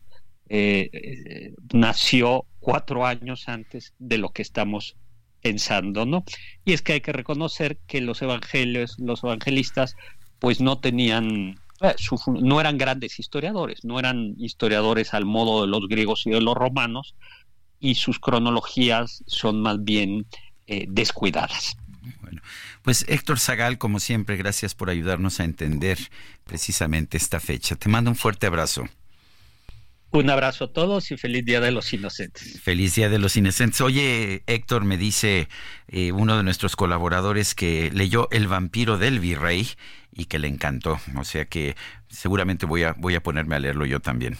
nació cuatro años antes de lo que estamos pensando, ¿no? Y es que hay que reconocer que los evangelios, los evangelistas, pues no tenían, eh, no eran grandes historiadores, no eran historiadores al modo de los griegos y de los romanos, y sus cronologías son más bien eh, descuidadas. Bueno, pues Héctor Zagal, como siempre, gracias por ayudarnos a entender precisamente esta fecha. Te mando un fuerte abrazo. Un abrazo a todos y feliz Día de los Inocentes. Feliz Día de los Inocentes. Oye, Héctor, me dice eh, uno de nuestros colaboradores que leyó El vampiro del virrey y que le encantó. O sea que seguramente voy a, voy a ponerme a leerlo yo también.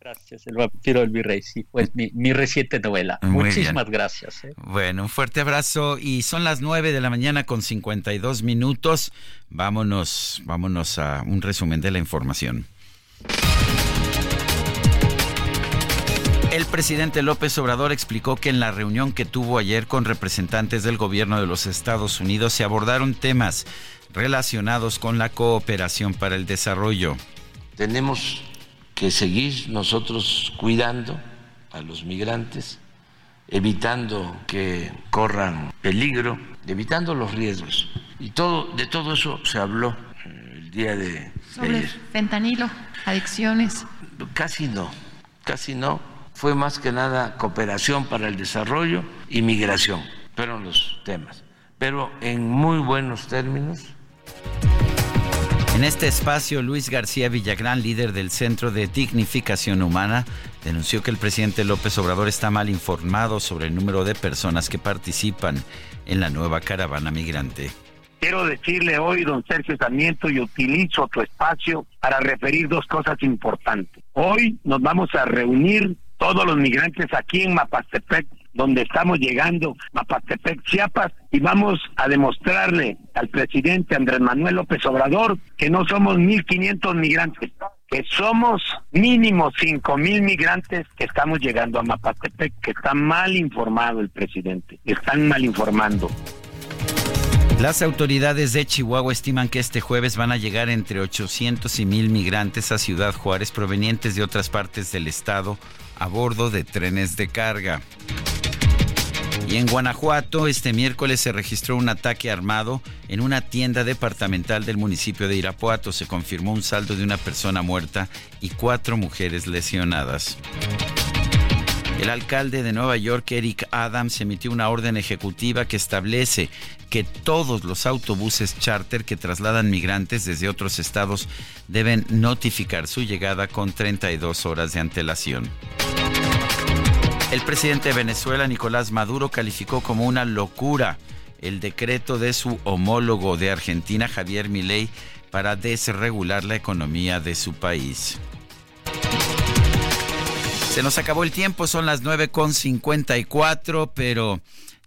Gracias, El vampiro del virrey. Sí, pues mi, reciente novela. Muchísimas gracias. ¿eh? Bueno, un fuerte abrazo y son las 9 de la mañana con 52 minutos. Vámonos, vámonos a un resumen de la información. El presidente López Obrador explicó que en la reunión que tuvo ayer con representantes del gobierno de los Estados Unidos se abordaron temas relacionados con la cooperación para el desarrollo. Tenemos que seguir nosotros cuidando a los migrantes, evitando que corran peligro, evitando los riesgos. Y todo, de todo eso se habló el día de sobre fentanilo, adicciones. Casi no, casi no fue más que nada cooperación para el desarrollo y migración, fueron los temas, pero en muy buenos términos. En este espacio, Luis García Villagrán, líder del Centro de Dignificación Humana, denunció que el presidente López Obrador está mal informado sobre el número de personas que participan en la nueva caravana migrante. Quiero decirle hoy, don Sergio Sarmiento, y utilizo tu espacio para referir dos cosas importantes. Hoy nos vamos a reunir todos los migrantes aquí en Mapastepec, donde estamos llegando, Mapastepec, Chiapas, y vamos a demostrarle al presidente Andrés Manuel López Obrador que no somos 1.500 migrantes, que somos mínimo 5.000 migrantes que estamos llegando a Mapastepec, que está mal informado el presidente, están mal informando. Las autoridades de Chihuahua estiman que este jueves van a llegar entre 800 y 1000 migrantes a Ciudad Juárez provenientes de otras partes del estado a bordo de trenes de carga. Y en Guanajuato, este miércoles se registró un ataque armado en una tienda departamental del municipio de Irapuato. Se confirmó un saldo de una persona muerta y cuatro mujeres lesionadas. El alcalde de Nueva York, Eric Adams, emitió una orden ejecutiva que establece que todos los autobuses charter que trasladan migrantes desde otros estados deben notificar su llegada con 32 horas de antelación. El presidente de Venezuela, Nicolás Maduro, calificó como una locura el decreto de su homólogo de Argentina, Javier Milei, para desregular la economía de su país. Se nos acabó el tiempo, son las 9.54, pero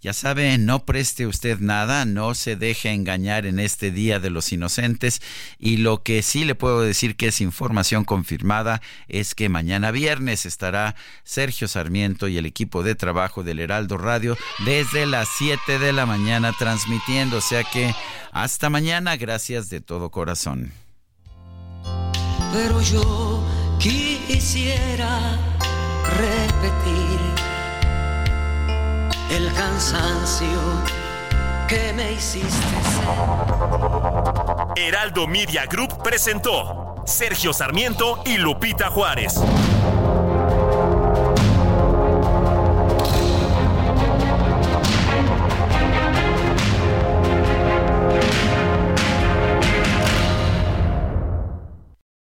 ya sabe, no preste usted nada, no se deje engañar en este Día de los Inocentes y lo que sí le puedo decir que es información confirmada es que mañana viernes estará Sergio Sarmiento y el equipo de trabajo del Heraldo Radio desde las 7 de la mañana transmitiendo, o sea que hasta mañana, gracias de todo corazón. Pero yo quisiera repetir el cansancio que me hiciste Heraldo Media Group presentó Sergio Sarmiento y Lupita Juárez.